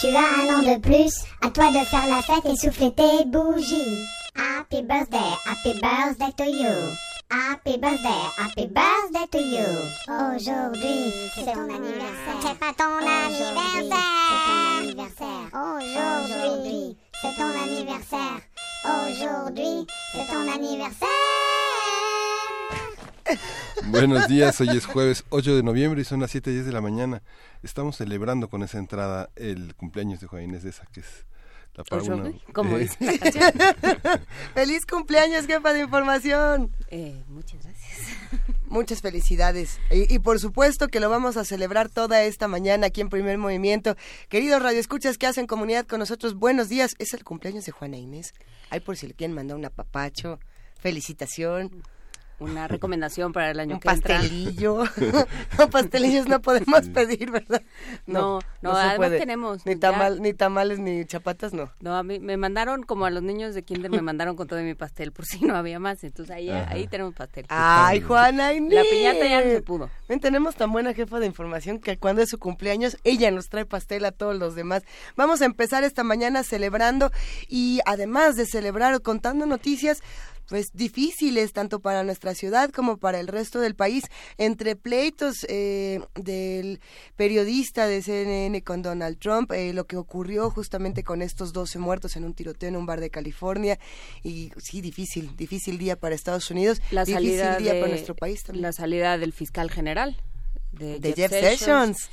Tu as un an de plus. À toi de faire la fête et souffler tes bougies. Happy birthday, happy birthday to you. Happy birthday, happy birthday to you. Aujourd'hui, c'est ton anniversaire. C'est pas ton anniversaire. C'est ton anniversaire. Aujourd'hui, c'est ton anniversaire. Aujourd'hui, c'est ton anniversaire. Buenos días, hoy es jueves 8 de noviembre y son las 7.10 de la mañana. Estamos celebrando con esa entrada el cumpleaños de Juan Inés de esa, que es la para una- eh, canción. ¡Feliz cumpleaños, jefa de información! Eh, muchas gracias. Muchas felicidades. Y, y por supuesto que lo vamos a celebrar toda esta mañana aquí en Primer Movimiento. Queridos radioescuchas que hacen comunidad con nosotros, buenos días. Es el cumpleaños de Juana Inés. Ay, por si le quieren mandar un apapacho. Felicitación. Una recomendación para el año Un que entra. pastelillo. no, pastelillos no podemos pedir, ¿verdad? No, no, se además puede. tenemos, Ni, ya. tamal, ni tamales ni chapatas, no. No, a mí me mandaron, como a los niños de kinder, me mandaron con todo mi pastel, por si no había más. Entonces ahí, Ajá. ahí tenemos pastel. Ay, Juana Inés. La piñata ya no se pudo. Ven, tenemos tan buena jefa de información que cuando es su cumpleaños, ella nos trae pastel a todos los demás. Vamos a empezar esta mañana celebrando y además de celebrar o contando noticias, pues difíciles tanto para nuestra ciudad como para el resto del país, entre pleitos eh, del periodista de CNN con Donald Trump, eh, lo que ocurrió justamente con estos 12 muertos en un tiroteo en un bar de California, y sí, difícil, difícil día para Estados Unidos, La difícil salida día de, para nuestro país también. La salida del fiscal general. De, de Jeff Sessions.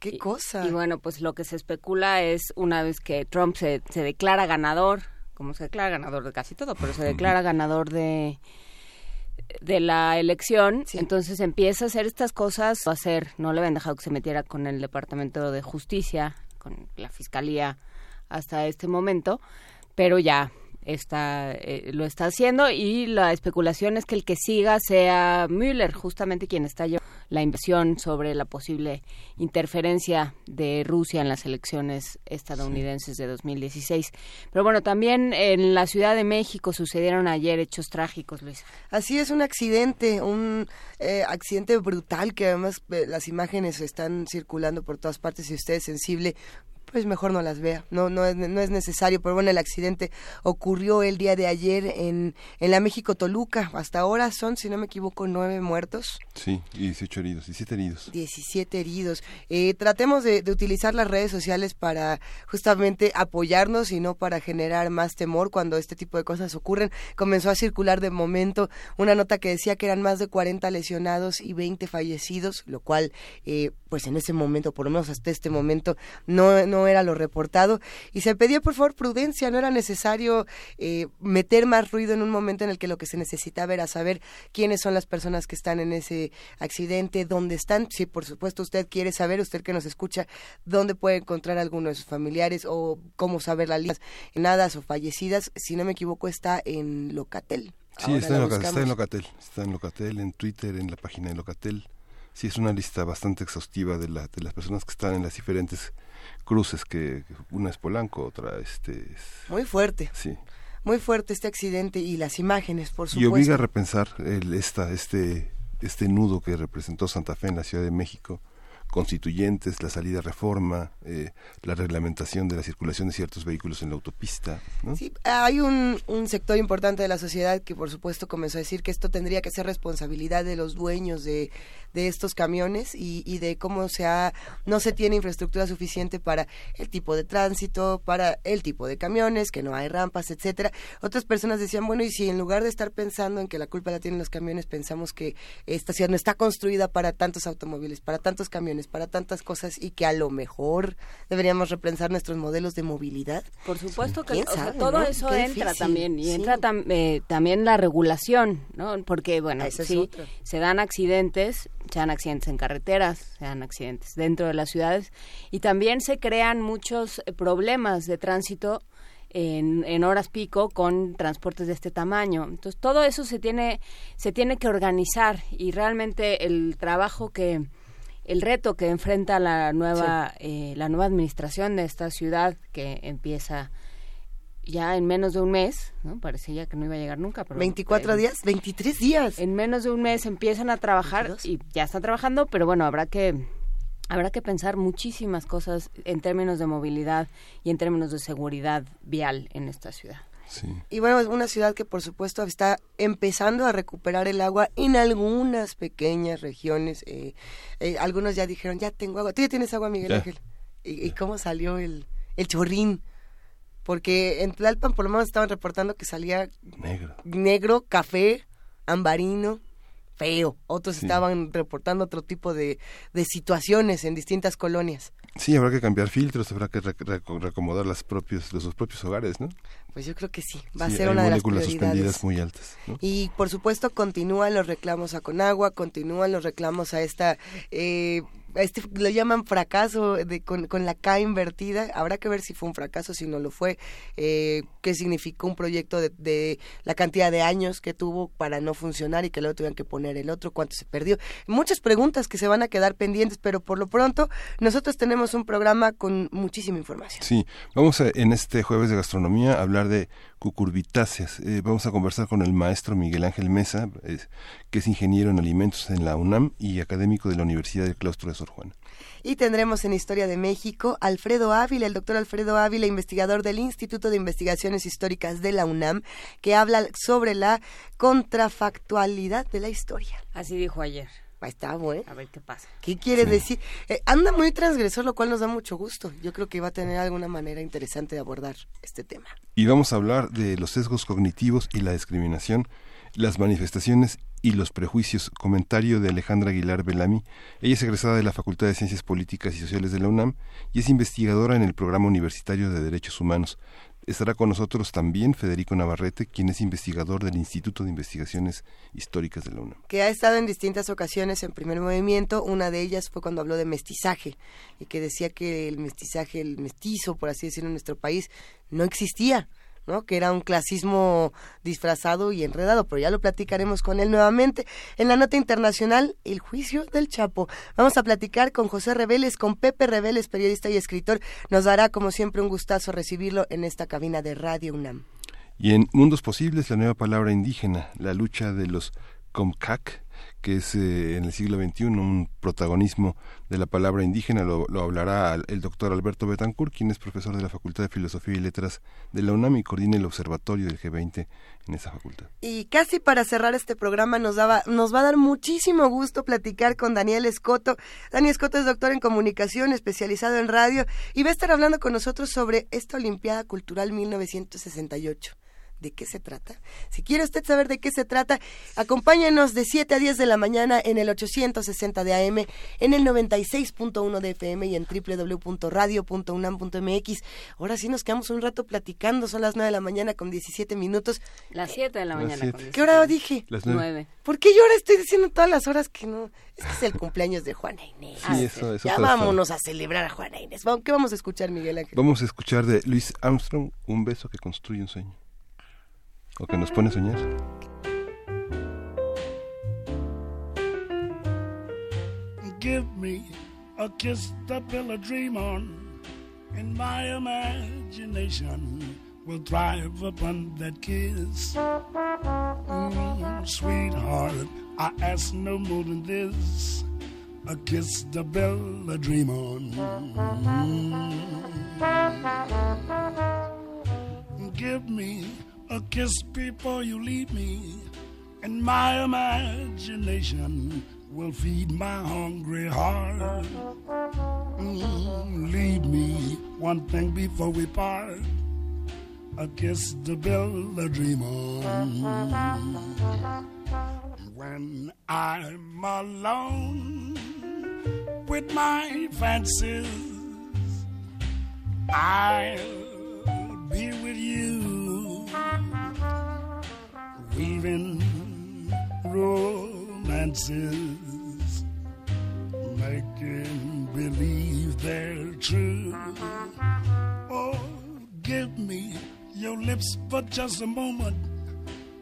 Qué Y- cosa. Y bueno, pues lo que se especula es una vez que Trump se, se declara ganador, como se declara ganador de casi todo, pero se declara ganador de de la elección, Sí. entonces empieza a hacer estas cosas, a hacer, no le habían dejado que se metiera con el Departamento de Justicia, con la Fiscalía hasta este momento, pero ya está eh, lo está haciendo y la especulación es que el que siga sea Müller, justamente quien está llevando la inversión sobre la posible interferencia de Rusia en las elecciones estadounidenses de 2016. Pero bueno, también en la Ciudad de México sucedieron ayer hechos trágicos, Luisa. Así es, un accidente, un eh, accidente brutal que además eh, las imágenes están circulando por todas partes. Si usted es sensible, pues mejor no las vea. No, no, es, no es necesario. Pero bueno, el accidente ocurrió el día de ayer en, en la México Toluca. Hasta ahora son, si no me equivoco, nueve muertos. Sí, y 18 heridos, 17 heridos. 17 heridos. Eh, tratemos de, de utilizar las redes sociales para justamente apoyarnos y no para generar más temor cuando este tipo de cosas ocurren. Comenzó a circular de momento una nota que decía que eran más de 40 lesionados y 20 fallecidos, lo cual, eh, pues en ese momento, por lo menos hasta este momento, no, no era lo reportado. Y se pedía, por favor, prudencia, no era necesario eh, meter más ruido en un momento en el que lo que se necesitaba era saber quiénes son las personas que están en ese accidente, dónde están. Si por supuesto usted quiere saber, usted que nos escucha, dónde puede encontrar a alguno de sus familiares o cómo saber las listas nadas o fallecidas, si no me equivoco, está en Locatel. Sí, está en, Loca- está en Locatel, está en Locatel, en Twitter, en la página de Locatel. Sí, es una lista bastante exhaustiva de, la, de las personas que están en las diferentes cruces, que que una es Polanco, otra este es... Muy fuerte, Sí, muy fuerte este accidente y las imágenes, por y supuesto. obliga a repensar el, esta, este, este nudo que representó Santa Fe en la Ciudad de México, constituyentes, la salida a reforma, eh, la reglamentación de la circulación de ciertos vehículos en la autopista. Sí, hay un, un sector importante de la sociedad que por supuesto comenzó a decir que esto tendría que ser responsabilidad de los dueños de, de estos camiones y, y de cómo se ha, no se tiene infraestructura suficiente para el tipo de tránsito, para el tipo de camiones, que no hay rampas, etcétera. Otras personas decían, bueno, y si en lugar de estar pensando en que la culpa la tienen los camiones, pensamos que esta ciudad no está construida para tantos automóviles, para tantos camiones, para tantas cosas y que a lo mejor deberíamos repensar nuestros modelos de movilidad. Por supuesto que todo eso entra también y entra eh, también la regulación, ¿no? Porque bueno, sí, se dan accidentes, se dan accidentes en carreteras, se dan accidentes dentro de las ciudades y también se crean muchos eh, problemas de tránsito en, en, horas pico con transportes de este tamaño. Entonces todo eso se tiene se tiene que organizar y realmente el trabajo que el reto que enfrenta la nueva eh, la nueva administración de esta ciudad que empieza ya en menos de un mes, ¿no? Parecía que no iba a llegar nunca, pero 24 días, 23 días. En menos de un mes empiezan a trabajar y ya están trabajando, pero bueno, habrá que habrá que pensar muchísimas cosas en términos de movilidad y en términos de seguridad vial en esta ciudad. Y bueno, es una ciudad que por supuesto está empezando a recuperar el agua en algunas pequeñas regiones. Eh, eh, algunos ya dijeron, ya tengo agua. ¿Tú ya tienes agua, Miguel Ángel? ¿Y, cómo salió el, el chorrín? Porque en Tlalpan por lo menos estaban reportando que salía negro, negro café, ambarino feo. Otros estaban reportando otro tipo de, de situaciones en distintas colonias. Sí, habrá que cambiar filtros, habrá que reacomodar las propios, los, propios hogares, ¿no? Pues yo creo que sí, va a ser una de las prioridades. suspendidas muy altas. Y por supuesto continúan los reclamos a Conagua, continúan los reclamos a esta eh, este lo llaman fracaso de, con, la K invertida. Habrá que ver si fue un fracaso, si no lo fue. Eh, ¿Qué significó un proyecto de, de, la cantidad de años que tuvo para no funcionar y que luego tuvieron que poner el otro? ¿Cuánto se perdió? Muchas preguntas que se van a quedar pendientes, pero por lo pronto nosotros tenemos un programa con muchísima información. Sí, vamos a, en este jueves de gastronomía a hablar de cucurbitáceas. Eh, vamos a conversar con el maestro Miguel Ángel Mesa, que es ingeniero en alimentos en la UNAM y académico de la Universidad del Claustro de Sor Juana. Y tendremos en Historia de México Alfredo Ávila, el doctor Alfredo Ávila, investigador del Instituto de Investigaciones Históricas de la UNAM, que habla sobre la contrafactualidad de la historia. Así dijo ayer. Está bueno. A ver qué pasa. ¿Qué quiere decir? Eh, anda muy transgresor, lo cual nos da mucho gusto. Yo creo que va a tener alguna manera interesante de abordar este tema. Y vamos a hablar de los sesgos cognitivos y la discriminación, las manifestaciones y los prejuicios. Comentario de Alejandra Aguilar Belami. Ella es egresada de la Facultad de Ciencias Políticas y Sociales de la UNAM y es investigadora en el Programa Universitario de Derechos Humanos. Estará con nosotros también Federico Navarrete, quien es investigador del Instituto de Investigaciones Históricas de la UNAM. Que ha estado en distintas ocasiones en primer movimiento. Una de ellas fue cuando habló de mestizaje y que decía que el mestizaje, el mestizo, por así decirlo, en nuestro país no existía ¿no? que era un clasismo disfrazado y enredado, pero ya lo platicaremos con él nuevamente. En la nota internacional, el juicio del Chapo. Vamos a platicar con José Reveles, con Pepe Reveles, periodista y escritor. Nos dará, como siempre, un gustazo recibirlo en esta cabina de Radio UNAM. Y en Mundos Posibles, la nueva palabra indígena, la lucha de los Comcac que es eh, en el siglo XXI un protagonismo de la palabra indígena, lo, hablará el doctor Alberto Betancourt, quien es profesor de la Facultad de Filosofía y Letras de la UNAM y coordina el observatorio del G20 en esa facultad. Y casi para cerrar este programa nos, daba, nos va a dar muchísimo gusto platicar con Daniel Escoto. Daniel Escoto es doctor en comunicación, especializado en radio, y va a estar hablando con nosotros sobre esta Olimpiada Cultural 1968 de qué se trata. Si quiere usted saber de qué se trata, acompáñenos de 7 a 10 de la mañana en el 860 de AM, en el 96.1 de FM y en www.radio.unam.mx. Ahora sí nos quedamos un rato platicando, son las 9 de la mañana con 17 minutos. Las 7 de la mañana. ¿Qué hora dije? Las 9. ¿Por qué yo ahora estoy diciendo todas las horas que no? Es que es el cumpleaños de Juana Inés. Sí, eso, eso ya vámonos a celebrar a Juana Inés. ¿Qué vamos a escuchar, Miguel Ángel? Vamos a escuchar de Luis Armstrong, Un beso que construye un sueño. O que nos pone a soñar. Give me a kiss to build a dream on, and my imagination will thrive upon that kiss. Mm, sweetheart, I ask no more than this a kiss to build a dream on. Mm. Give me a kiss before you leave me, and my imagination will feed my hungry heart. Mm, leave me one thing before we part a kiss to build a dream on. When I'm alone with my fancies. I'll be with you, weaving romances, making believe they're true. Oh, give me your lips for just a moment,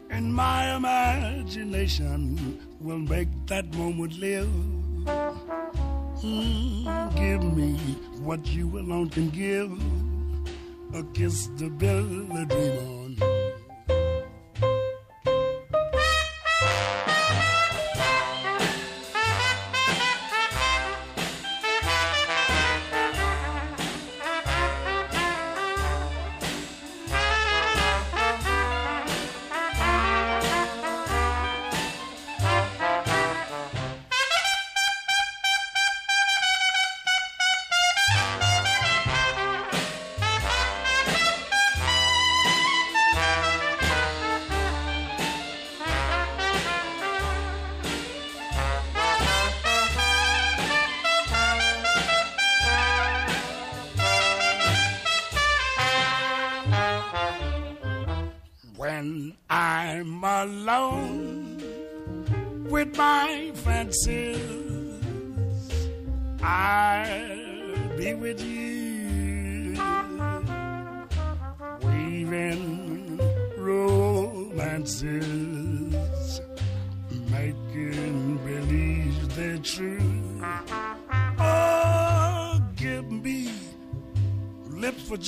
and my imagination will make that moment live. Mm, give me what you alone can give, a kiss to build a dream on.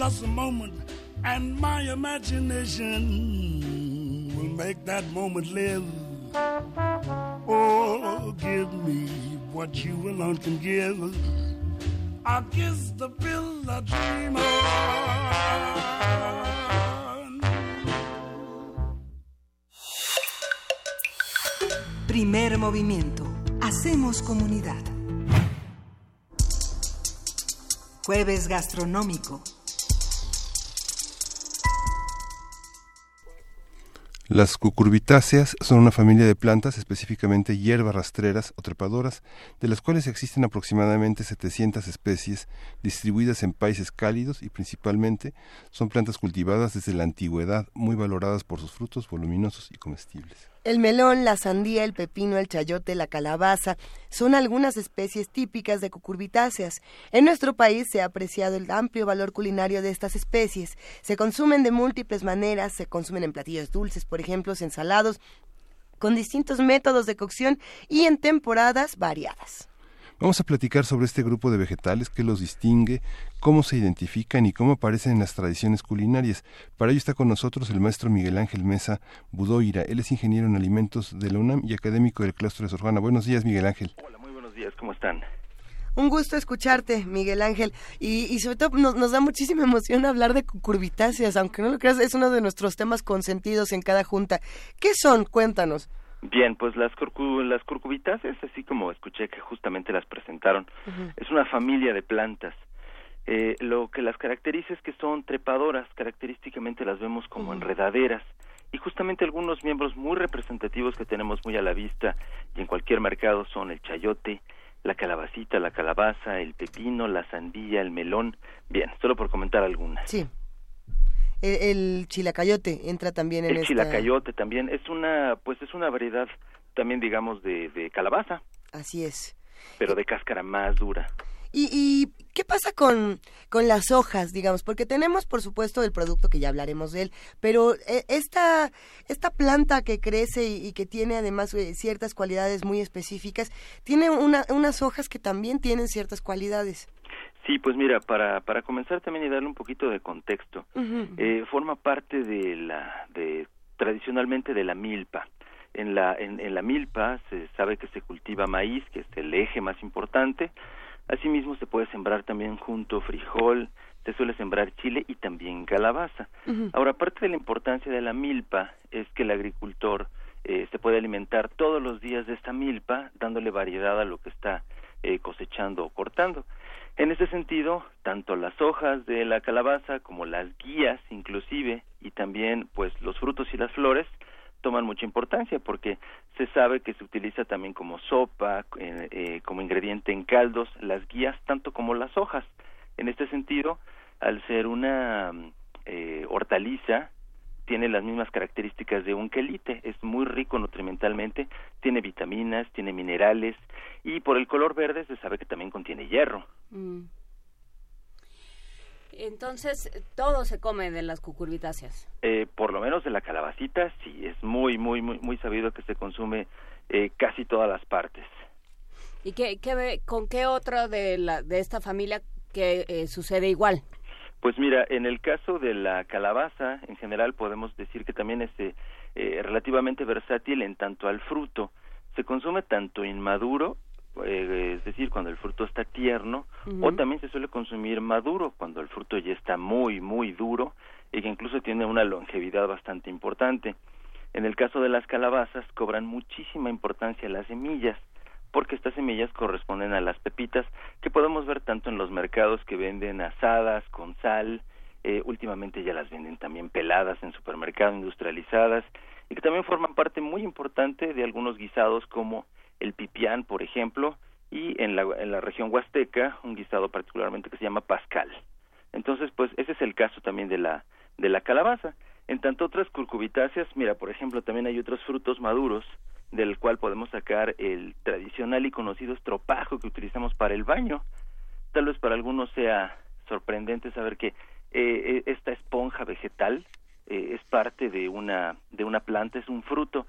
Just a moment, and my imagination will make that moment live. Oh, give me what you alone can give. I'll kiss the pill I dream on. Primer movimiento. Hacemos comunidad. Jueves gastronómico. Las cucurbitáceas son una familia de plantas, específicamente hierbas rastreras o trepadoras, de las cuales existen aproximadamente 700 especies distribuidas en países cálidos y principalmente son plantas cultivadas desde la antigüedad, muy valoradas por sus frutos voluminosos y comestibles. El melón, la sandía, el pepino, el chayote, la calabaza son algunas especies típicas de cucurbitáceas. En nuestro país se ha apreciado el amplio valor culinario de estas especies. Se consumen de múltiples maneras, se consumen en platillos dulces, por ejemplo, ensalados, con distintos métodos de cocción y en temporadas variadas. Vamos a platicar sobre este grupo de vegetales, qué los distingue, cómo se identifican y cómo aparecen en las tradiciones culinarias. Para ello está con nosotros el maestro Miguel Ángel Mesa Budoira. Él es ingeniero en alimentos de la UNAM y académico del claustro de Sor Juana. Buenos días, Miguel Ángel. Hola, muy buenos días, ¿cómo están? Un gusto escucharte, Miguel Ángel. Y, y sobre todo nos, nos, da muchísima emoción hablar de cucurbitáceas, aunque no lo creas, es uno de nuestros temas consentidos en cada junta. ¿Qué son? Cuéntanos. Bien, pues las, curcu las curcubitáceas, así como escuché que justamente las presentaron, uh -huh. es una familia de plantas. Eh, lo que las caracteriza es que son trepadoras, característicamente las vemos como uh -huh. enredaderas. Y justamente algunos miembros muy representativos que tenemos muy a la vista y en cualquier mercado son el chayote, la calabacita, la calabaza, el pepino, la sandía, el melón. Bien, solo por comentar algunas. Sí. El, el chilacayote entra también en el esta... chilacayote también es una pues es una variedad también digamos de, de calabaza así es pero de cáscara más dura ¿Y, ¿Y, qué pasa con, con las hojas, digamos? Porque tenemos, por supuesto, el producto que ya hablaremos de él, pero eh, esta, esta planta que crece y, y que tiene además eh, ciertas cualidades muy específicas, tiene una, unas hojas que también tienen ciertas cualidades. Sí, pues mira, para, para comenzar también y darle un poquito de contexto, uh -huh. eh, forma parte de la, de, tradicionalmente de la milpa. En la, en, en la milpa se sabe que se cultiva maíz, que es el eje más importante, Asimismo, se puede sembrar también junto frijol, se suele sembrar chile y también calabaza. Uh -huh. Ahora, parte de la importancia de la milpa es que el agricultor eh, se puede alimentar todos los días de esta milpa, dándole variedad a lo que está eh, cosechando o cortando. En ese sentido, tanto las hojas de la calabaza como las guías, inclusive, y también pues los frutos y las flores, toman mucha importancia porque se sabe que se utiliza también como sopa, eh, eh, como ingrediente en caldos, las guías tanto como las hojas. En este sentido, al ser una eh, hortaliza, tiene las mismas características de un quelite, es muy rico nutrimentalmente, tiene vitaminas, tiene minerales y por el color verde se sabe que también contiene hierro. Mm. Entonces, todo se come de las cucurbitáceas. Eh, por lo menos de la calabacita, sí, es muy, muy, muy, muy sabido que se consume eh, casi todas las partes. ¿Y qué, qué, con qué otro de, la, de esta familia que eh, sucede igual? Pues mira, en el caso de la calabaza, en general podemos decir que también es eh, relativamente versátil en tanto al fruto. Se consume tanto inmaduro eh, es decir, cuando el fruto está tierno, o también se suele consumir maduro, cuando el fruto ya está muy, muy duro y que incluso tiene una longevidad bastante importante. En el caso de las calabazas, cobran muchísima importancia las semillas, porque estas semillas corresponden a las pepitas que podemos ver tanto en los mercados que venden asadas con sal, eh, últimamente ya las venden también peladas en supermercados industrializadas y que también forman parte muy importante de algunos guisados como el pipián, por ejemplo, y en la, en la región huasteca un guisado particularmente que se llama pascal. Entonces, pues ese es el caso también de la, de la calabaza. En tanto otras curcubitáceas, mira, por ejemplo, también hay otros frutos maduros del cual podemos sacar el tradicional y conocido estropajo que utilizamos para el baño. Tal vez para algunos sea sorprendente saber que eh, eh, esta esponja vegetal eh, es parte de una de una planta, es un fruto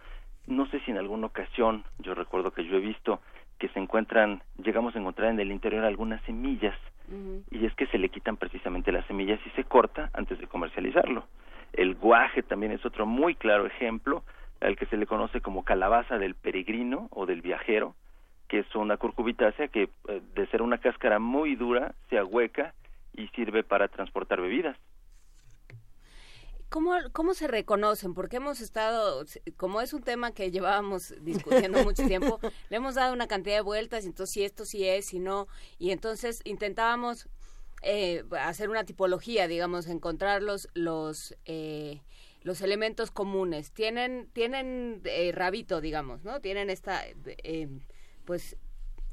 no sé si en alguna ocasión, yo recuerdo que yo he visto que se encuentran, llegamos a encontrar en el interior algunas semillas y es que se le quitan precisamente las semillas y se corta antes de comercializarlo. El guaje también es otro muy claro ejemplo al que se le conoce como calabaza del peregrino o del viajero, que es una curcubitácea que eh, de ser una cáscara muy dura se ahueca y sirve para transportar bebidas. ¿Cómo, ¿Cómo se reconocen? Porque hemos estado, como es un tema que llevábamos discutiendo mucho tiempo, le hemos dado una cantidad de vueltas, y entonces si esto sí es, si no, y entonces intentábamos eh, hacer una tipología, digamos, encontrar los, los, eh, los elementos comunes. Tienen, tienen eh, rabito, digamos, ¿no? Tienen esta, pues,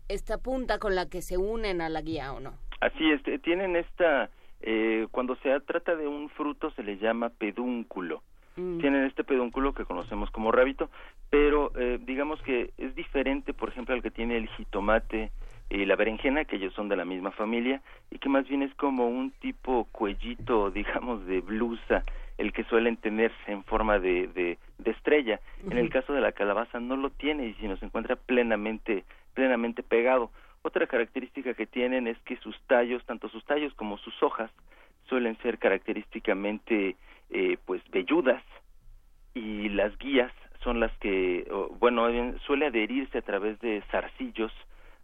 esta punta con la que se unen a la guía, ¿o no? Así es, tienen esta eh, cuando se trata de un fruto se le llama pedúnculo. Mm. Tienen este pedúnculo que conocemos como rábito, pero eh, digamos que es diferente, por ejemplo, al que tiene el jitomate y la berenjena, que ellos son de la misma familia, y que más bien es como un tipo cuellito, digamos, de blusa, el que suelen tenerse en forma de, de, estrella. En el caso de la calabaza no lo tiene y si nos encuentra plenamente, plenamente pegado. Otra característica que tienen es que sus tallos, tanto sus tallos como sus hojas, suelen ser característicamente eh, pues velludas y las guías son las que, bueno, suele adherirse a través de zarcillos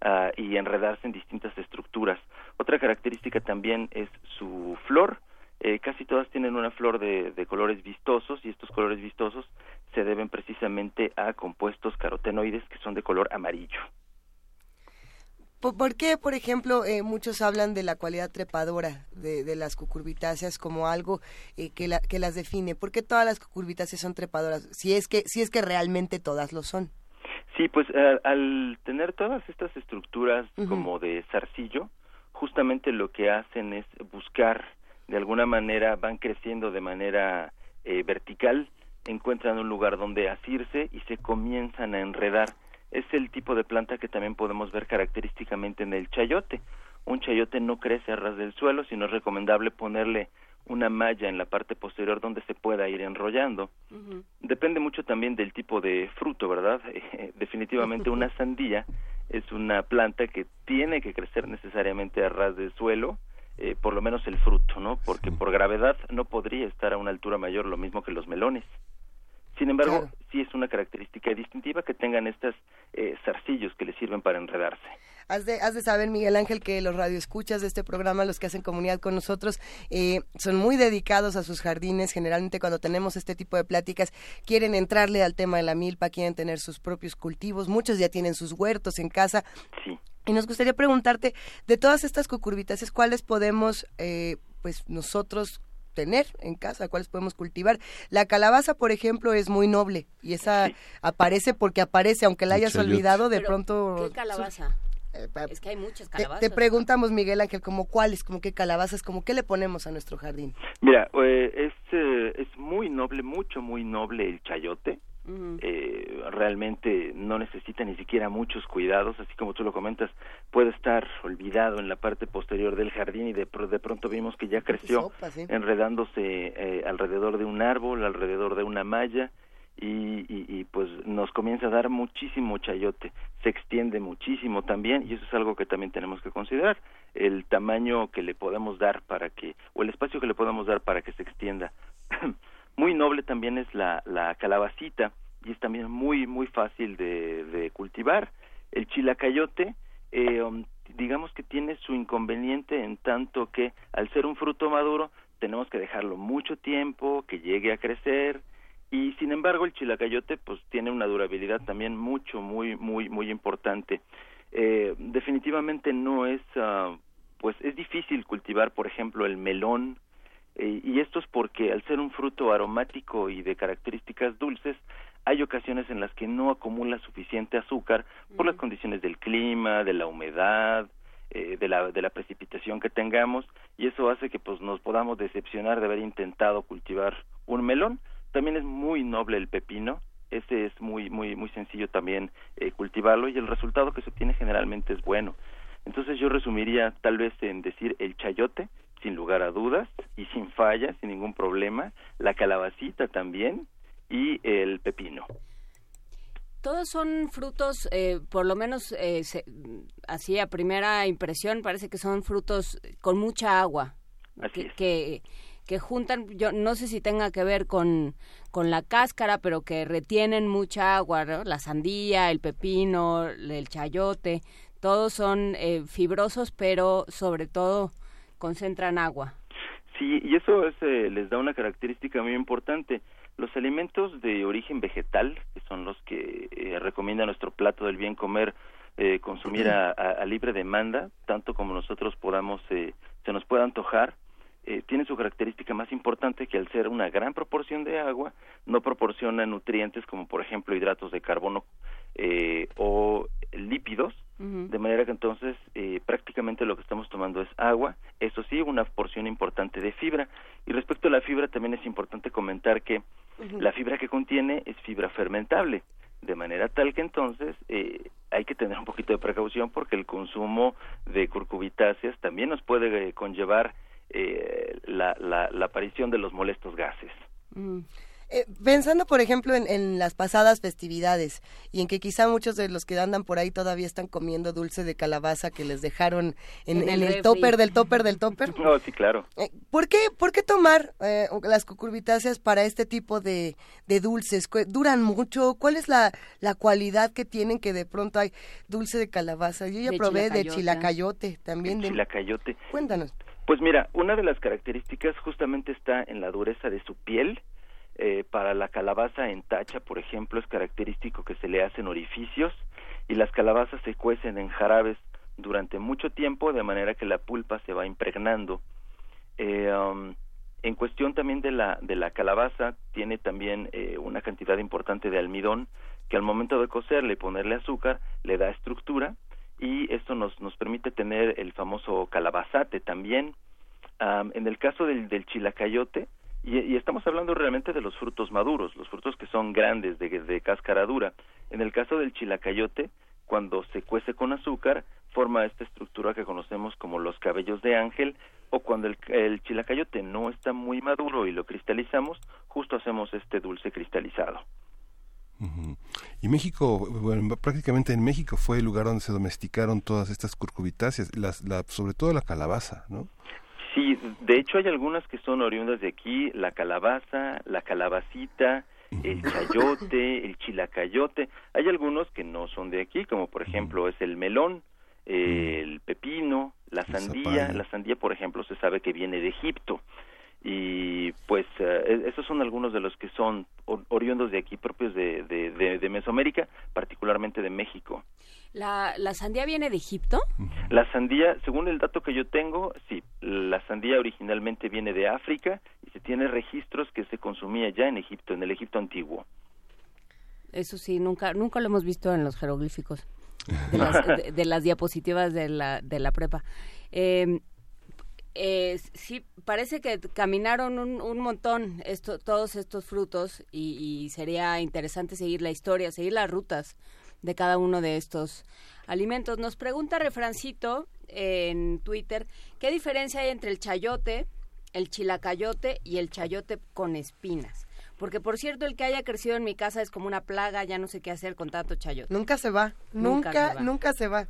ah, y enredarse en distintas estructuras. Otra característica también es su flor. Eh, casi todas tienen una flor de, de, colores vistosos y estos colores vistosos se deben precisamente a compuestos carotenoides que son de color amarillo. ¿Por, qué, por ejemplo, eh, muchos hablan de la cualidad trepadora de, las cucurbitáceas como algo eh, que, que las define? ¿Por qué todas las cucurbitáceas son trepadoras? Si es que, si es que realmente todas lo son. Sí, pues eh, al tener todas estas estructuras como de zarcillo, justamente lo que hacen es buscar, de alguna manera van creciendo de manera vertical, encuentran un lugar donde asirse y se comienzan a enredar es el tipo de planta que también podemos ver característicamente en el chayote. Un chayote no crece a ras del suelo, sino es recomendable ponerle una malla en la parte posterior donde se pueda ir enrollando. Depende mucho también del tipo de fruto, ¿verdad? definitivamente una sandía es una planta que tiene que crecer necesariamente a ras del suelo, eh, por lo menos el fruto, ¿no? Porque por gravedad no podría estar a una altura mayor, lo mismo que los melones. Sin embargo, sí es una característica distintiva que tengan estos eh, zarcillos que les sirven para enredarse. Has de, has de saber, Miguel Ángel, que los radioescuchas de este programa, los que hacen comunidad con nosotros, eh, son muy dedicados a sus jardines. Generalmente cuando tenemos este tipo de pláticas, quieren entrarle al tema de la milpa, quieren tener sus propios cultivos. Muchos ya tienen sus huertos en casa. Sí. Y nos gustaría preguntarte, de todas estas cucurbitáceas, ¿cuáles podemos, eh, pues nosotros tener en casa, cuáles podemos cultivar. La calabaza, por ejemplo, es muy noble y esa aparece porque aparece, aunque la hayas olvidado, de pronto... ¿Qué calabaza? Es que hay muchas calabazas. Te, preguntamos, Miguel Ángel, como cuáles, como qué calabazas, como qué le ponemos a nuestro jardín. Mira, eh, es, eh, es muy noble, mucho, muy noble el chayote. Eh, realmente no necesita ni siquiera muchos cuidados, así como tú lo comentas, puede estar olvidado en la parte posterior del jardín y de, de pronto vimos que ya creció enredándose alrededor de un árbol, alrededor de una malla, y, y, pues nos comienza a dar muchísimo chayote, se extiende muchísimo también y eso es algo que también tenemos que considerar, el tamaño que le podemos dar para que, o el espacio que le podemos dar para que se extienda. muy noble también es la, la calabacita y es también muy, muy fácil de, cultivar. El chilacayote, eh, digamos que tiene su inconveniente en tanto que al ser un fruto maduro tenemos que dejarlo mucho tiempo, que llegue a crecer, y sin embargo el chilacayote pues tiene una durabilidad también mucho muy muy muy importante. Eh, definitivamente no es uh, pues es difícil cultivar por ejemplo el melón eh, y esto es porque al ser un fruto aromático y de características dulces hay ocasiones en las que no acumula suficiente azúcar por las condiciones del clima de la humedad eh, de la de la precipitación que tengamos y eso hace que pues nos podamos decepcionar de haber intentado cultivar un melón también es muy noble el pepino, ese es muy muy muy sencillo también eh, cultivarlo y el resultado que se obtiene generalmente es bueno. Entonces yo resumiría tal vez en decir el chayote, sin lugar a dudas y sin falla, sin ningún problema, la calabacita también y el pepino. Todos son frutos, eh, por lo menos eh, así a primera impresión, parece que son frutos con mucha agua. Así es. que que juntan, yo no sé si tenga que ver con, con la cáscara, pero que retienen mucha agua, la sandía, el pepino, el chayote, todos son eh, fibrosos, pero sobre todo concentran agua. Sí, y eso eh, les da una característica muy importante. Los alimentos de origen vegetal, que son los que eh, recomienda nuestro plato del bien comer, consumir a, a, libre demanda, tanto como nosotros podamos, se nos pueda antojar, eh, tiene su característica más importante que al ser una gran proporción de agua no proporciona nutrientes como por ejemplo hidratos de carbono eh, o lípidos de manera que entonces eh, prácticamente lo que estamos tomando es agua eso sí una porción importante de fibra. Y respecto a la fibra también es importante comentar que la fibra que contiene es fibra fermentable de manera tal que entonces eh, hay que tener un poquito de precaución porque el consumo de curcubitáceas también nos puede conllevar eh, la, la, la, aparición de los molestos gases. Mm. Eh, pensando, por ejemplo, en, las pasadas festividades y en que quizá muchos de los que andan por ahí todavía están comiendo dulce de calabaza que les dejaron en, el, topper del topper del topper. No, sí, claro. Eh, ¿por, qué, ¿Por qué tomar eh, las cucurbitáceas para este tipo de, de, dulces? ¿Duran mucho? ¿Cuál es la, la cualidad que tienen que de pronto hay dulce de calabaza? Yo ya probé de chilacayote también. De... Chilacayote. Cuéntanos. Pues mira, una de las características justamente está en la dureza de su piel. Eh, para la calabaza en tacha, por ejemplo, es característico que se le hacen orificios y las calabazas se cuecen en jarabes durante mucho tiempo, de manera que la pulpa se va impregnando. Eh, um, en cuestión también de la, de la calabaza, tiene también eh, una cantidad importante de almidón que al momento de cocerle y ponerle azúcar le da estructura y esto nos, nos permite tener el famoso calabazate también. en el caso del, del chilacayote, y, y, estamos hablando realmente de los frutos maduros, los frutos que son grandes, de, de cáscara dura. En el caso del chilacayote, cuando se cuece con azúcar, forma esta estructura que conocemos como los cabellos de ángel, o cuando el, el chilacayote no está muy maduro y lo cristalizamos, justo hacemos este dulce cristalizado. Y México, bueno, prácticamente en México fue el lugar donde se domesticaron todas estas curcubitáceas, las, la, sobre todo la calabaza, ¿no? Sí, de hecho hay algunas que son oriundas de aquí, la calabaza, la calabacita, el chayote, el chilacayote. Hay algunos que no son de aquí, como por ejemplo es el melón, el pepino, la sandía. La sandía, por ejemplo, se sabe que viene de Egipto y pues eh, e-, esos son algunos de los que son oriundos de aquí propios de, de, Mesoamérica, particularmente de México. ¿La, ¿La sandía viene de Egipto? La sandía, según el dato que yo tengo, sí, la sandía originalmente viene de África y se tiene registros que se consumía ya en Egipto, en el Egipto antiguo. Eso sí, nunca, nunca lo hemos visto en los jeroglíficos de las, de, las diapositivas de la, de la prepa. Eh, eh, sí, parece que caminaron un, un montón esto, todos estos frutos y, y, sería interesante seguir la historia, seguir las rutas de cada uno de estos alimentos. Nos pregunta Refrancito en Twitter, ¿qué diferencia hay entre el chayote, el chilacayote y el chayote con espinas? Porque, por cierto, el que haya crecido en mi casa es como una plaga, ya no sé qué hacer con tanto chayote. Nunca se va, nunca, nunca se va.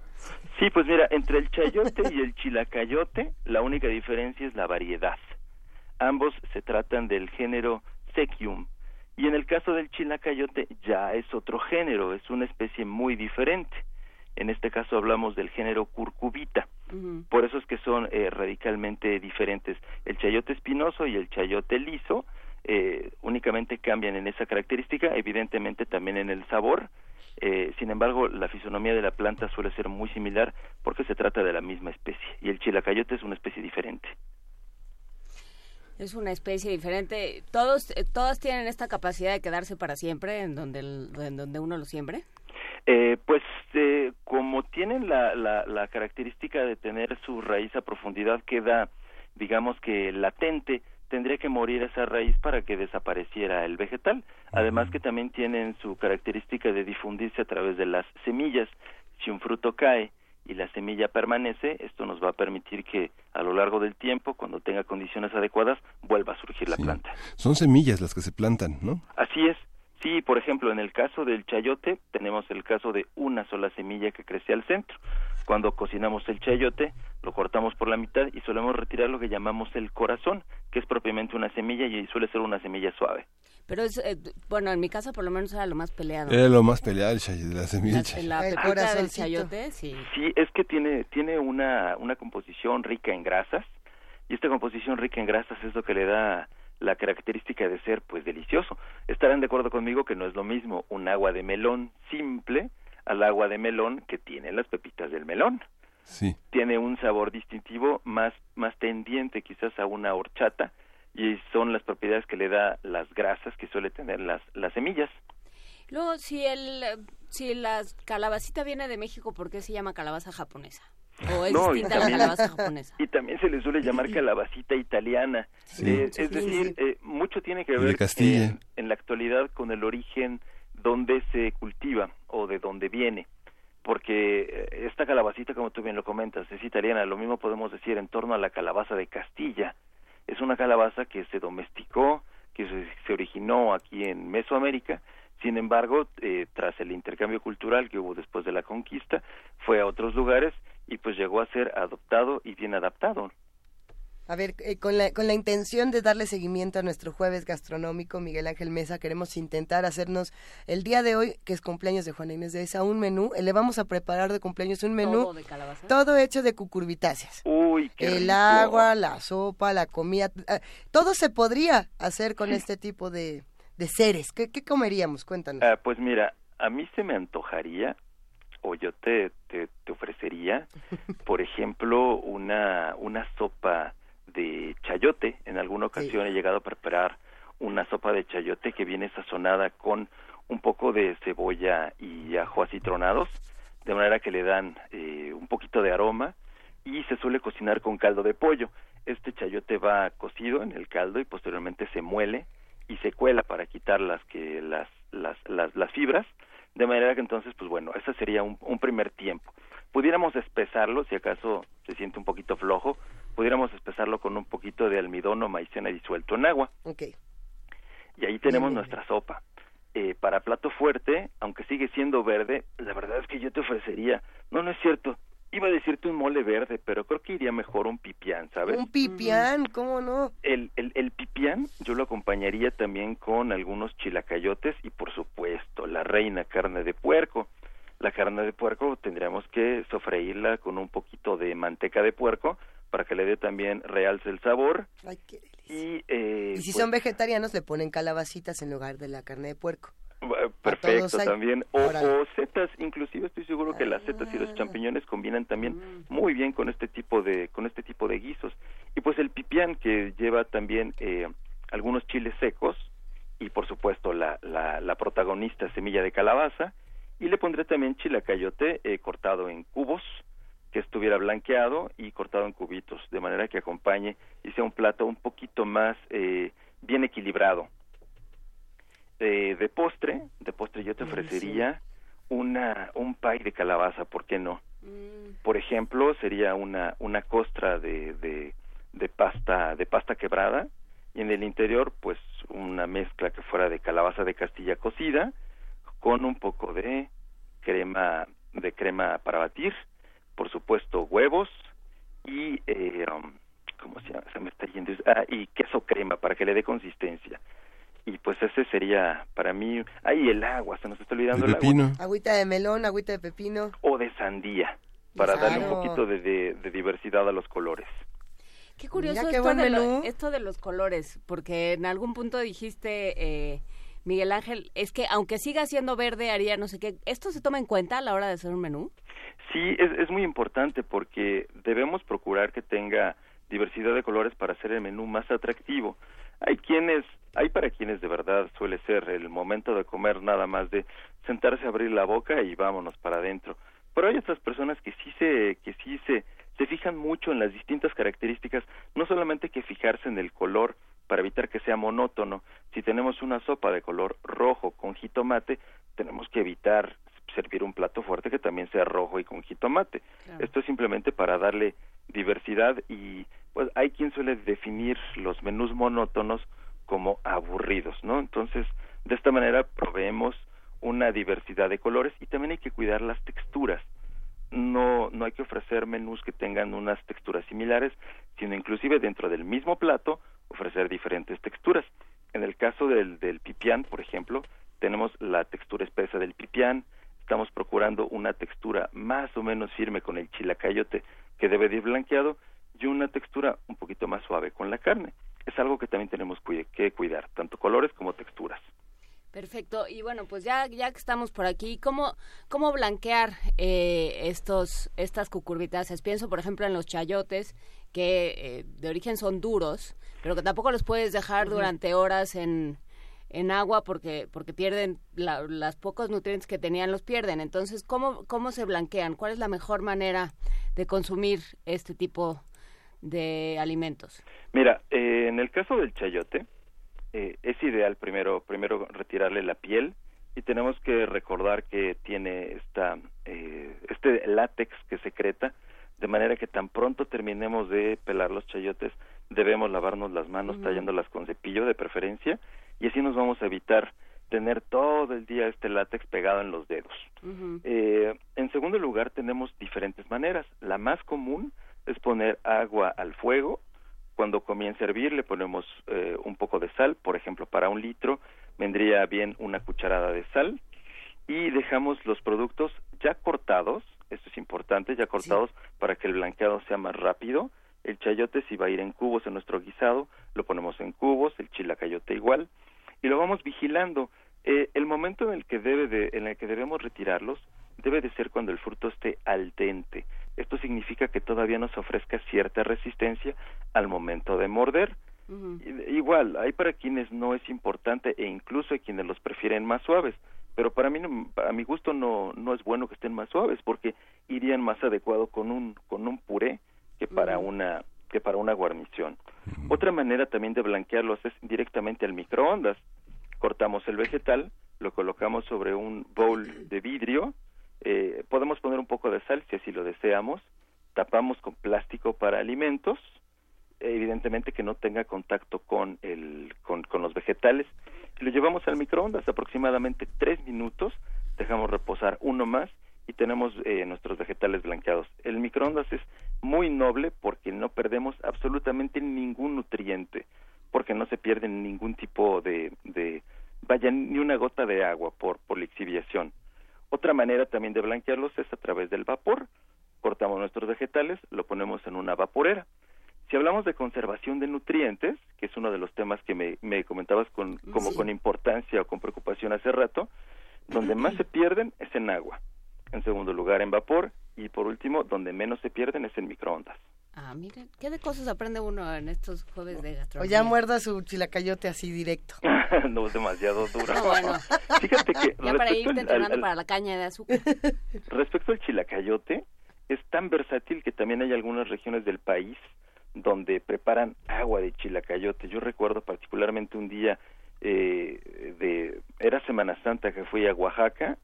Sí, pues mira, entre el chayote y el chilacayote, la única diferencia es la variedad. Ambos se tratan del género Sequium. Y en el caso del chilacayote ya es otro género, es una especie muy diferente. En este caso hablamos del género curcubita. Uh -huh. Por eso es que son eh, radicalmente diferentes. El chayote espinoso y el chayote liso eh, únicamente cambian en esa característica, evidentemente también en el sabor. Eh, sin embargo, la fisonomía de la planta suele ser muy similar porque se trata de la misma especie y el chilacayote es una especie diferente. Es una especie diferente. Todos, eh, todas tienen esta capacidad de quedarse para siempre en donde, el, en donde uno lo siembre. Eh, pues eh, como tienen la, la, la característica de tener su raíz a profundidad queda, digamos que latente, tendría que morir esa raíz para que desapareciera el vegetal. Además que también tienen su característica de difundirse a través de las semillas. Si un fruto cae y la semilla permanece, esto nos va a permitir que a lo largo del tiempo, cuando tenga condiciones adecuadas, vuelva a surgir la Sí. planta. Son semillas las que se plantan, ¿no? Así es. Sí, por ejemplo, en el caso del chayote, tenemos el caso de una sola semilla que crece al centro. Cuando cocinamos el chayote, lo cortamos por la mitad y solemos retirar lo que llamamos el corazón, que es propiamente una semilla y suele ser una semilla suave. Pero es, eh, bueno, en mi casa por lo menos era lo más peleado. Era lo más peleado el chay- la semilla. La, en la pepita del chayote, sí. Sí, es que tiene, tiene una, una composición rica en grasas y esta composición rica en grasas es lo que le da la característica de ser pues delicioso. Estarán de acuerdo conmigo que no es lo mismo un agua de melón simple al agua de melón que tiene las pepitas del melón. Sí. Tiene un sabor distintivo más, más tendiente quizás a una horchata y son las propiedades que le da las grasas que suele tener las, las semillas. Luego, si el, si la calabacita viene de México, ¿por qué se llama calabaza japonesa? ¿O es No, y la también- calabaza japonesa? Y también se le suele llamar calabacita italiana. Sí. Eh, Sí, es decir, sí. eh, mucho tiene que ver Castilla. en, en la actualidad con el origen donde se cultiva o de dónde viene. Porque eh, esta calabacita, como tú bien lo comentas, es italiana. Lo mismo podemos decir en torno a la calabaza de Castilla. Es una calabaza que se domesticó, que se, se originó aquí en Mesoamérica. Sin embargo, eh, tras el intercambio cultural que hubo después de la conquista, fue a otros lugares y pues llegó a ser adoptado y bien adaptado. A ver, eh, con, la, con la intención de darle seguimiento a nuestro jueves gastronómico, Miguel Ángel Mesa, queremos intentar hacernos el día de hoy, que es cumpleaños de Juana Inés de esa, un menú. eh, Le vamos a preparar de cumpleaños un menú ¿Todo de calabaza? todo hecho de cucurbitáceas. Uy, qué El rico. agua, la sopa, la comida, eh, todo se podría hacer con este tipo de, de seres. ¿Qué, qué comeríamos? Cuéntanos. Ah, pues mira, a mí se me antojaría, o yo te, te, te ofrecería, por ejemplo, una, una sopa de chayote. En alguna ocasión Sí. he llegado a preparar una sopa de chayote que viene sazonada con un poco de cebolla y ajo acitronados, de manera que le dan eh, un poquito de aroma y se suele cocinar con caldo de pollo. Este chayote va cocido en el caldo y posteriormente se muele y se cuela para quitar las que las las las, las fibras de manera que entonces pues bueno ese sería un, un primer tiempo. Pudiéramos espesarlo si acaso se siente un poquito flojo pudiéramos espesarlo con un poquito de almidón o maicena disuelto en agua. Ok. y ahí tenemos Bien, bien, nuestra sopa. Eh, para plato fuerte aunque sigue siendo verde la verdad es que yo te ofrecería no no es cierto iba a decirte un mole verde pero creo que iría mejor un pipián sabes Un pipián, ¿cómo no? el, el, el pipián yo lo acompañaría también con algunos chilacayotes y por supuesto la reina carne de puerco. La carne de puerco tendríamos que sofreírla con un poquito de manteca de puerco para que le dé también realce el sabor Ay, qué delicia. y, eh, Y si pues, son vegetarianos, le ponen calabacitas en lugar de la carne de puerco. Eh, perfecto también. O, setas inclusive estoy seguro que las setas y los champiñones combinan también muy bien con este tipo de con este tipo de guisos. Y pues el pipián que lleva también eh, algunos chiles secos y por supuesto la, la, la protagonista semilla de calabaza. Y le pondré también chilacayote eh, cortado en cubos que estuviera blanqueado y cortado en cubitos de manera que acompañe y sea un plato un poquito más eh, bien equilibrado eh, de postre de postre yo te ofrecería una un pie de calabaza por qué no Mm. por ejemplo sería una una costra de, de de pasta de pasta quebrada y en el interior pues una mezcla que fuera de calabaza de Castilla cocida con un poco de crema de crema para batir, por supuesto huevos y eh, um, ¿cómo se llama? Se me está yendo. Ah, y queso crema para que le dé consistencia. Y pues ese sería para mí, ay el agua, se nos está olvidando El el, agua. Agüita de melón, agüita de pepino. o de sandía para darle un poquito de, de- de diversidad a los colores. Qué curioso Mira qué esto, de lo- esto de los colores, porque en algún punto dijiste, eh, Miguel Ángel, es que aunque siga siendo verde, haría no sé qué. ¿Esto se toma en cuenta a la hora de hacer un menú? Sí, es, es muy importante porque debemos procurar que tenga diversidad de colores para hacer el menú más atractivo. Hay quienes, hay para quienes de verdad suele ser el momento de comer nada más de sentarse a abrir la boca y vámonos para adentro. Pero hay otras personas que sí se, que sí se, se fijan mucho en las distintas características, no solamente que fijarse en el color para evitar que sea monótono. Si tenemos una sopa de color rojo con jitomate, tenemos que evitar servir un plato fuerte que también sea rojo y con jitomate. Esto es simplemente para darle diversidad y pues hay quien suele definir los menús monótonos como aburridos, ¿no? Entonces, de esta manera proveemos una diversidad de colores y también hay que cuidar las texturas. No no hay que ofrecer menús que tengan unas texturas similares, sino inclusive dentro del mismo plato ofrecer diferentes texturas. En el caso del del pipián, por ejemplo, tenemos la textura espesa del pipián, estamos procurando una textura más o menos firme con el chilacayote que debe de ir blanqueado y una textura un poquito más suave con la carne. Es algo que también tenemos que cuidar, tanto colores como texturas. Perfecto. Y bueno, pues ya, ya que estamos por aquí, ¿cómo, cómo blanquear eh, estos, estas cucurbitáceas? Pienso, por ejemplo, en los chayotes, que eh, de origen son duros, pero que tampoco los puedes dejar durante horas en, en agua porque, porque pierden la- las pocos nutrientes que tenían, los pierden. Entonces, ¿cómo, ¿cómo se blanquean? ¿Cuál es la mejor manera de consumir este tipo de alimentos? Mira, eh, en el caso del chayote, eh, es ideal primero, primero retirarle la piel y tenemos que recordar que tiene esta, eh, este látex que secreta, de manera que tan pronto terminemos de pelar los chayotes, debemos lavarnos las manos tallándolas con cepillo de preferencia y así nos vamos a evitar tener todo el día este látex pegado en los dedos. Eh, en segundo lugar, tenemos diferentes maneras. La más común es poner agua al fuego. Cuando comience a hervir, le ponemos eh, un poco de sal. Por ejemplo, para un litro vendría bien una cucharada de sal. Y dejamos los productos ya cortados. Esto es importante, ya cortados para que el blanqueado sea más rápido. El chayote, si va a ir en cubos en nuestro guisado, lo ponemos en cubos. El chilacayote igual. Y lo vamos vigilando. Eh, el momento en el que debe de, en el que debemos retirarlos debe de ser cuando el fruto esté al dente. Esto significa que todavía nos ofrezca cierta resistencia al momento de morder. I- Igual, hay para quienes no es importante e incluso hay quienes los prefieren más suaves, pero para mí, no- a mi gusto no, no es bueno que estén más suaves porque irían más adecuado con un, con un puré que para una que para una guarnición. Otra manera también de blanquearlos es directamente al microondas. Cortamos el vegetal, lo colocamos sobre un bowl de vidrio, eh, podemos poner un poco de sal si así lo deseamos, tapamos con plástico para alimentos, evidentemente que no tenga contacto con el con, los vegetales. Y lo llevamos al microondas aproximadamente tres minutos dejamos reposar uno más y tenemos eh, nuestros vegetales blanqueados. El microondas es muy noble porque no perdemos absolutamente ningún nutriente porque no se pierde ningún tipo de, de vaya ni una gota de agua por por lixiviación otra manera también de blanquearlos es a través del vapor. Cortamos nuestros vegetales lo ponemos en una vaporera. Si hablamos de conservación de nutrientes, que es uno de los temas que me, me comentabas con, como con importancia o con preocupación hace rato, donde más se pierden es en agua, en segundo lugar en vapor y por último, donde menos se pierden es en microondas. Ah, miren, ¿qué de cosas aprende uno en estos jueves de O gastronomía? ya muerda su chilacayote así directo. no es demasiado duro. No, bueno. Fíjate que Ya para respecto irte al- entrenando al- para la caña de azúcar. Respecto al chilacayote, es tan versátil que también hay algunas regiones del país donde preparan agua de chilacayote. Yo recuerdo particularmente un día eh, de era Semana Santa que fui a Oaxaca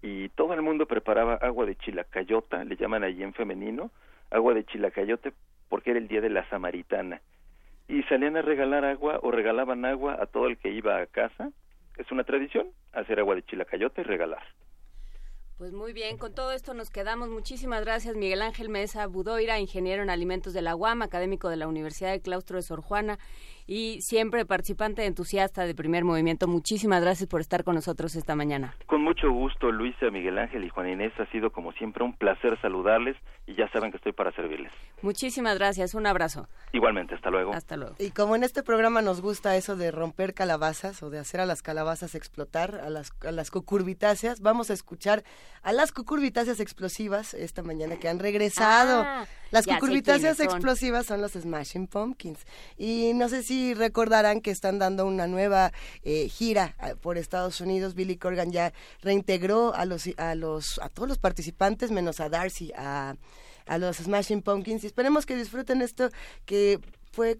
y todo el mundo preparaba agua de chilacayota, le llaman allí en femenino, agua de chilacayote porque era el día de la samaritana. Y salían a regalar agua o regalaban agua a todo el que iba a casa. Es una tradición hacer agua de chilacayote y regalar. Pues muy bien, con todo esto nos quedamos. Muchísimas gracias, Miguel Ángel Mesa Budoira, ingeniero en alimentos de la UAM, académico de la Universidad del Claustro de Sor Juana y siempre participante entusiasta de Primer Movimiento. Muchísimas gracias por estar con nosotros esta mañana. Con mucho gusto, Luisa, Miguel Ángel y Juan Inés. Ha sido como siempre un placer saludarles y ya saben que estoy para servirles. Muchísimas gracias, un abrazo. Igualmente, hasta luego. Hasta luego. Y como en este programa nos gusta eso de romper calabazas o de hacer a las calabazas explotar, a las, a las cucurbitáceas, vamos a escuchar a las cucurbitáceas explosivas esta mañana que han regresado. Ah, las cucurbitáceas explosivas son los Smashing Pumpkins. Y no sé si recordarán que están dando una nueva eh, gira eh, por Estados Unidos. Billy Corgan ya reintegró a los a los a todos los participantes menos a Darcy a a los Smashing Pumpkins y esperemos que disfruten esto que fue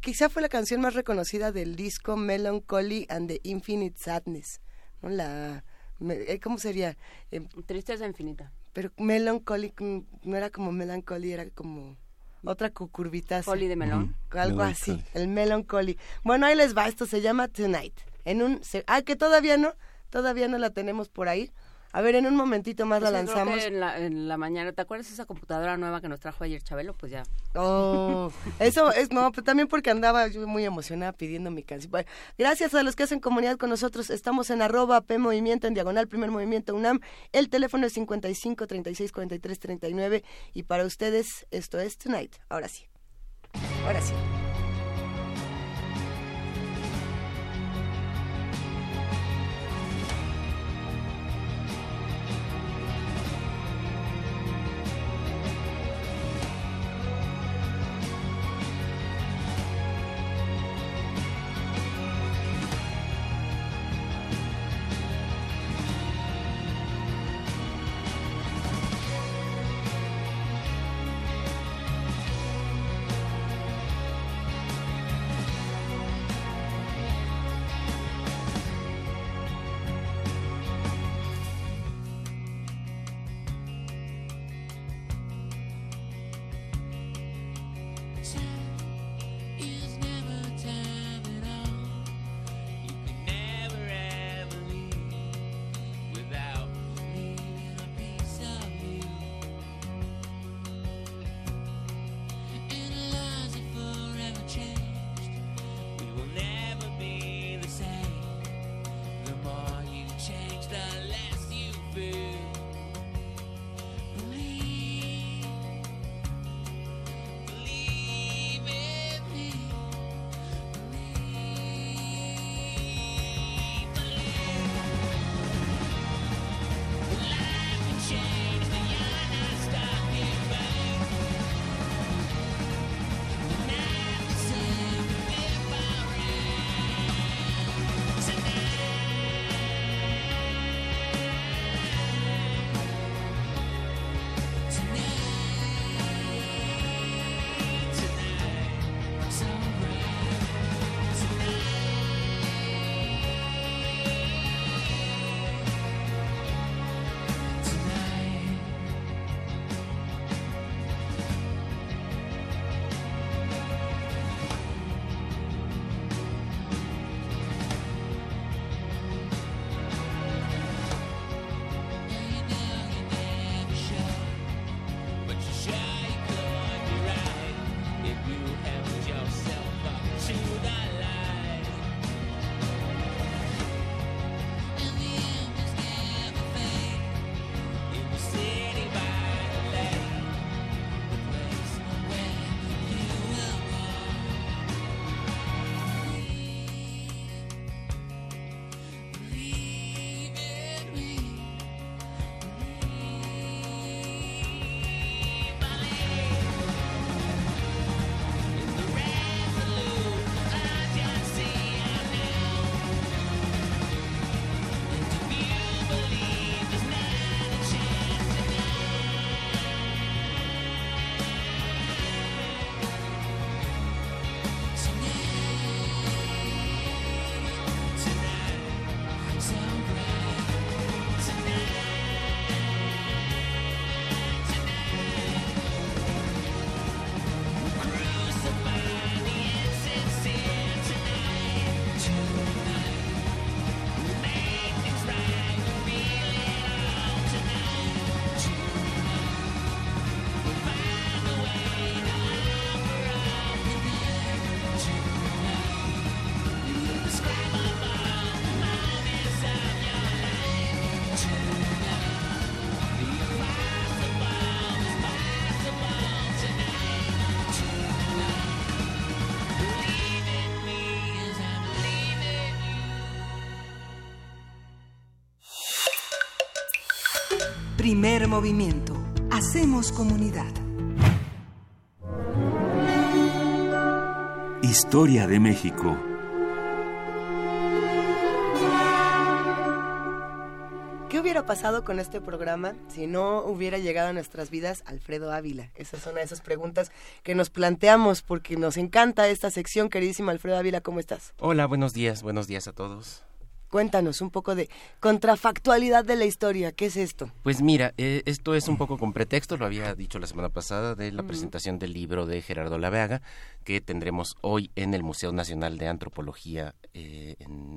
quizá fue la canción más reconocida del disco Melancholy and the Infinite Sadness ¿no? la eh, cómo sería Eh, Tristeza infinita. pero Melancholy mm, no era como Melancholy era como otra cucurbitácea Poli de melón. algo así, el Melancholy. Bueno, ahí les va, esto se llama Tonight. En un se- ah, que todavía no, todavía no la tenemos por ahí. A ver, en un momentito más la Pues lanzamos. En la, en la mañana, ¿te acuerdas esa computadora nueva que nos trajo ayer Chabelo? Pues ya. Oh, eso es, no, pero también porque andaba yo muy emocionada pidiendo mi canción. Bueno, gracias a los que hacen comunidad con nosotros. Estamos en arroba P Movimiento, en diagonal Primer Movimiento UNAM. El teléfono es 55 36 43 39. Y para ustedes, esto es Tonight. Ahora sí. Ahora sí. Primer movimiento. Hacemos comunidad. Historia de México. ¿Qué hubiera pasado con este programa si no hubiera llegado a nuestras vidas Alfredo Ávila? Esa es una de esas preguntas que nos planteamos porque nos encanta esta sección, queridísimo Alfredo Ávila, ¿cómo estás? Hola, buenos días, buenos días a todos. Cuéntanos un poco de contrafactualidad de la historia. ¿Qué es esto? Pues mira, eh, esto es un poco con pretexto, lo había dicho la semana pasada, de la presentación del libro de Gerardo Laveaga, que tendremos hoy en el Museo Nacional de Antropología eh,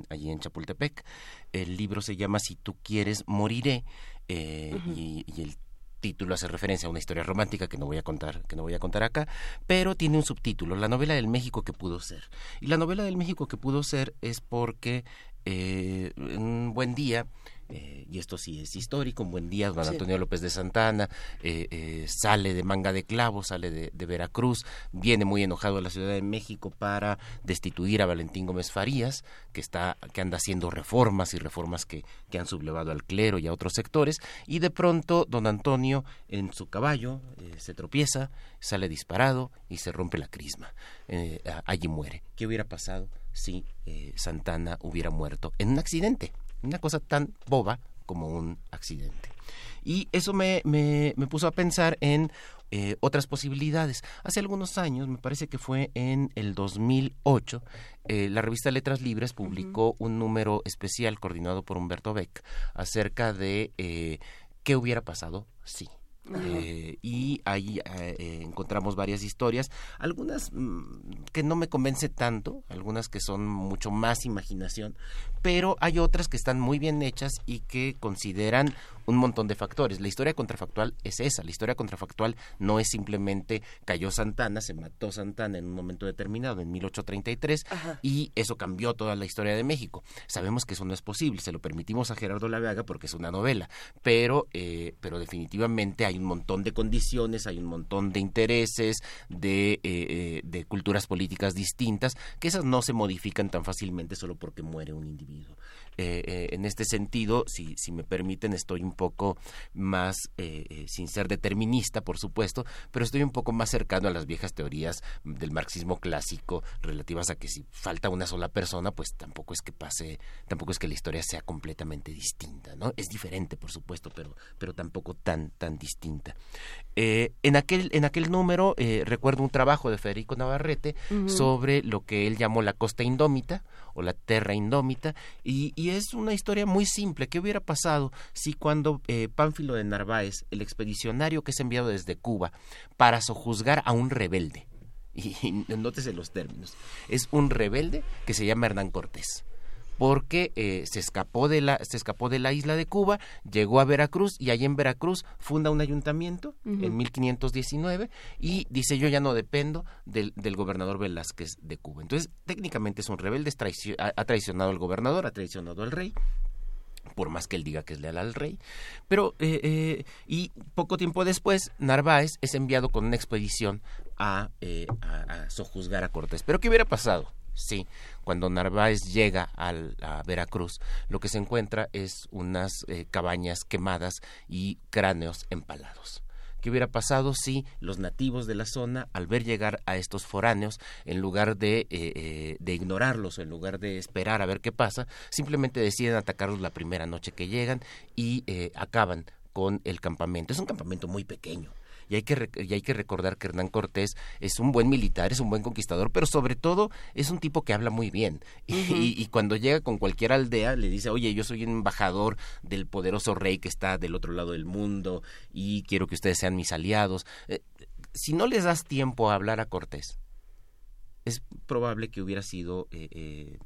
allí en Chapultepec. El libro se llama Si tú quieres, moriré, eh, y, y el título hace referencia a una historia romántica que no voy a contar, que no voy a contar acá, pero tiene un subtítulo, La novela del México que pudo ser. Y la novela del México que pudo ser es porque eh, un buen día, eh, y esto sí es histórico, un buen día, don Sí. Antonio López de Santana eh, eh, sale de Manga de Clavo, sale de, de Veracruz, viene muy enojado a la Ciudad de México para destituir a Valentín Gómez Farías, que está, que anda haciendo reformas y reformas que, que han sublevado al clero y a otros sectores, y de pronto don Antonio en su caballo se tropieza, sale disparado y se rompe la crisma. Allí muere. ¿Qué hubiera pasado si eh, Santana hubiera muerto en un accidente? Una cosa tan boba como un accidente. Y eso me, me, me puso a pensar en eh, otras posibilidades. Hace algunos años, me parece que fue en el 2008, eh, la revista Letras Libres publicó un número especial coordinado por Humberto Beck acerca de eh, qué hubiera pasado si. Eh, y ahí eh, eh, encontramos varias historias, algunas mm, que no me convence tanto, algunas que son mucho más imaginación, pero hay otras que están muy bien hechas y que consideran un montón de factores. La historia contrafactual es esa, la historia contrafactual no es simplemente cayó Santana, se mató Santana en un momento determinado, en 1833, y eso cambió toda la historia de México. Sabemos que eso no es posible, se lo permitimos a Gerardo Laveaga porque es una novela, pero, eh, pero definitivamente hay un montón de condiciones, hay un montón de intereses, de, eh, eh, de culturas políticas distintas, que esas no se modifican tan fácilmente solo porque muere un individuo. Eh, eh, en este sentido, si, si me permiten, estoy un poco más, eh, sin ser determinista, por supuesto, pero estoy un poco más cercano a las viejas teorías del marxismo clásico relativas a que si falta una sola persona, pues tampoco es que pase, tampoco es que la historia sea completamente distinta, ¿no? Es diferente, por supuesto, pero, pero tampoco tan, tan distinta. En, aquel, en aquel número recuerdo un trabajo de Federico Navarrete sobre lo que él llamó la costa indómita o la terra indómita y, y es una historia muy simple. ¿Qué hubiera pasado si cuando eh, Pánfilo de Narváez, el expedicionario que es enviado desde Cuba para sojuzgar a un rebelde, y, y nótese los términos, es un rebelde que se llama Hernán Cortés porque eh, se escapó de la se escapó de la isla de Cuba, llegó a Veracruz y allí en Veracruz funda un ayuntamiento en 1519 y dice yo ya no dependo del, del gobernador Velázquez de Cuba. Entonces técnicamente es un rebelde, es traicio- ha, ha traicionado al gobernador, ha traicionado al rey por más que él diga que es leal al rey. Pero, eh, eh, y poco tiempo después, Narváez es enviado con una expedición a, eh, a, a sojuzgar a Cortés. Pero, ¿qué hubiera pasado? Sí, cuando Narváez llega al- a Veracruz, lo que se encuentra es unas eh, cabañas quemadas y cráneos empalados. ¿Qué hubiera pasado si los nativos de la zona, al ver llegar a estos foráneos, en lugar de, eh, eh, de ignorarlos, en lugar de esperar a ver qué pasa, simplemente deciden atacarlos la primera noche que llegan y eh, acaban con el campamento? Es un campamento muy pequeño. Y hay, que y hay que recordar que Hernán Cortés es un buen militar, es un buen conquistador, pero sobre todo es un tipo que habla muy bien. Y cuando llega con cualquier aldea le dice, oye, yo soy un embajador del poderoso rey que está del otro lado del mundo y quiero que ustedes sean mis aliados. Eh, si no les das tiempo a hablar a Cortés, es probable que hubiera sido eh, eh,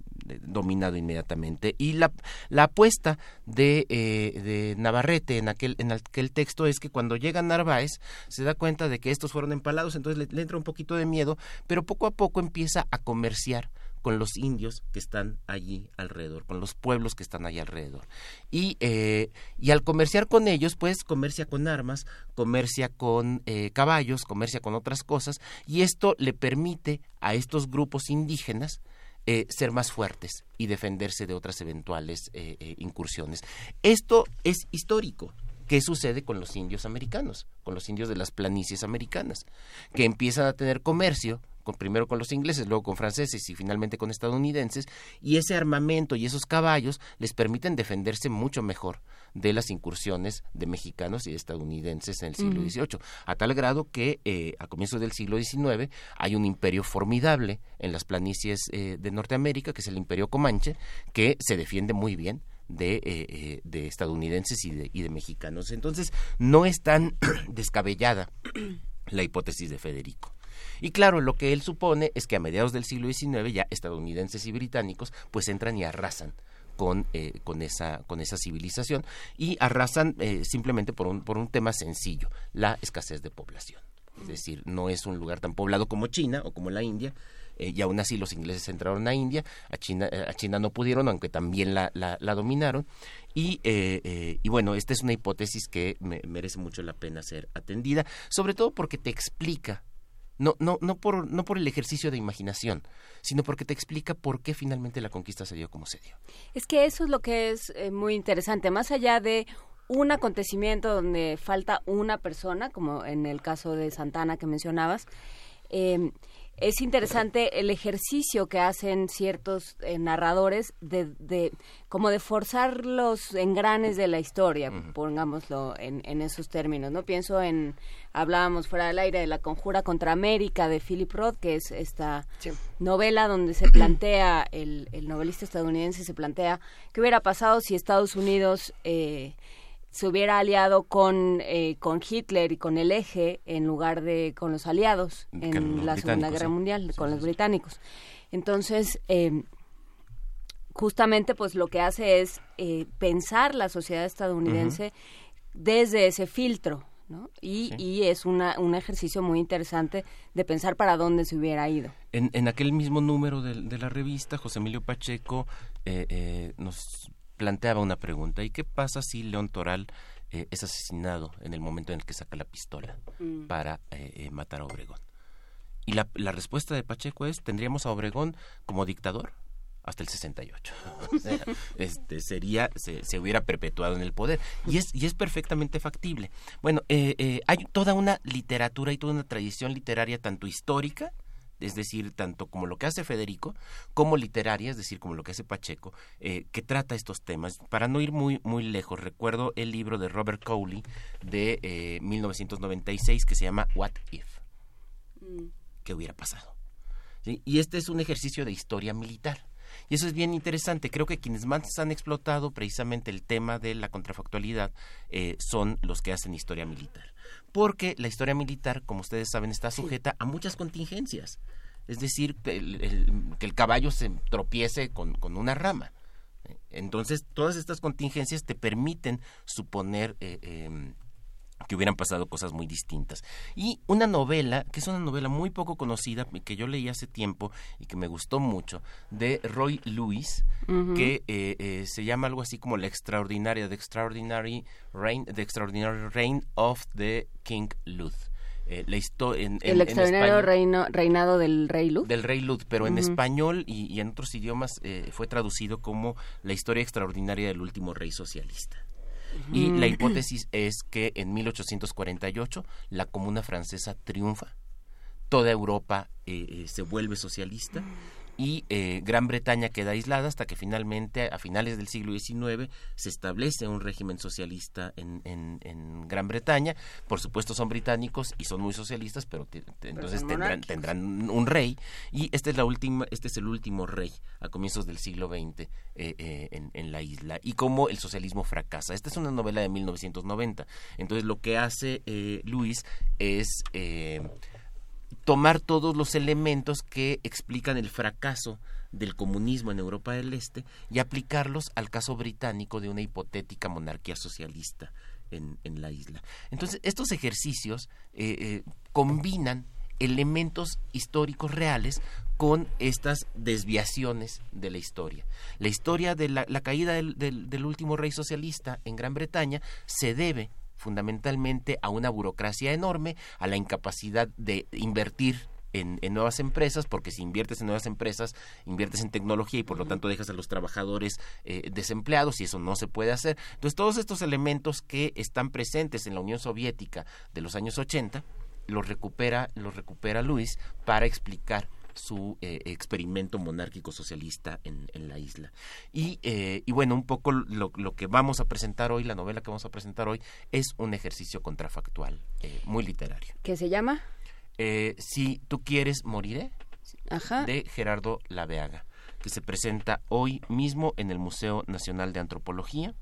dominado inmediatamente. Y la, la apuesta de, eh, de Navarrete en aquel, en aquel texto es que cuando llega Narváez se da cuenta de que estos fueron empalados, entonces le, le entra un poquito de miedo, pero poco a poco empieza a comerciar con los indios que están allí alrededor, con los pueblos que están allí alrededor. Y, eh, y al comerciar con ellos, pues comercia con armas, comercia con eh, caballos, comercia con otras cosas, y esto le permite a estos grupos indígenas eh, ser más fuertes y defenderse de otras eventuales eh, incursiones. Esto es histórico. ¿Qué sucede con los indios americanos, con los indios de las planicies americanas, que empiezan a tener comercio primero con los ingleses, luego con franceses y finalmente con estadounidenses, y ese armamento y esos caballos les permiten defenderse mucho mejor de las incursiones de mexicanos y estadounidenses en el siglo XVIII, a tal grado que eh, a comienzos del siglo XIX hay un imperio formidable en las planicies eh, de Norteamérica, que es el imperio Comanche, que se defiende muy bien de, eh, de estadounidenses y de, y de mexicanos. Entonces, no es tan descabellada la hipótesis de Federico. Y claro, lo que él supone es que a mediados del siglo XIX ya estadounidenses y británicos pues entran y arrasan con, eh, con, esa, con esa civilización y arrasan eh, simplemente por un, por un tema sencillo, la escasez de población. Es decir, no es un lugar tan poblado como China o como la India, eh, y aún así los ingleses entraron a India, a China, a China no pudieron, aunque también la, la, dominaron. Y, y, bueno, esta es una hipótesis que merece mucho la pena ser atendida, sobre todo porque te explica no, no, no, por, no por el ejercicio de imaginación, sino porque te explica por qué finalmente la conquista se dio como se dio. Es que eso es lo que es eh, muy interesante, más allá de un acontecimiento donde falta una persona, como en el caso de Santana que mencionabas, eh, es interesante el ejercicio que hacen ciertos eh, narradores de, de, como de forzar los engranes de la historia, pongámoslo en, en, esos términos, ¿no? Pienso en, hablábamos fuera del aire de La Conjura contra América de Philip Roth, que es esta novela donde se plantea, el, el novelista estadounidense se plantea qué hubiera pasado si Estados Unidos... Eh, se hubiera aliado con, eh, con Hitler y con el eje en lugar de con los aliados en la Segunda Guerra Mundial, con los británicos. Entonces, eh, justamente pues lo que hace es eh, pensar la sociedad estadounidense desde ese filtro. ¿no? Y, y es una, un ejercicio muy interesante de pensar para dónde se hubiera ido. En, en aquel mismo número de, de la revista, José Emilio Pacheco nos planteaba una pregunta. ¿Y qué pasa si León Toral eh, es asesinado en el momento en el que saca la pistola mm. para eh, eh, matar a Obregón? Y la, la, respuesta de Pacheco es, ¿tendríamos a Obregón como dictador? Hasta el 68. este, sería, se, se, hubiera perpetuado en el poder. Y es, y es perfectamente factible. Bueno, hay toda una literatura y toda una tradición literaria, tanto histórica, es decir, tanto como lo que hace Federico, como literaria, es decir, como lo que hace Pacheco, eh, que trata estos temas. Para no ir muy, muy lejos, recuerdo el libro de Robert Cowley de eh, 1996 que se llama What If? Mm. ¿Qué hubiera pasado? Y este es un ejercicio de historia militar. Y eso es bien interesante. Creo que quienes más han explotado precisamente el tema de la contrafactualidad eh, son los que hacen historia militar porque la historia militar, como ustedes saben, está sujeta a muchas contingencias. Es decir, que el, caballo se tropiece con, una rama. Entonces, todas estas contingencias te permiten suponer eh, em, que hubieran pasado cosas muy distintas. Y una novela, que es una novela muy poco conocida, que yo leí hace tiempo y que me gustó mucho, de Roy Lewis, que eh, eh, se llama algo así como La extraordinaria, The Extraordinary Reign, The Extraordinary Reign of the King Lud. Eh, la en, el extraordinario reino, reinado del rey Lud. Del rey Lud, pero en español y, y, en otros idiomas fue traducido como la historia extraordinaria del último rey socialista. Y la hipótesis es que en 1848 la Comuna Francesa triunfa, toda Europa eh, eh, se vuelve socialista y eh, Gran Bretaña queda aislada hasta que finalmente a finales del siglo XIX se establece un régimen socialista en, en, Gran Bretaña. Por supuesto son británicos y son muy socialistas, pero entonces tendrán, tendrán, un rey y este es la última, este es el último rey a comienzos del siglo XX eh, eh, en, en, la isla y cómo el socialismo fracasa. Esta es una novela de 1990. Entonces lo que hace Luis es tomar todos los elementos que explican el fracaso del comunismo en Europa del Este y aplicarlos al caso británico de una hipotética monarquía socialista en, en la isla. Entonces, estos ejercicios eh, eh, combinan elementos históricos reales con estas desviaciones de la historia. La historia de la, caída del, del último rey socialista en Gran Bretaña se debe fundamentalmente a una burocracia enorme, a la incapacidad de invertir en, nuevas empresas, porque si inviertes en nuevas empresas, inviertes en tecnología y por lo tanto dejas a los trabajadores eh, desempleados y eso no se puede hacer. Entonces, todos estos elementos que están presentes en la Unión Soviética de los años 80, los recupera, los recupera Luis para explicar su eh, experimento monárquico socialista en, la isla. Y, eh, y, bueno, un poco lo, lo, que vamos a presentar hoy, la novela que vamos a presentar hoy, es un ejercicio contrafactual, eh, muy literario. ¿Qué se llama? si tú quieres, moriré, Ajá. de Gerardo Laveaga, que se presenta hoy mismo en el Museo Nacional de Antropología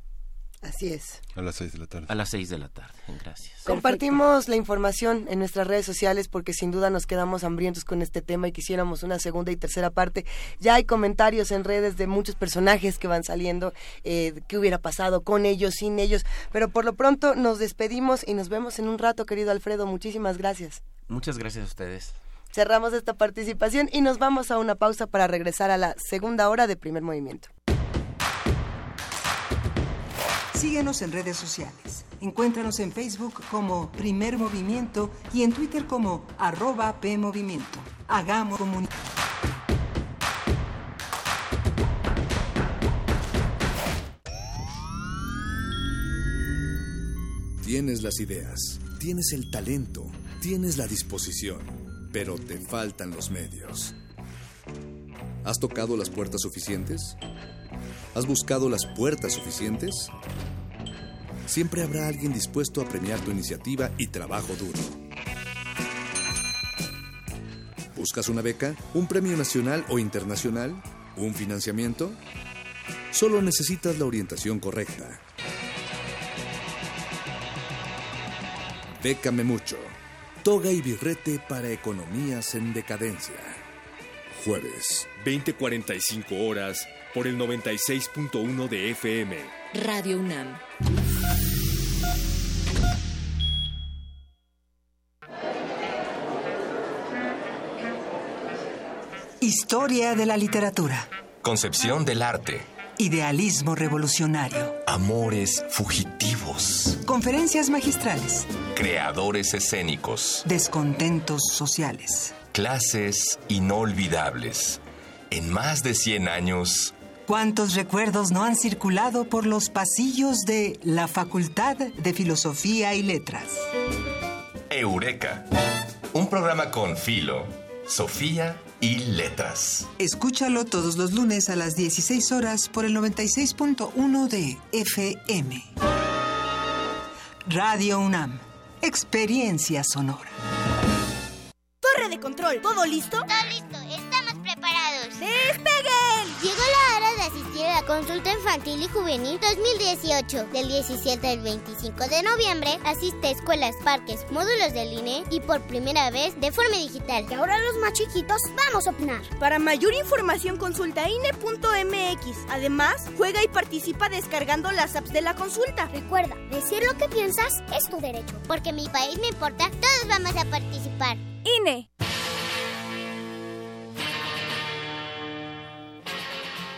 Así es. A las seis de la tarde. A las seis de la tarde, gracias. Compartimos la información en nuestras redes sociales porque sin duda nos quedamos hambrientos con este tema y quisiéramos una segunda y tercera parte. Ya hay comentarios en redes de muchos personajes que van saliendo, eh, qué hubiera pasado con ellos, sin ellos, pero por lo pronto nos despedimos y nos vemos en un rato, querido Alfredo. Muchísimas gracias. Muchas gracias a ustedes. Cerramos esta participación y nos vamos a una pausa para regresar a la segunda hora de primer movimiento. Síguenos en redes sociales. Encuéntranos en Facebook como Primer Movimiento y en Twitter como arroba PMovimiento. Hagamos comunidad. Tienes las ideas, tienes el talento, tienes la disposición, pero te faltan los medios. ¿Has tocado las puertas suficientes? ¿Has buscado las puertas suficientes? Siempre habrá alguien dispuesto a premiar tu iniciativa y trabajo duro. ¿Buscas una beca? ¿Un premio nacional o internacional? ¿Un financiamiento? Solo necesitas la orientación correcta. Bécame mucho. Toga y birrete para economías en decadencia. Jueves, 20:45 horas por el 96.1 de FM. Radio UNAM. Historia de la literatura. Concepción del arte. Idealismo revolucionario. Amores fugitivos. Conferencias magistrales. Creadores escénicos. Descontentos sociales. Clases inolvidables. En más de 100 años, ¿Cuántos recuerdos no han circulado por los pasillos de la Facultad de Filosofía y Letras? Eureka, un programa con Filo, Sofía y Letras. Escúchalo todos los lunes a las 16 horas por el 96.1 de FM. Radio UNAM, experiencia sonora. Torre de control, ¿todo listo? Todo listo, estamos preparados. ¡Despeguen! Llegó la la consulta infantil y juvenil 2018. Del 17 al 25 de noviembre, asiste a escuelas, parques, módulos del INE y por primera vez de forma digital. Y ahora los más chiquitos vamos a opinar. Para mayor información consulta INE.mx. Además, juega y participa descargando las apps de la consulta. Recuerda, decir lo que piensas es tu derecho. Porque mi país me importa, todos vamos a participar. INE.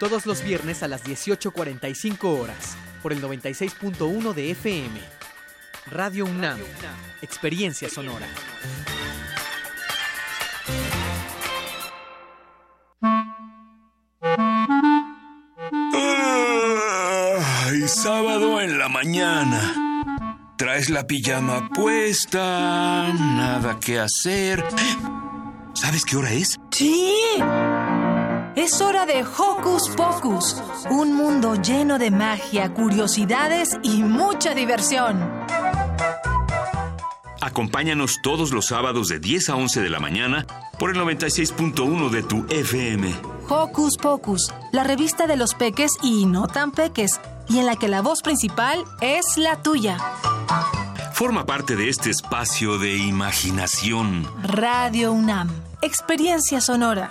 todos los viernes a las 18.45 horas, por el 96.1 de FM. Radio UNAM, Experiencia Sonora. Ay, sábado en la mañana. Traes la pijama puesta, nada que hacer. ¿Sabes qué hora es? Sí. Es hora de Hocus Pocus, un mundo lleno de magia, curiosidades y mucha diversión. Acompáñanos todos los sábados de 10 a 11 de la mañana por el 96.1 de tu FM. Hocus Pocus, la revista de los peques y no tan peques, y en la que la voz principal es la tuya. Forma parte de este espacio de imaginación. Radio UNAM, experiencia sonora.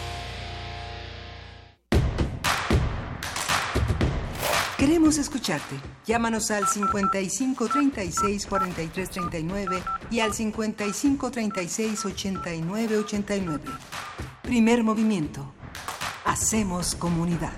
Queremos escucharte. Llámanos al 55 36 43 39 y al 55 36 89 89. Primer movimiento. Hacemos comunidad.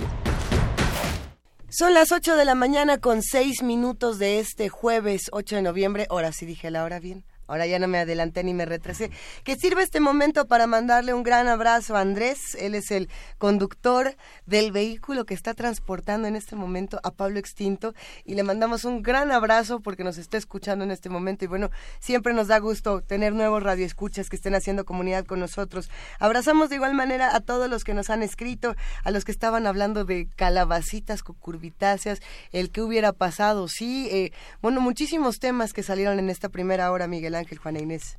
Son las 8 de la mañana con 6 minutos de este jueves 8 de noviembre. Ahora sí dije la hora bien. Ahora ya no me adelanté ni me retrasé. Que sirva este momento para mandarle un gran abrazo a Andrés. Él es el conductor del vehículo que está transportando en este momento a Pablo Extinto. Y le mandamos un gran abrazo porque nos está escuchando en este momento. Y bueno, siempre nos da gusto tener nuevos radioescuchas que estén haciendo comunidad con nosotros. Abrazamos de igual manera a todos los que nos han escrito, a los que estaban hablando de calabacitas cucurbitáceas, el que hubiera pasado. Sí, eh, bueno, muchísimos temas que salieron en esta primera hora, Miguel Ángel, Juana Inés.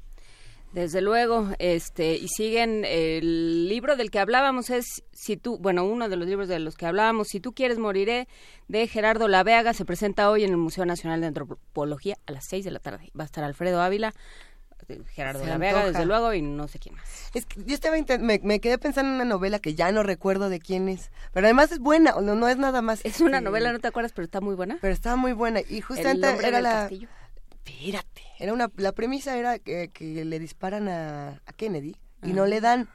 Desde luego, este, y siguen, el libro del que hablábamos es, si tú, bueno, uno de los libros de los que hablábamos, Si tú quieres moriré, de Gerardo Laveaga, se presenta hoy en el Museo Nacional de Antropología a las 6 de la tarde. Va a estar Alfredo Ávila, Gerardo Se Laveaga, desde luego, y no sé quién más. Es que yo estaba me, me quedé pensando en una novela que ya no recuerdo de quién es, pero además es buena, no, no es nada más. Es una novela, ¿no te acuerdas? Pero está muy buena. Pero está muy buena y El justamente hombre era del la castillo. Espérate, era una la premisa era que, que le disparan a, a Kennedy y no le dan.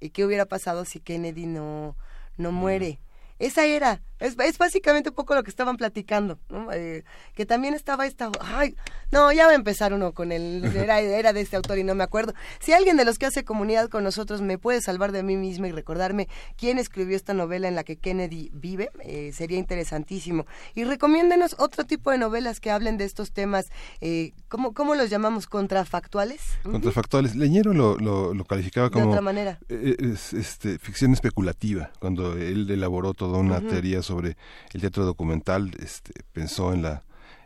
¿Y qué hubiera pasado si Kennedy no no muere? Esa era, es, es básicamente un poco lo que estaban platicando, ¿no? Eh, que también estaba esta, ay, no, ya va a empezar uno con el, era, era de este autor y no me acuerdo. Si alguien de los que hace comunidad con nosotros me puede salvar de mí misma y recordarme quién escribió esta novela en la que Kennedy vive, eh, sería interesantísimo. Y recomiéndenos otro tipo de novelas que hablen de estos temas, eh, ¿cómo, ¿cómo los llamamos? ¿Contrafactuales? Contrafactuales. Leñero lo, lo, lo calificaba De como otra manera. eh, es, este, ficción especulativa. Cuando él elaboró toda una teoría sobre el teatro documental, este, pensó en la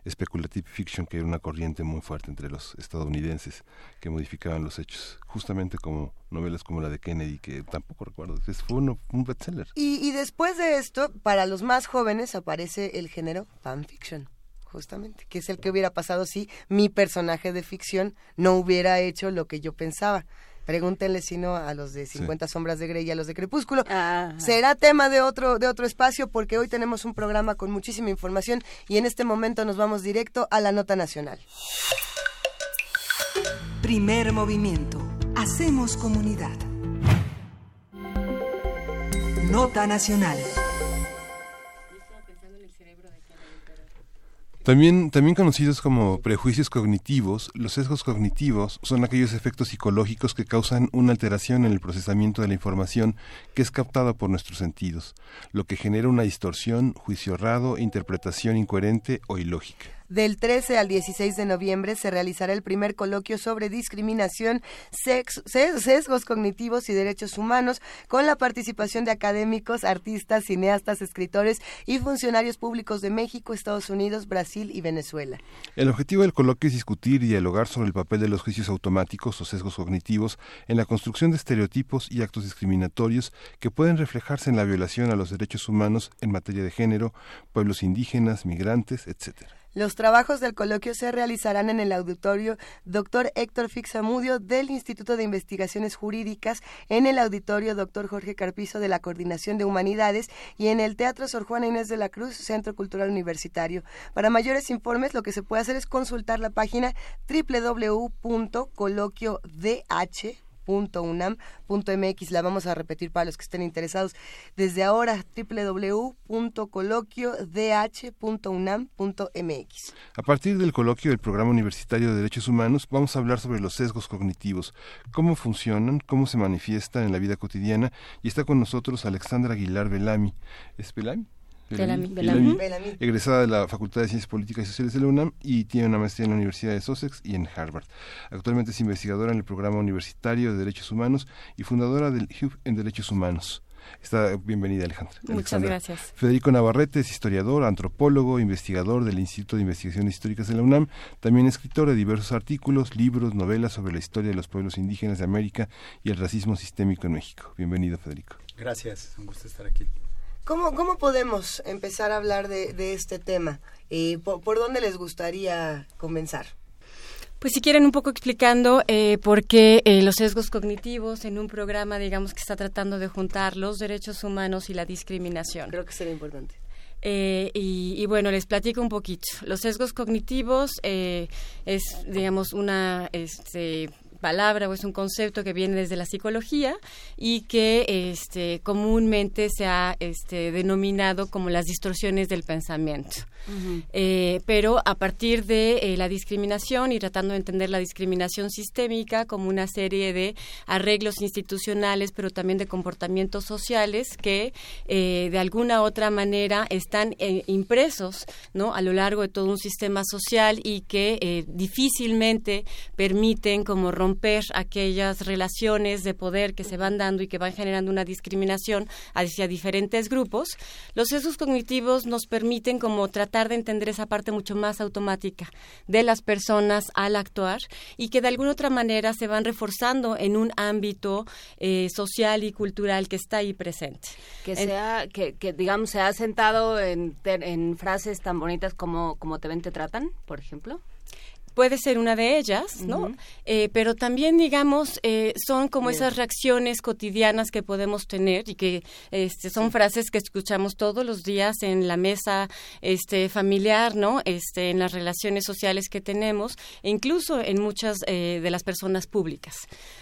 speculative fiction, que era una corriente muy fuerte entre los estadounidenses que modificaban los hechos, justamente como novelas como la de Kennedy, que tampoco recuerdo, fue uno- un bestseller. Y, y después de esto, para los más jóvenes aparece el género fanfiction, justamente, que es el que hubiera pasado si mi personaje de ficción no hubiera hecho lo que yo pensaba. Pregúntenle si no a los de 50 sombras de Grey y a los de Crepúsculo. Será tema de otro, de otro espacio porque hoy tenemos un programa con muchísima información y en este momento nos vamos directo a la nota nacional. Primer movimiento. Hacemos comunidad. Nota nacional. También, también conocidos como prejuicios cognitivos, los sesgos cognitivos son aquellos efectos psicológicos que causan una alteración en el procesamiento de la información que es captada por nuestros sentidos, lo que genera una distorsión, juicio errado, interpretación incoherente o ilógica. Del 13 al 16 de noviembre se realizará el primer coloquio sobre discriminación, sesgos cognitivos y derechos humanos con la participación de académicos, artistas, cineastas, escritores y funcionarios públicos de México, Estados Unidos, Brasil y Venezuela. El objetivo del coloquio es discutir y dialogar sobre el papel de los juicios automáticos o sesgos cognitivos en la construcción de estereotipos y actos discriminatorios que pueden reflejarse en la violación a los derechos humanos en materia de género, pueblos indígenas, migrantes, etcétera. Los trabajos del coloquio se realizarán en el auditorio Dr. Héctor Fixamudio del Instituto de Investigaciones Jurídicas, en el auditorio Dr. Jorge Carpizo de la Coordinación de Humanidades y en el Teatro Sor Juana Inés de la Cruz, Centro Cultural Universitario. Para mayores informes, lo que se puede hacer es consultar la página www.coloquio.unam.mx. La vamos a repetir para los que estén interesados. Desde ahora, www.coloquiodh.unam.mx. A partir del coloquio del Programa Universitario de Derechos Humanos, vamos a hablar sobre los sesgos cognitivos, cómo funcionan, cómo se manifiestan en la vida cotidiana. Y está con nosotros Alexandra Aguilar Belami. ¿Es Belami? Belami. Belami, Belami. egresada de la Facultad de Ciencias Políticas y Sociales de la UNAM y tiene una maestría en la Universidad de Sussex y en Harvard. Actualmente es investigadora en el Programa Universitario de Derechos Humanos y fundadora del HUB en Derechos Humanos. Está bienvenida, Alejandra. Muchas Alexandra. gracias. Federico Navarrete es historiador, antropólogo, investigador del Instituto de Investigaciones Históricas de la UNAM, también escritor de diversos artículos, libros, novelas sobre la historia de los pueblos indígenas de América y el racismo sistémico en México. Bienvenido, Federico. Gracias, un gusto estar aquí. ¿Cómo, ¿Cómo podemos empezar a hablar de, de este tema? Eh, ¿por, ¿Por dónde les gustaría comenzar? Pues si quieren un poco explicando eh, por qué eh, los sesgos cognitivos en un programa, digamos, que está tratando de juntar los derechos humanos y la discriminación. Creo que sería importante. Eh, y, y, bueno, les platico un poquito. Los sesgos cognitivos es, digamos, una este, palabra o es un concepto que viene desde la psicología y que este, comúnmente se ha este, denominado como las distorsiones del pensamiento. Eh, pero a partir de eh, la discriminación y tratando de entender la discriminación sistémica como una serie de arreglos institucionales, pero también de comportamientos sociales que eh, de alguna otra manera están impresos ¿no? a lo largo de todo un sistema social y que difícilmente permiten como romper aquellas relaciones de poder que se van dando y que van generando una discriminación hacia diferentes grupos. Los sesgos cognitivos nos permiten como tratar de entender esa parte mucho más automática de las personas al actuar y que de alguna otra manera se van reforzando en un ámbito eh, social y cultural que está ahí presente. Que, sea, que, que, digamos se ha sentado en, en frases tan bonitas como, como te ven, te tratan, por ejemplo puede ser una de ellas, ¿no? Uh -huh. eh, pero también, digamos, eh, son como Bien. esas reacciones cotidianas que podemos tener y que este, son sí. frases que escuchamos todos los días en la mesa este, familiar, ¿no? Este, en las relaciones sociales que tenemos e incluso en muchas eh, de las personas públicas.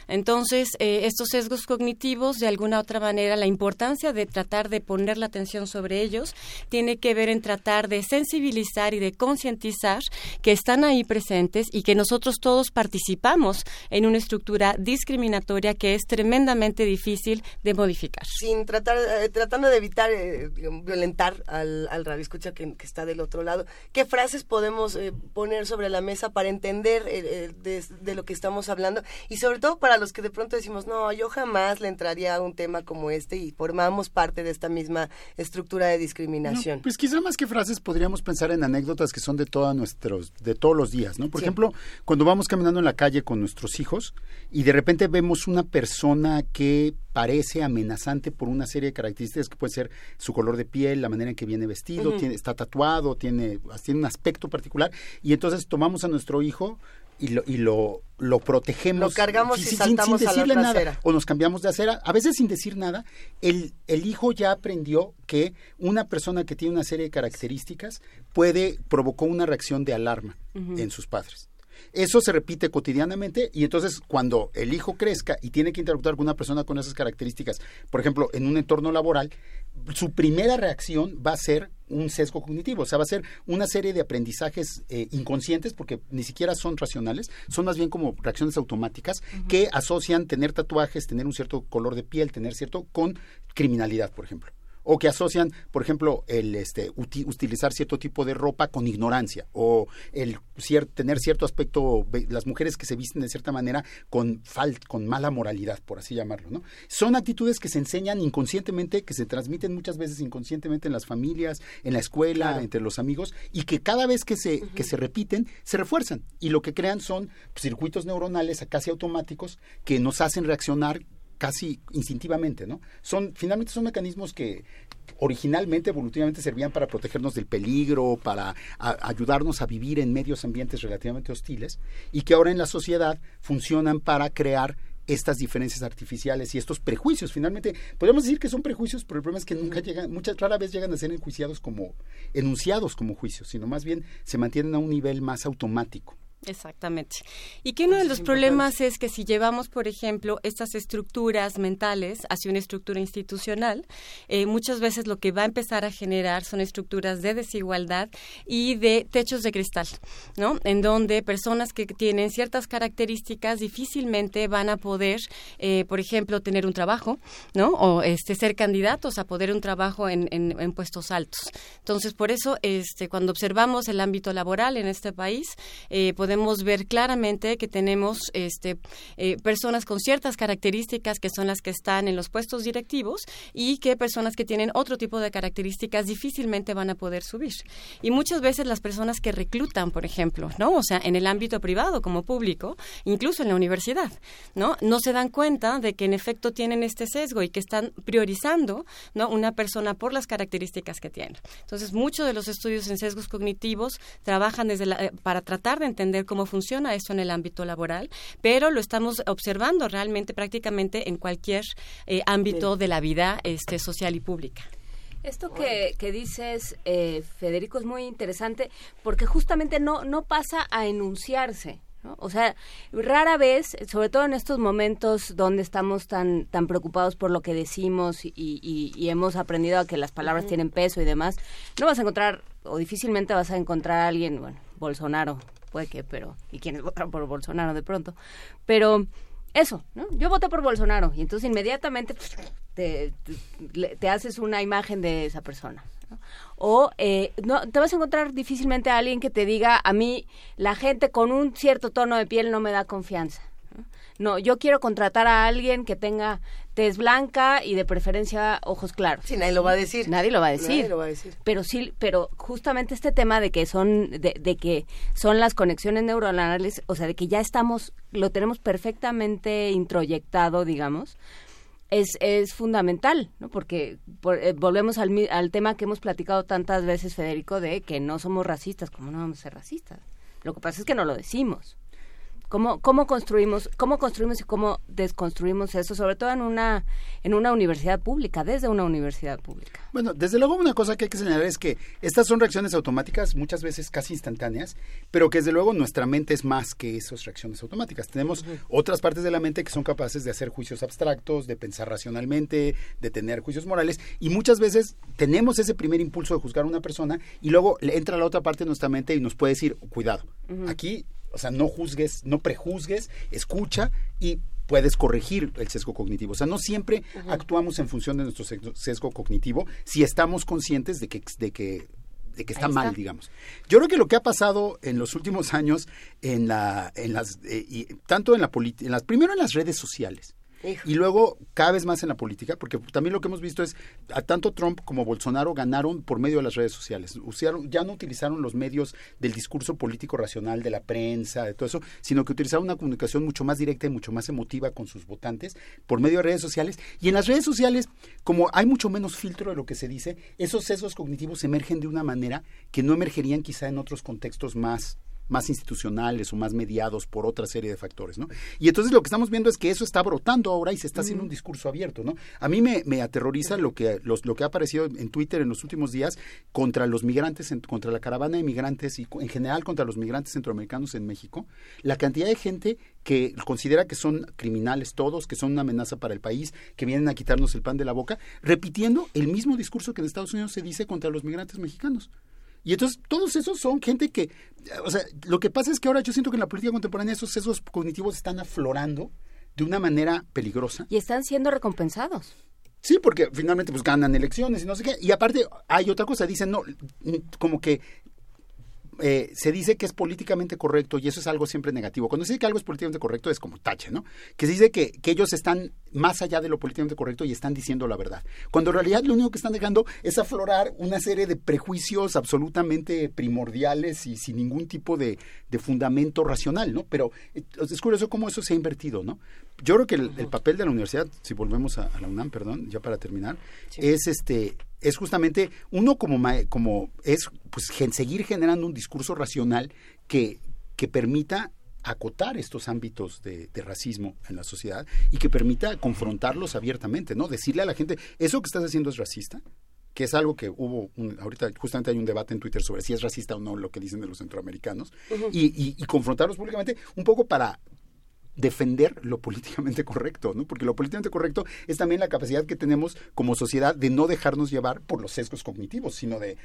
Entonces, estos sesgos cognitivos, de alguna otra manera, la importancia de tratar de poner la atención sobre ellos tiene que ver en tratar de sensibilizar y de concientizar que están ahí presentes y que nosotros todos participamos en una estructura discriminatoria que es tremendamente difícil de modificar. Sin tratar, eh, tratando de evitar eh, violentar al, al radio escucha que, que, está del otro lado, ¿qué frases podemos eh, poner sobre la mesa para entender eh, de, de, lo que estamos hablando? Y sobre todo para los que de pronto decimos, no, yo jamás le entraría a un tema como este y formamos parte de esta misma estructura de discriminación. No, pues quizá más que frases podríamos pensar en anécdotas que son de todos nuestros, de todos los días, ¿no? Por sí. ejemplo, cuando vamos caminando en la calle con nuestros hijos y de repente vemos una persona que parece amenazante por una serie de características que puede ser su color de piel, la manera en que viene vestido, uh -huh. tiene, está tatuado, tiene, tiene un aspecto particular y entonces tomamos a nuestro hijo y lo, y lo, lo protegemos. Lo cargamos sin, y saltamos sin decirle a la nada. O nos cambiamos de acera. A veces sin decir nada, el, el hijo ya aprendió que una persona que tiene una serie de características puede, provocó una reacción de alarma uh -huh. en sus padres. Eso se repite cotidianamente y entonces cuando el hijo crezca y tiene que interactuar con una persona con esas características, por ejemplo, en un entorno laboral, su primera reacción va a ser un sesgo cognitivo, o sea, va a ser una serie de aprendizajes eh, inconscientes, porque ni siquiera son racionales, son más bien como reacciones automáticas uh -huh. que asocian tener tatuajes, tener un cierto color de piel, tener cierto con criminalidad, por ejemplo o que asocian, por ejemplo, el este, uti utilizar cierto tipo de ropa con ignorancia o el cier tener cierto aspecto, las mujeres que se visten de cierta manera con, fal con mala moralidad, por así llamarlo. ¿no? Son actitudes que se enseñan inconscientemente, que se transmiten muchas veces inconscientemente en las familias, en la escuela, claro. entre los amigos, y que cada vez que se, uh -huh. que se repiten, se refuerzan. Y lo que crean son circuitos neuronales casi automáticos que nos hacen reaccionar casi instintivamente, ¿no? Son, finalmente son mecanismos que originalmente, evolutivamente, servían para protegernos del peligro, para a, ayudarnos a vivir en medios ambientes relativamente hostiles, y que ahora en la sociedad funcionan para crear estas diferencias artificiales y estos prejuicios. Finalmente, podríamos decir que son prejuicios, pero el problema es que nunca llegan, muchas rara vez llegan a ser enjuiciados como, enunciados como juicios, sino más bien se mantienen a un nivel más automático. Exactamente. Y que uno de los problemas es que si llevamos, por ejemplo, estas estructuras mentales hacia una estructura institucional, eh, muchas veces lo que va a empezar a generar son estructuras de desigualdad y de techos de cristal, ¿no? En donde personas que tienen ciertas características difícilmente van a poder, eh, por ejemplo, tener un trabajo, ¿no? O este, ser candidatos a poder un trabajo en, en puestos altos. Entonces, por eso, este, cuando observamos el ámbito laboral en este país, eh, podemos ver claramente que tenemos este, eh, personas con ciertas características que son las que están en los puestos directivos y que personas que tienen otro tipo de características difícilmente van a poder subir. Y muchas veces las personas que reclutan, por ejemplo, ¿no? O sea, en el ámbito privado como público, incluso en la universidad, ¿no? No se dan cuenta de que en efecto tienen este sesgo y que están priorizando, ¿no? Una persona por las características que tiene. Entonces, muchos de los estudios en sesgos cognitivos trabajan desde la, eh, para tratar de entender cómo funciona esto en el ámbito laboral, pero lo estamos observando realmente prácticamente en cualquier eh, ámbito de la vida este, social y pública. Esto que, que dices, eh, Federico, es muy interesante porque justamente no, no pasa a enunciarse. O sea, rara vez, sobre todo en estos momentos donde estamos tan, tan preocupados por lo que decimos y, y, hemos aprendido a que las palabras tienen peso y demás, no vas a encontrar, o difícilmente vas a encontrar a alguien, bueno, Bolsonaro, puede que, pero, y quienes votan por Bolsonaro de pronto, pero eso, ¿no? Yo voté por Bolsonaro y entonces inmediatamente te, te, haces una imagen de esa persona. O eh, no, te vas a encontrar difícilmente a alguien que te diga, a mí la gente con un cierto tono de piel no me da confianza. No, yo quiero contratar a alguien que tenga tez blanca y de preferencia ojos claros. Sí, nadie lo va a decir. Nadie lo va a decir. Nadie lo va a decir. Pero sí, pero justamente este tema de que son, de, de, que son las conexiones neuronales, o sea, de que ya estamos, lo tenemos perfectamente introyectado, digamos, es, es fundamental, ¿no? Porque eh, volvemos al, al tema que hemos platicado tantas veces, Federico, de que no somos racistas. ¿Cómo no vamos a ser racistas? Lo que pasa es que no lo decimos. ¿Cómo, cómo construimos, cómo construimos y cómo desconstruimos eso, sobre todo en una, en una universidad pública, desde una universidad pública? Bueno, desde luego una cosa que hay que señalar es que estas son reacciones automáticas, muchas veces casi instantáneas, pero que desde luego nuestra mente es más que esas reacciones automáticas. Tenemos otras partes de la mente que son capaces de hacer juicios abstractos, de pensar racionalmente, de tener juicios morales, y muchas veces tenemos ese primer impulso de juzgar a una persona y luego entra la otra parte de nuestra mente y nos puede decir, cuidado, aquí o sea, no juzgues, no prejuzgues, escucha y puedes corregir el sesgo cognitivo. O sea, no siempre actuamos en función de nuestro sesgo cognitivo si estamos conscientes de que, de que de que está, mal, digamos. Yo creo que lo que ha pasado en los últimos años en la, en las, eh, y tanto en la en las, primero en las redes sociales, y luego, cada vez más en la política, porque también lo que hemos visto es, a tanto Trump como Bolsonaro ganaron por medio de las redes sociales. Usaron, ya no utilizaron los medios del discurso político racional, de la prensa, de todo eso, sino que utilizaron una comunicación mucho más directa y mucho más emotiva con sus votantes por medio de redes sociales. Y en las redes sociales, como hay mucho menos filtro de lo que se dice, esos sesgos cognitivos emergen de una manera que no emergerían quizá en otros contextos más más institucionales o más mediados por otra serie de factores, ¿no? Y entonces lo que estamos viendo es que eso está brotando ahora y se está haciendo un discurso abierto, ¿no? A mí me, me aterroriza lo que, los, lo que ha aparecido en Twitter en los últimos días contra los migrantes, contra la caravana de migrantes y en general contra los migrantes centroamericanos en México, la cantidad de gente que considera que son criminales todos, que son una amenaza para el país, que vienen a quitarnos el pan de la boca, repitiendo el mismo discurso que en Estados Unidos se dice contra los migrantes mexicanos. Y entonces todos esos son gente que, o sea, lo que pasa es que ahora yo siento que en la política contemporánea esos sesgos cognitivos están aflorando de una manera peligrosa. Y están siendo recompensados. Sí, porque finalmente pues ganan elecciones y no sé qué. Y aparte hay otra cosa, dicen, no, como que eh, se dice que es políticamente correcto y eso es algo siempre negativo. Cuando se dice que algo es políticamente correcto es como tache, ¿no? Que se dice que, que, ellos están más allá de lo políticamente correcto y están diciendo la verdad. Cuando en realidad lo único que están dejando es aflorar una serie de prejuicios absolutamente primordiales y sin ningún tipo de, de fundamento racional, ¿no? Pero eh, es curioso cómo eso se ha invertido, ¿no? Yo creo que el, papel de la universidad, si volvemos a, la UNAM, perdón, ya para terminar, es este es justamente uno como como es pues seguir generando un discurso racional que que permita acotar estos ámbitos de, de, racismo en la sociedad y que permita confrontarlos abiertamente, ¿no? Decirle a la gente, eso que estás haciendo es racista, que es algo que hubo, un, ahorita justamente hay un debate en Twitter sobre si es racista o no lo que dicen de los centroamericanos, y, y, y confrontarlos públicamente un poco para defender lo políticamente correcto, ¿no? Porque lo políticamente correcto es también la capacidad que tenemos como sociedad de no dejarnos llevar por los sesgos cognitivos, sino de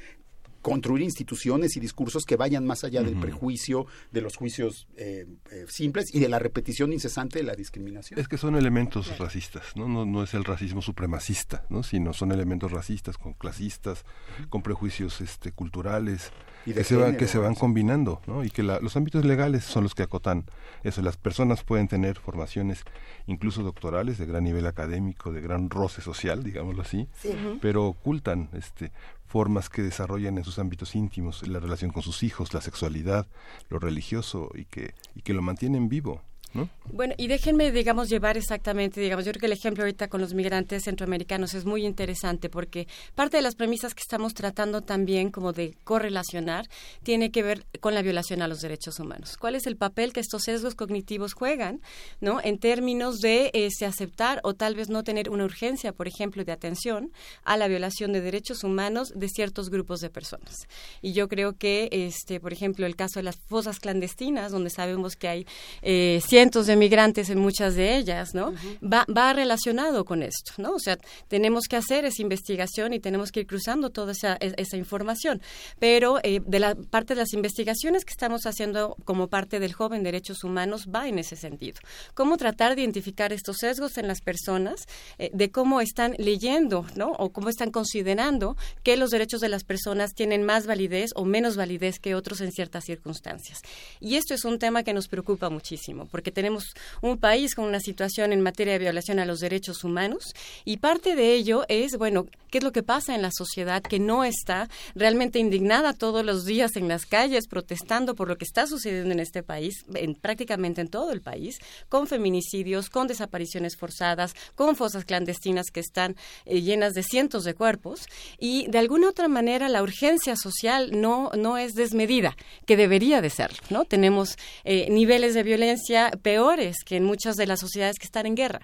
construir instituciones y discursos que vayan más allá del prejuicio, de los juicios eh, eh, simples y de la repetición incesante de la discriminación. Es que son elementos racistas, ¿no? ¿no? No es el racismo supremacista, ¿no? Sino son elementos racistas, con clasistas, con prejuicios este, culturales, Y que, se van, género, que se van combinando, ¿no? Y que la- los ámbitos legales son los que acotan eso. Las personas pueden tener formaciones incluso doctorales de gran nivel académico, de gran roce social, digámoslo así, Sí. Pero ocultan este formas que desarrollan en sus ámbitos íntimos, la relación con sus hijos, la sexualidad, lo religioso y que y que lo mantienen vivo, ¿no? Bueno, y déjenme, digamos, llevar exactamente, digamos, yo creo que el ejemplo ahorita con los migrantes centroamericanos es muy interesante porque parte de las premisas que estamos tratando también como de correlacionar tiene que ver con la violación a los derechos humanos. ¿Cuál es el papel que estos sesgos cognitivos juegan, ¿no? En términos de este, aceptar o tal vez no tener una urgencia, por ejemplo, de atención a la violación de derechos humanos de ciertos grupos de personas. Y yo creo que, este, por ejemplo, el caso de las fosas clandestinas, donde sabemos que hay eh, cientos de migrantes en muchas de ellas, ¿no? va, va relacionado con esto, ¿no? O sea, tenemos que hacer esa investigación y tenemos que ir cruzando toda esa, e- esa información. Pero eh, de la parte de las investigaciones que estamos haciendo como parte del joven derechos humanos va en ese sentido. Cómo tratar de identificar estos sesgos en las personas, eh, de cómo están leyendo, ¿no? O cómo están considerando que los derechos de las personas tienen más validez o menos validez que otros en ciertas circunstancias. Y esto es un tema que nos preocupa muchísimo, porque tenemos un país con una situación en materia de violación a los derechos humanos y parte de ello es, bueno, qué es lo que pasa en la sociedad que no está realmente indignada todos los días en las calles protestando por lo que está sucediendo en este país, en prácticamente en todo el país, con feminicidios, con desapariciones forzadas, con fosas clandestinas que están eh, llenas de cientos de cuerpos y de alguna otra manera la urgencia social no no es desmedida, que debería de ser, ¿no? Tenemos eh, niveles de violencia peores que en muchas de las sociedades que están en guerra,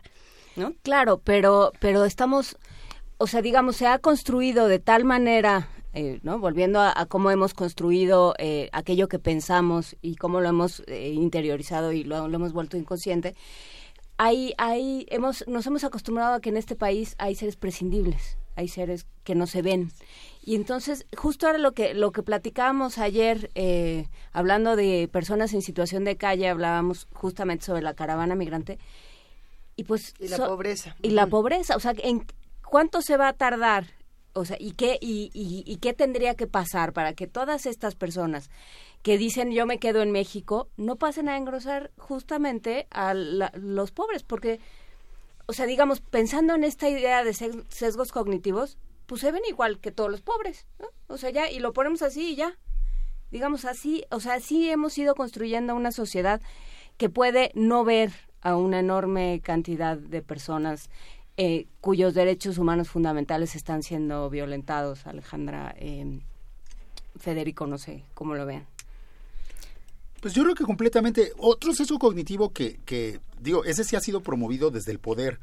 ¿no? Claro, pero, pero estamos, o sea, digamos, se ha construido de tal manera, eh, ¿no? Volviendo a, cómo hemos construido eh, aquello que pensamos y cómo lo hemos eh, interiorizado y lo, lo hemos vuelto inconsciente. Hay, hay, hemos, nos hemos acostumbrado a que en este país hay seres prescindibles, hay seres que no se ven. Y entonces, justo ahora lo que, lo que platicábamos ayer, eh, hablando de personas en situación de calle, hablábamos justamente sobre la caravana migrante. Y pues Y la so- pobreza. y la pobreza o sea en cuánto se va a tardar o sea y qué y, y, y qué tendría que pasar para que todas estas personas que dicen yo me quedo en México no pasen a engrosar justamente a la- los pobres porque o sea digamos pensando en esta idea de ses- sesgos cognitivos pues se ven igual que todos los pobres o sea ya y lo ponemos así y ya digamos así, o sea, sí hemos ido construyendo una sociedad que puede no ver a una enorme cantidad de personas eh, cuyos derechos humanos fundamentales están siendo violentados. Alejandra, eh, Federico, no sé cómo lo vean. Pues yo creo que completamente. Otro sesgo cognitivo que, que, digo, ese sí ha sido promovido desde el poder,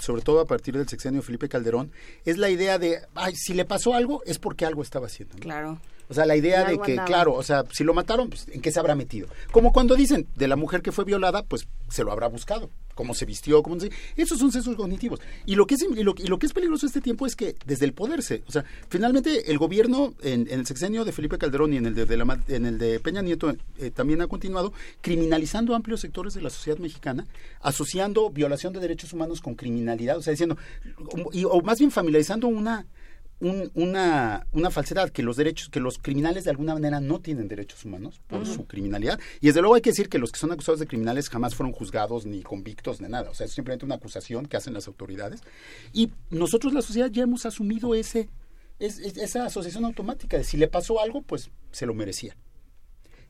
sobre todo a partir del sexenio Felipe Calderón, es la idea de, ay, si le pasó algo es porque algo estaba haciendo. ¿no? Claro. O sea, la idea de que, andaba. claro, o sea, si lo mataron, pues, ¿en qué se habrá metido? Como cuando dicen de la mujer que fue violada, pues se lo habrá buscado. Cómo se vistió, cómo se... Esos son sesgos cognitivos. Y lo que es, y lo, y lo que es peligroso este tiempo es que desde el poder se... O sea, finalmente el gobierno en, el sexenio de Felipe Calderón y en el de, de la en el de Peña Nieto eh, también ha continuado criminalizando amplios sectores de la sociedad mexicana, asociando violación de derechos humanos con criminalidad, o sea, diciendo, y- o más bien familiarizando una un- una, una falsedad, que los derechos, que los criminales de alguna manera no tienen derechos humanos por su criminalidad. Y desde luego hay que decir que los que son acusados de criminales jamás fueron juzgados ni convictos ni nada. O sea, es simplemente una acusación que hacen las autoridades. Y nosotros, la sociedad, ya hemos asumido ese, es- es- esa asociación automática de si le pasó algo, pues se lo merecía.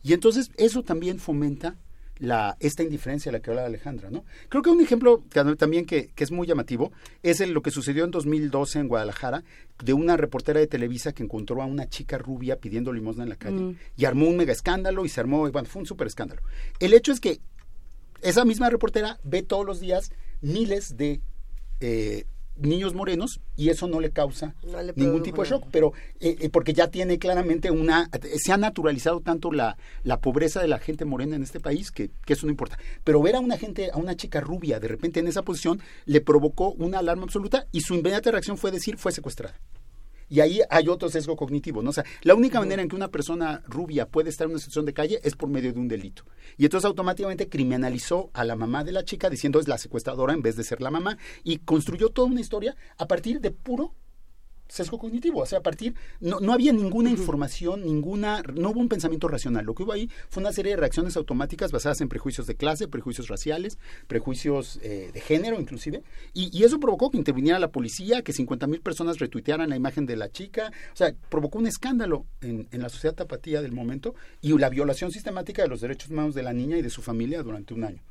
Y entonces eso también fomenta la, esta indiferencia de la que hablaba Alejandra, ¿no? Creo que un ejemplo que también que, que es muy llamativo es el- lo que sucedió en 2012 en Guadalajara de una reportera de Televisa que encontró a una chica rubia pidiendo limosna en la calle Mm. y armó un mega escándalo y se armó, bueno, fue un súper escándalo. El hecho es que esa misma reportera ve todos los días miles de eh, niños morenos y eso no le causa No le ningún tipo de shock, pero eh, eh, porque ya tiene claramente una, se ha naturalizado tanto la, la pobreza de la gente morena en este país que, que eso no importa. Pero ver a una gente, a una chica rubia de repente en esa posición le provocó una alarma absoluta y su inmediata reacción fue decir fue secuestrada. Y ahí hay otro sesgo cognitivo, ¿no? O sea, la única manera en que una persona rubia puede estar en una situación de calle es por medio de un delito. Y entonces automáticamente criminalizó a la mamá de la chica diciendo es la secuestradora en vez de ser la mamá y construyó toda una historia a partir de puro sesgo cognitivo, o sea, a partir, no, no había ninguna información, ninguna, no hubo un pensamiento racional, lo que hubo ahí fue una serie de reacciones automáticas basadas en prejuicios de clase, prejuicios raciales, prejuicios eh, de género inclusive, y, y eso provocó que interviniera la policía, que 50 mil personas retuitearan la imagen de la chica, o sea, provocó un escándalo en, en la sociedad tapatía del momento y la violación sistemática de los derechos humanos de la niña y de su familia durante un año.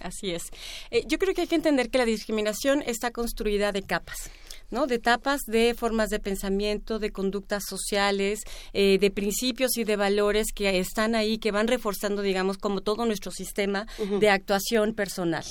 Así es. Eh, yo creo que hay que entender que la discriminación está construida de capas. ¿No? de etapas de formas de pensamiento, de conductas sociales, eh, de principios y de valores que están ahí, que van reforzando, digamos, como todo nuestro sistema de actuación personal.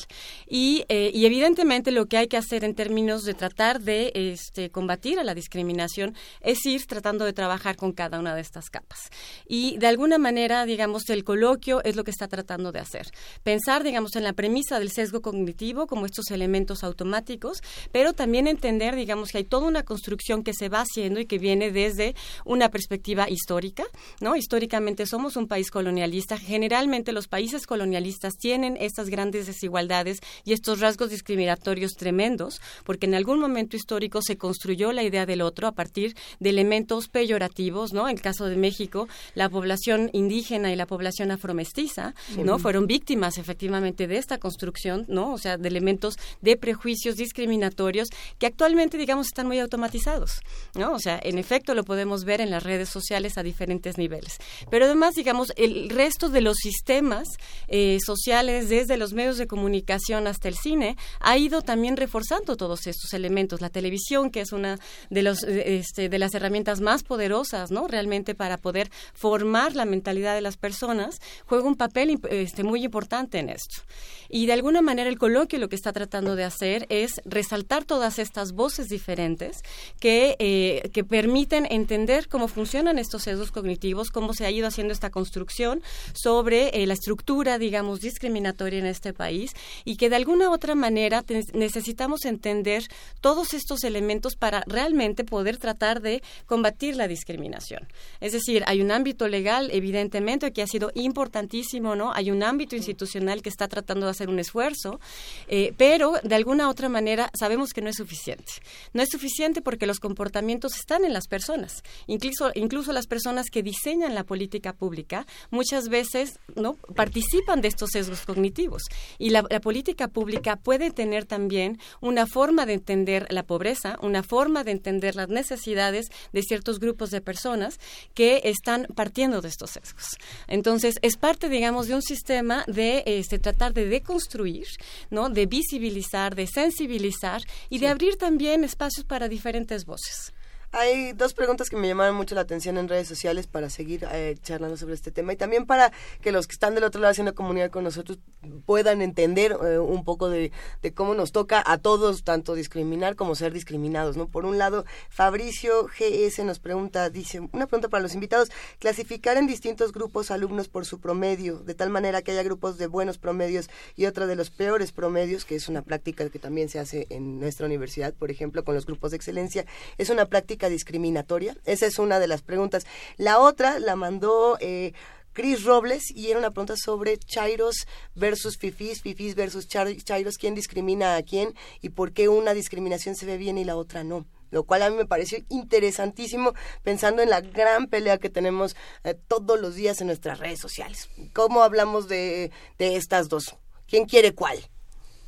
Y, eh, y evidentemente lo que hay que hacer en términos de tratar de este, combatir a la discriminación es ir tratando de trabajar con cada una de estas capas. Y de alguna manera, digamos, el coloquio es lo que está tratando de hacer. Pensar, digamos, en la premisa del sesgo cognitivo como estos elementos automáticos, pero también entender, digamos, que hay toda una construcción que se va haciendo y que viene desde una perspectiva histórica, ¿no? Históricamente somos un país colonialista. Generalmente los países colonialistas tienen estas grandes desigualdades y estos rasgos discriminatorios tremendos, porque en algún momento histórico se construyó la idea del otro a partir de elementos peyorativos, ¿no? En el caso de México, la población indígena y la población afromestiza, ¿no? Sí. Fueron víctimas efectivamente de esta construcción, ¿no? O sea, de elementos de prejuicios discriminatorios que actualmente, digamos, están muy automatizados, ¿no? O sea, en efecto lo podemos ver en las redes sociales a diferentes niveles. Pero además, digamos, el resto de los sistemas eh, sociales, desde los medios de comunicación hasta el cine, ha ido también reforzando todos estos elementos. La televisión, que es una de, los, eh, este, de las herramientas más poderosas, ¿no? Realmente para poder formar la mentalidad de las personas, juega un papel este, muy importante en esto. Y de alguna manera el coloquio lo que está tratando de hacer es resaltar todas estas voces diferentes que, eh, que permiten entender cómo funcionan estos sesgos cognitivos, cómo se ha ido haciendo esta construcción sobre eh, la estructura, digamos, discriminatoria en este país y que de alguna otra manera necesitamos entender todos estos elementos para realmente poder tratar de combatir la discriminación. Es decir, hay un ámbito legal, evidentemente, que ha sido importantísimo, ¿no? Hay un ámbito institucional que está tratando de hacer un esfuerzo, eh, pero de alguna otra manera sabemos que no es suficiente. No es suficiente porque los comportamientos están en las personas. Incluso, incluso las personas que diseñan la política pública muchas veces no participan de estos sesgos cognitivos. Y la, la política pública puede tener también una forma de entender la pobreza, una forma de entender las necesidades de ciertos grupos de personas que están partiendo de estos sesgos. Entonces, es parte, digamos, de un sistema de este, tratar de deconstruir, ¿no? de visibilizar, de sensibilizar y de abrir también espacios para diferentes voces. Hay dos preguntas que me llamaron mucho la atención en redes sociales para seguir eh, charlando sobre este tema y también para que los que están del otro lado haciendo comunidad con nosotros puedan entender eh, un poco de, cómo nos toca a todos tanto discriminar como ser discriminados, ¿no? Por un lado, Fabricio GS nos pregunta, dice, una pregunta para los invitados, clasificar en distintos grupos alumnos por su promedio, de tal manera que haya grupos de buenos promedios y otro de los peores promedios, que es una práctica que también se hace en nuestra universidad, por ejemplo, con los grupos de excelencia, es una práctica discriminatoria? Esa es una de las preguntas. La otra la mandó eh, Chris Robles y era una pregunta sobre Chairos versus Fifis, Fifis versus Chairos, quién discrimina a quién y por qué una discriminación se ve bien y la otra no. Lo cual a mí me pareció interesantísimo pensando en la gran pelea que tenemos eh, todos los días en nuestras redes sociales. ¿Cómo hablamos de, de estas dos? ¿Quién quiere cuál?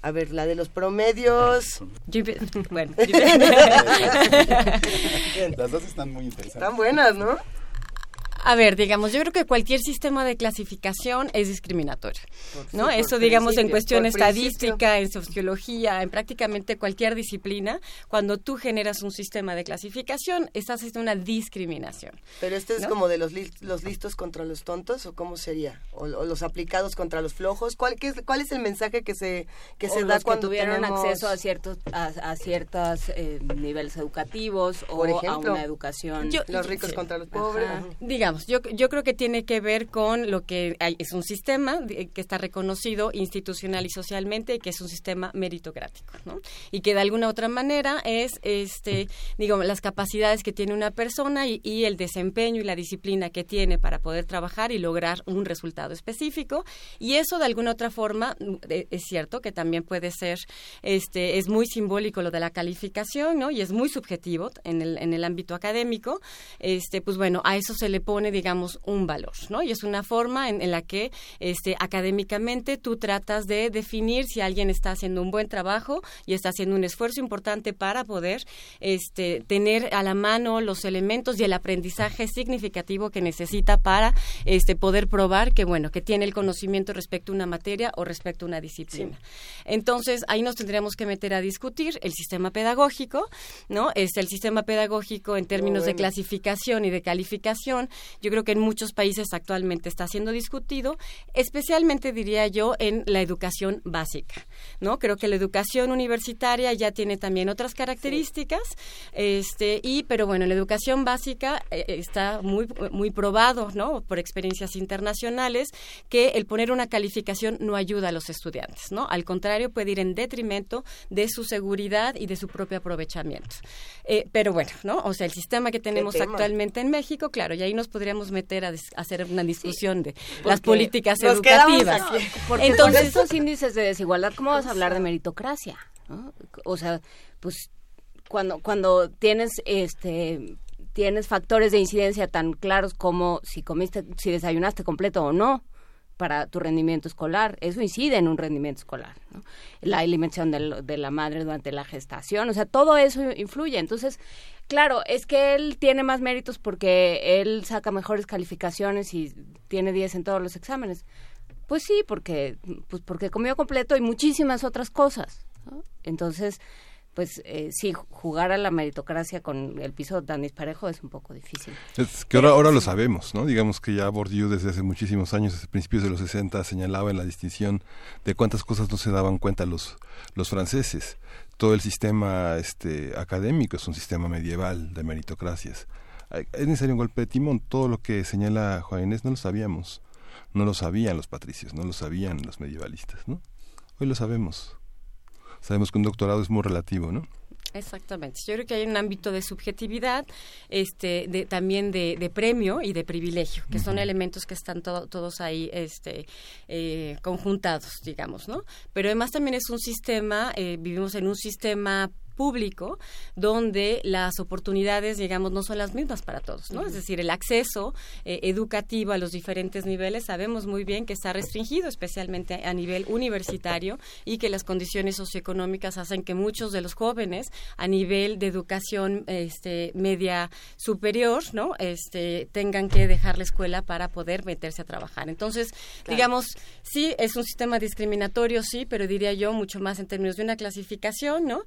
A ver, la de los promedios. bueno, Las dos están muy interesantes. Están buenas, ¿no? A ver, digamos, yo creo que cualquier sistema de clasificación es discriminatorio, ¿no? por Eso, digamos, en cuestión estadística, en sociología, en prácticamente cualquier disciplina, cuando tú generas un sistema de clasificación, estás haciendo una discriminación. Pero este es ¿no? como de los, los listos contra los tontos o cómo sería o, o los aplicados contra los flojos. ¿Cuál, qué es, cuál es el mensaje que se que O se los da que cuando tuvieron tenemos- acceso a ciertos a, a ciertos eh, niveles educativos o a una educación Yo- los ricos sí. contra los pobres? Ajá. Yo, creo que tiene que ver con lo que hay, es un sistema de- que está reconocido institucional y socialmente y que es un sistema meritocrático, ¿no? Y que de alguna otra manera es, este, digamos, las capacidades que tiene una persona y, el desempeño y la disciplina que tiene para poder trabajar y lograr un resultado específico. Y eso de alguna otra forma mm, eh, es cierto que también puede ser, este, es muy simbólico lo de la calificación, ¿no? Y es muy subjetivo en el, en el ámbito académico. Este, pues bueno, a eso se le pone, digamos, un valor, ¿no? Y es una forma en, en la que, este, académicamente tú tratas de definir si alguien está haciendo un buen trabajo y está haciendo un esfuerzo importante para poder, este, tener a la mano los elementos y el aprendizaje significativo que necesita para, este, poder probar que, bueno, que tiene el conocimiento respecto a una materia o respecto a una disciplina. Entonces, ahí nos tendríamos que meter a discutir el sistema pedagógico, ¿no? Es el sistema pedagógico en términos de clasificación y de calificación. Yo creo que en muchos países actualmente está siendo discutido, especialmente diría yo en la educación básica, ¿no? Creo que la educación universitaria ya tiene también otras características, este y pero bueno, la educación básica eh, está muy muy probado, ¿no? Por experiencias internacionales que el poner una calificación no ayuda a los estudiantes, ¿no? Al contrario, puede ir en detrimento de su seguridad y de su propio aprovechamiento. Eh, pero bueno, ¿no? O sea, el sistema que tenemos actualmente en México, claro, y ahí nos podríamos meter a des- a hacer una discusión de las políticas educativas. aquí. Porque Entonces, con estos índices de desigualdad, ¿cómo vas a hablar de meritocracia? ¿no? O sea, pues cuando cuando tienes este tienes factores de incidencia tan claros como si comiste, si desayunaste completo o no para tu rendimiento escolar, eso incide en un rendimiento escolar, ¿no? La alimentación de la madre durante la gestación, o sea, todo eso influye. Entonces, claro, es que él tiene más méritos porque él saca mejores calificaciones y tiene 10 en todos los exámenes. Pues sí, porque, pues porque comió completo y muchísimas otras cosas. Entonces, pues eh, sí, jugar a la meritocracia con el piso tan disparejo es un poco difícil. Es que ahora, ahora lo sabemos, ¿no? Digamos que ya Bourdieu desde hace muchísimos años, desde principios de los 60, señalaba en la distinción de cuántas cosas no se daban cuenta los, los franceses. Todo el sistema este, académico es un sistema medieval de meritocracias. Es necesario un golpe de timón. Todo lo que señala Juan Inés no lo sabíamos. No lo sabían los patricios, no lo sabían los medievalistas, ¿no? Hoy lo sabemos. Sabemos que un doctorado es muy relativo, ¿no? Exactamente. Yo creo que hay un ámbito de subjetividad, este, de, también de, de premio y de privilegio, que son elementos que están to- todos ahí, este, eh, conjuntados, digamos, ¿no? Pero además también es un sistema, eh, vivimos en un sistema público donde las oportunidades, digamos, no son las mismas para todos, ¿no? Es decir, el acceso eh, educativo a los diferentes niveles sabemos muy bien que está restringido, especialmente a nivel universitario, y que las condiciones socioeconómicas hacen que muchos de los jóvenes a nivel de educación este, media superior, ¿no? Este, tengan que dejar la escuela para poder meterse a trabajar. Entonces, Claro. digamos, sí, es un sistema discriminatorio, sí, pero diría yo mucho más en términos de una clasificación, ¿no?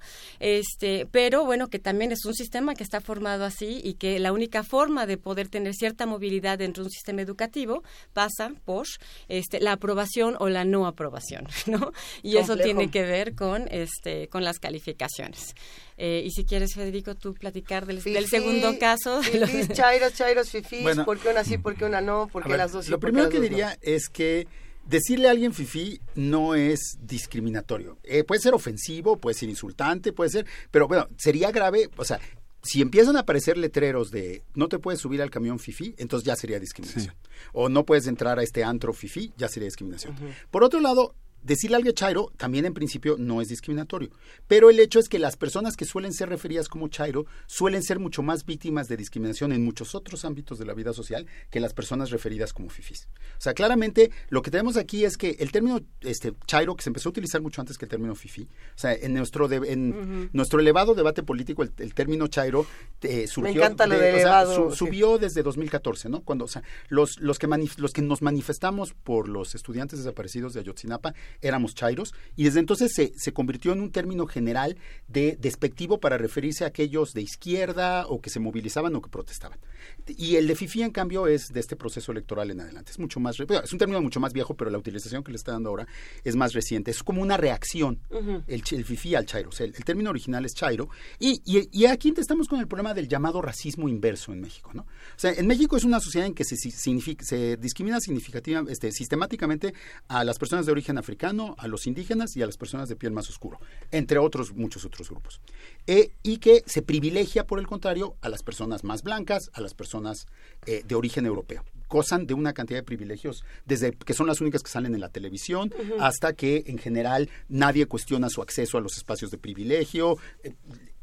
Este, pero bueno, que también es un sistema que está formado así y que la única forma de poder tener cierta movilidad dentro de un sistema educativo pasa por este, la aprobación o la no aprobación, ¿no? Y eso tiene que ver con este, con las calificaciones. Eh, y si quieres, Federico, tú platicar del, del segundo caso. Fifís, chairos, chairos, fifís, Bueno. ¿por qué una sí, por qué una no? ¿Por qué ver, las dos sí, lo primero que no? diría es que decirle a alguien fifí no es discriminatorio. Eh, puede ser ofensivo, puede ser insultante, puede ser, pero bueno, sería grave, o sea, si empiezan a aparecer letreros de no te puedes subir al camión fifí, entonces ya sería discriminación. O no puedes entrar a este antro fifí, ya sería discriminación. Por otro lado, decirle alguien chairo también en principio no es discriminatorio. Pero el hecho es que las personas que suelen ser referidas como chairo suelen ser mucho más víctimas de discriminación en muchos otros ámbitos de la vida social que las personas referidas como fifís. O sea, claramente lo que tenemos aquí es que el término este, chairo, que se empezó a utilizar mucho antes que el término fifí, o sea, en nuestro, en nuestro elevado debate político, el, término chairo eh, surgió. Me encanta lo de, elevado, Subió desde 2014, ¿no? Cuando, o sea, los, los, que los que nos manifestamos por los estudiantes desaparecidos de Ayotzinapa éramos chairos y desde entonces se, se convirtió en un término general de despectivo para referirse a aquellos de izquierda o que se movilizaban o que protestaban. Y el de FIFI, en cambio, es de este proceso electoral en adelante. Es mucho más, es un término mucho más viejo, pero la utilización que le está dando ahora es más reciente. Es como una reacción, el, el, FIFI al chairo. O sea, el, término original es chairo. Y, y, y, aquí estamos con el problema del llamado racismo inverso en México, ¿no? O sea, en México es una sociedad en que se, se discrimina significativa, este, sistemáticamente a las personas de origen africano, a los indígenas y a las personas de piel más oscuro, entre otros, muchos otros grupos. Eh, y que se privilegia, por el contrario, a las personas más blancas, a las personas eh, de origen europeo gozan de una cantidad de privilegios, desde que son las únicas que salen en la televisión, hasta que en general nadie cuestiona su acceso a los espacios de privilegio. Eh,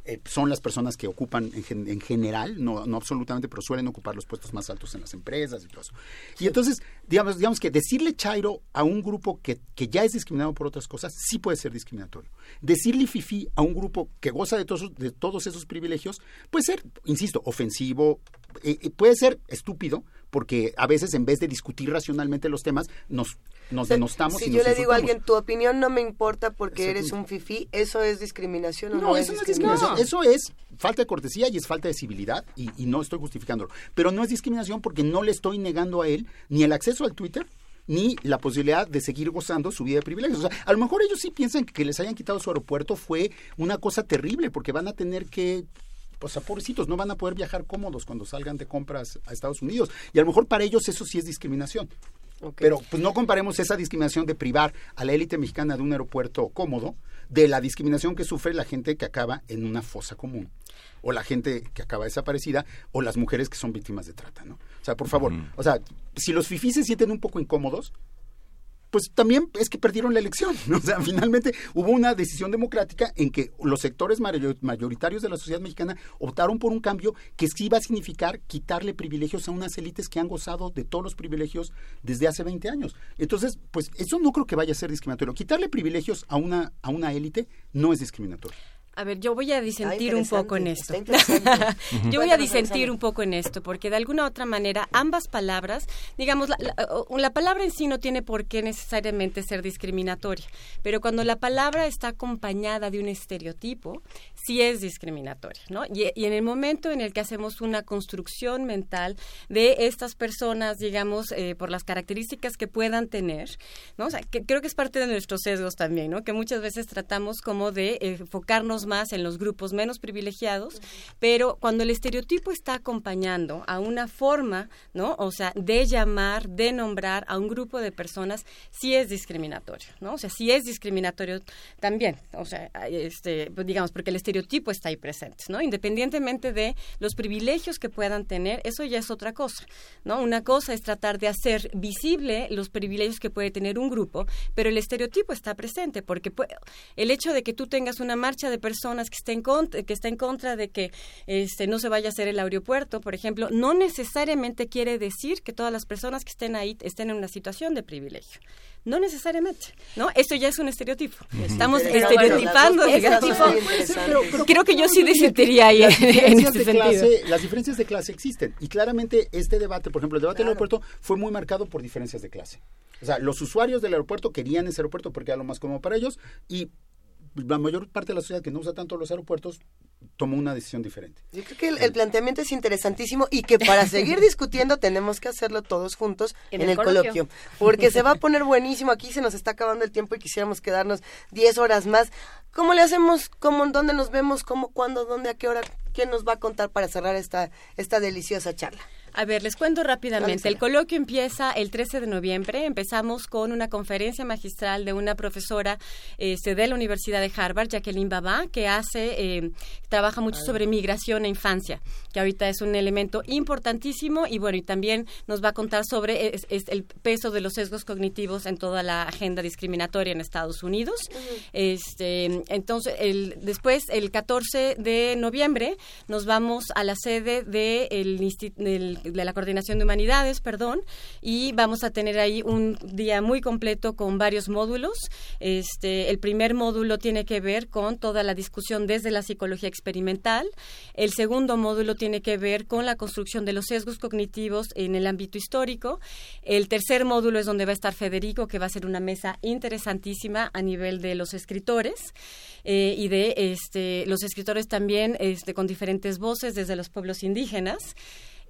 eh, son las personas que ocupan en, general, no, no, absolutamente, pero suelen ocupar los puestos más altos en las empresas y todo eso. Y entonces, digamos, digamos que decirle chairo a un grupo que, que ya es discriminado por otras cosas, sí puede ser discriminatorio. Decirle fifi a un grupo que goza de todos, de todos esos privilegios, puede ser, insisto, ofensivo, eh, eh, puede ser estúpido, porque a veces en vez de discutir racionalmente los temas, nos, nos denostamos. Si yo le digo a alguien, tu opinión no me importa porque eres un fifí, ¿eso es discriminación o no, no eso no es discriminación. Eso es falta de cortesía y es falta de civilidad y, y no estoy justificándolo. Pero no es discriminación porque no le estoy negando a él ni el acceso al Twitter, ni la posibilidad de seguir gozando su vida de privilegios. O sea, a lo mejor ellos sí piensan que, que les hayan quitado su aeropuerto fue una cosa terrible porque van a tener que pues a pobrecitos, no van a poder viajar cómodos cuando salgan de compras a Estados Unidos. Y a lo mejor para ellos eso sí es discriminación. Pero pues no comparemos esa discriminación de privar a la élite mexicana de un aeropuerto cómodo de la discriminación que sufre la gente que acaba en una fosa común o la gente que acaba desaparecida o las mujeres que son víctimas de trata, ¿no? O sea, por favor, o sea, si los fifís se sienten un poco incómodos, pues también es que perdieron la elección. O sea, finalmente hubo una decisión democrática en que los sectores mayoritarios de la sociedad mexicana optaron por un cambio que sí iba a significar quitarle privilegios a unas élites que han gozado de todos los privilegios desde hace 20 años. Entonces, pues eso no creo que vaya a ser discriminatorio. Quitarle privilegios a una, a una élite no es discriminatorio. A ver, yo voy a disentir un poco en esto. yo voy a disentir un poco en esto, porque de alguna u otra manera ambas palabras, digamos, la, palabra en sí no tiene por qué necesariamente ser discriminatoria, pero cuando la palabra está acompañada de un estereotipo, sí es discriminatoria, ¿no? Y, en el momento en el que hacemos una construcción mental de estas personas, digamos, eh, por las características que puedan tener, ¿no? O sea, que creo que es parte de nuestros sesgos también, ¿no? Que muchas veces tratamos como de enfocarnos más en los grupos menos privilegiados, pero cuando el estereotipo está acompañando a una forma, ¿no? O sea, de llamar, de nombrar a un grupo de personas, sí es discriminatorio, ¿no? O sea, sí es discriminatorio también, o sea, este, pues, digamos, porque el estereotipo está ahí presente, ¿no? Independientemente de los privilegios que puedan tener, eso ya es otra cosa, ¿no? Una cosa es tratar de hacer visible los privilegios que puede tener un grupo, pero el estereotipo está presente, porque el hecho de que tú tengas una marcha de personas que estén contra, que está en contra de que este no se vaya a hacer el aeropuerto, por ejemplo, no necesariamente quiere decir que todas las personas que estén ahí estén en una situación de privilegio. No necesariamente, ¿no? Esto ya es un estereotipo. Estamos estereotipando. creo que yo sí disentiría ahí en, ese sentido. las diferencias de clase existen y claramente este debate, por ejemplo, el debate del aeropuerto fue muy marcado por diferencias de clase. O sea, los usuarios del aeropuerto querían ese aeropuerto porque era lo más cómodo para ellos y la mayor parte de la sociedad que no usa tanto los aeropuertos tomó una decisión diferente. Yo creo que el, planteamiento es interesantísimo y que para seguir discutiendo tenemos que hacerlo todos juntos en, el, coloquio. porque se va a poner buenísimo. Aquí se nos está acabando el tiempo y quisiéramos quedarnos 10 horas más. ¿Cómo le hacemos? ¿Cómo, ¿Dónde nos vemos? ¿Cómo? ¿Cuándo? ¿Dónde? ¿A qué hora? ¿Quién nos va a contar para cerrar esta, esta deliciosa charla? A ver, les cuento rápidamente. El coloquio empieza el 13 de noviembre. Empezamos con una conferencia magistral de una profesora este, de la Universidad de Harvard, Jacqueline Baba, que hace, eh, trabaja mucho sobre migración e infancia, que ahorita es un elemento importantísimo y bueno, y también nos va a contar sobre el peso de los sesgos cognitivos en toda la agenda discriminatoria en Estados Unidos. Este, entonces, el, después, el 14 de noviembre, nos vamos a la sede de el, del de la Coordinación de Humanidades, perdón, y vamos a tener ahí un día muy completo con varios módulos. Este, el primer módulo tiene que ver con toda la discusión desde la psicología experimental. El segundo módulo tiene que ver con la construcción de los sesgos cognitivos en el ámbito histórico. El tercer módulo es donde va a estar Federico, que va a ser una mesa interesantísima a nivel de los escritores eh, y de este, los escritores también este, con diferentes voces desde los pueblos indígenas.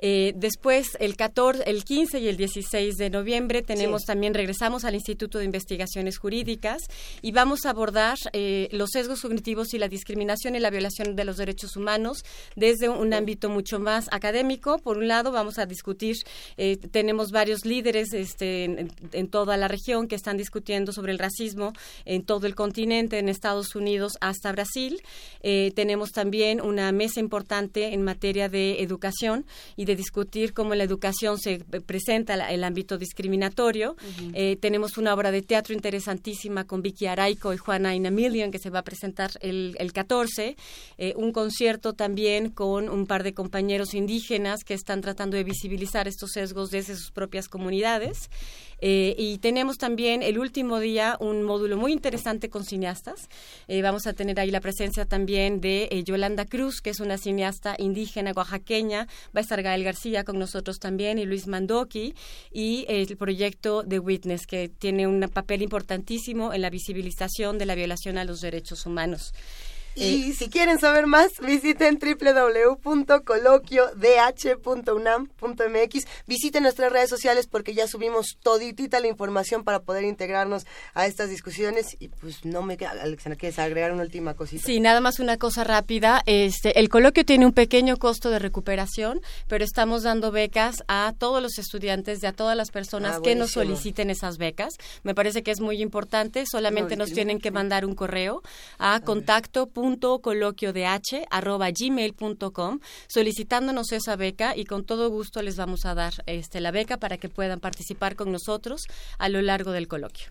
Eh, después, el 14, el 15 y el 16 de noviembre tenemos también, regresamos al Instituto de Investigaciones Jurídicas y vamos a abordar eh, los sesgos cognitivos y la discriminación y la violación de los derechos humanos desde un ámbito mucho más académico. Por un lado, vamos a discutir, eh, tenemos varios líderes este, en, toda la región que están discutiendo sobre el racismo en todo el continente, en Estados Unidos hasta Brasil. tenemos también una mesa importante en materia de educación y de discutir cómo en la educación se presenta el ámbito discriminatorio. Eh, tenemos una obra de teatro interesantísima con Vicky Araico y Juana Inamilion que se va a presentar el, el 14. Eh, un concierto también con un par de compañeros indígenas que están tratando de visibilizar estos sesgos desde sus propias comunidades. Eh, y tenemos también el último día un módulo muy interesante con cineastas. Eh, vamos a tener ahí la presencia también de eh, Yolanda Cruz, que es una cineasta indígena oaxaqueña. Va a estar Gael García con nosotros también y Luis Mandoki. Y el proyecto The Witness, que tiene un papel importantísimo en la visibilización de la violación a los derechos humanos. Y si quieren saber más, visiten www.coloquiodh.unam.mx. Visiten nuestras redes sociales porque ya subimos toditita la información para poder integrarnos a estas discusiones. Y pues no me queda, Alexandra, ¿quieres agregar una última cosita? Sí, nada más una cosa rápida. Este, el coloquio tiene un pequeño costo de recuperación, pero estamos dando becas a todos los estudiantes, y a todas las personas Ah, que nos soliciten esas becas. Me parece que es muy importante. Solamente No, nos tienen que mandar un correo a contacto.coloquiodh@gmail.com solicitándonos esa beca y con todo gusto les vamos a dar este la beca para que puedan participar con nosotros a lo largo del coloquio.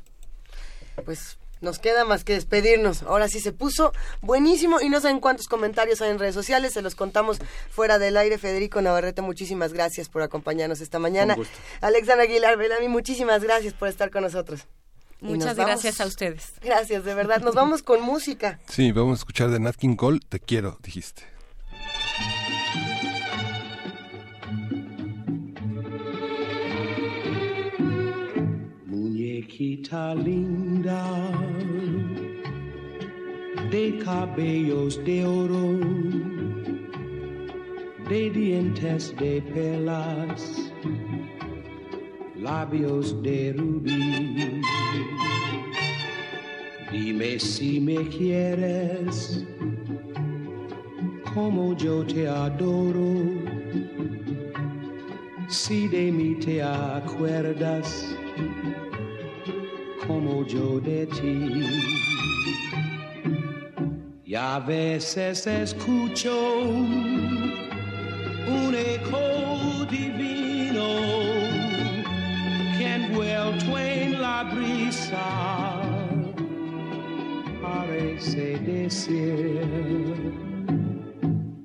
Pues nos queda más que despedirnos. Ahora sí se puso buenísimo y no saben cuántos comentarios hay en redes sociales. Se los contamos fuera del aire. Federico Navarrete, muchísimas gracias por acompañarnos esta mañana. Un gusto. Alexandra Aguilar Belami, muchísimas gracias por estar con nosotros. Muchas vamos- gracias a ustedes. Gracias, de verdad. Nos vamos con música. Sí, vamos a escuchar de Nat King Cole, Te quiero, dijiste. Muñequita linda, de cabellos de oro, de dientes de perlas, labios de rubí. Dime si me quieres, como yo te adoro, si de mí te acuerdas como yo de ti. Y a veces escucho un eco divino envuelto en la brisa parece decir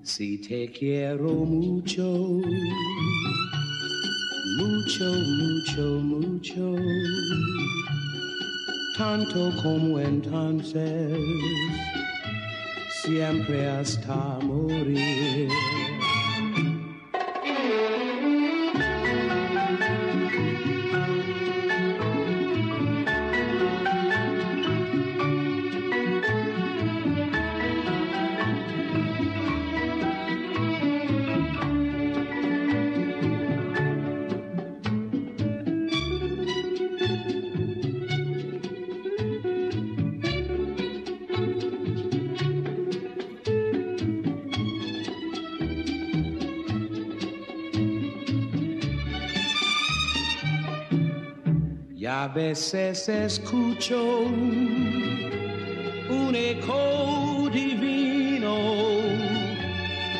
si te quiero mucho mucho, mucho, mucho, tanto como entonces, siempre hasta morir. A veces escucho un eco divino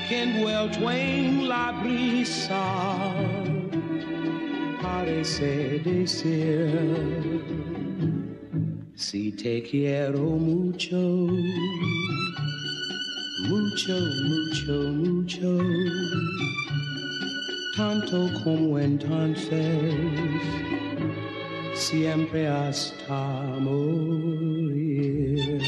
que envuelto en la brisa parece decir si te quiero mucho, mucho, mucho, mucho, tanto como entonces, siempre hasta morir.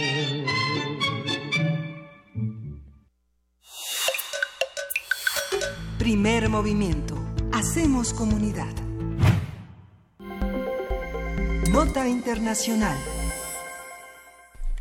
Primer movimiento. Hacemos comunidad. Nota Internacional.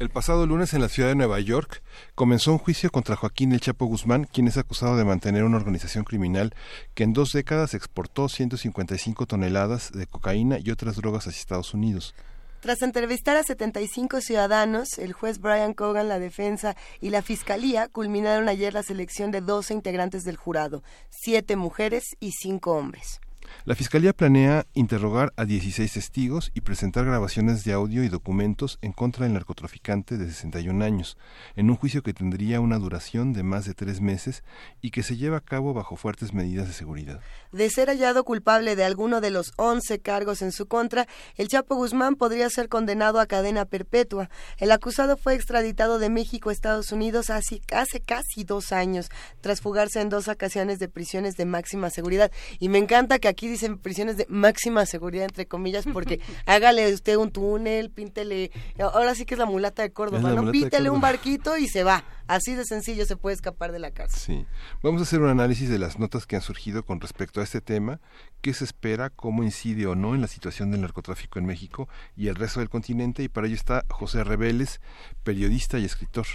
El pasado lunes en la ciudad de Nueva York comenzó un juicio contra Joaquín El Chapo Guzmán, quien es acusado de mantener una organización criminal que en dos décadas exportó 155 toneladas de cocaína y otras drogas hacia Estados Unidos. Tras entrevistar a 75 ciudadanos, el juez Brian Cogan, la defensa y la fiscalía culminaron ayer la selección de 12 integrantes del jurado, siete mujeres y cinco hombres. La Fiscalía planea interrogar a 16 testigos y presentar grabaciones de audio y documentos en contra del narcotraficante de 61 años, en un juicio que tendría una duración de más de tres meses y que se lleva a cabo bajo fuertes medidas de seguridad. De ser hallado culpable de alguno de los 11 cargos en su contra, el Chapo Guzmán podría ser condenado a cadena perpetua. El acusado fue extraditado de México a Estados Unidos hace, casi dos años, tras fugarse en dos ocasiones de prisiones de máxima seguridad. Y me encanta que aquí dicen prisiones de máxima seguridad, entre comillas, porque hágale usted un túnel, píntele, ahora sí que es la mulata de Córdoba, ¿no? Píntele un barquito y se va. Así de sencillo se puede escapar de la cárcel. Sí. Vamos a hacer un análisis de las notas que han surgido con respecto a este tema, qué se espera, cómo incide o no en la situación del narcotráfico en México y el resto del continente, y para ello está José Reveles, periodista y escritor.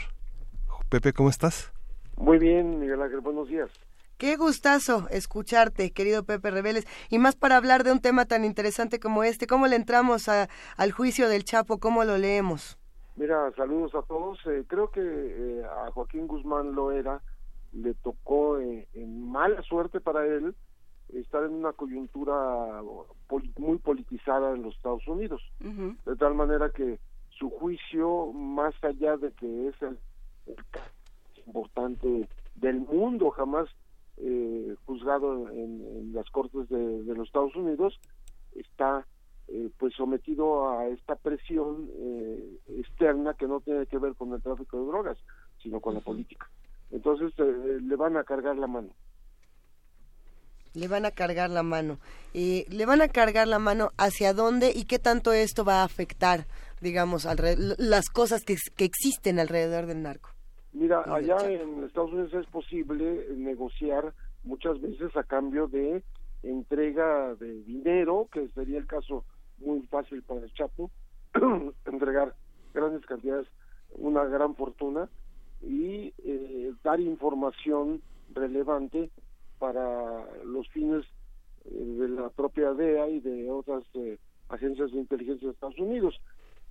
Pepe, ¿cómo estás? Muy bien, Miguel Ángel, buenos días. Qué gustazo escucharte, querido Pepe Reveles, y más para hablar de un tema tan interesante como este. ¿Cómo le entramos a- al juicio del Chapo? ¿Cómo lo leemos? Mira, saludos a todos. Eh, creo que eh, a Joaquín Guzmán Loera le tocó eh, en mala suerte para él estar en una coyuntura poli- muy politizada en los Estados Unidos. De tal manera que su juicio, más allá de que es el, el importante del mundo, jamás eh, juzgado en, en las cortes de, de los Estados Unidos, está eh, pues sometido a esta presión eh, externa que no tiene que ver con el tráfico de drogas, sino con la política. Entonces eh, le van a cargar la mano. Le van a cargar la mano. Eh, ¿Le van a cargar la mano hacia dónde y qué tanto esto va a afectar, digamos, las cosas que, que existen alrededor del narco? Mira, allá en Estados Unidos es posible negociar muchas veces a cambio de entrega de dinero, que sería el caso muy fácil para el Chapo, entregar grandes cantidades, una gran fortuna y eh, dar información relevante para los fines eh, de la propia DEA y de otras eh, agencias de inteligencia de Estados Unidos.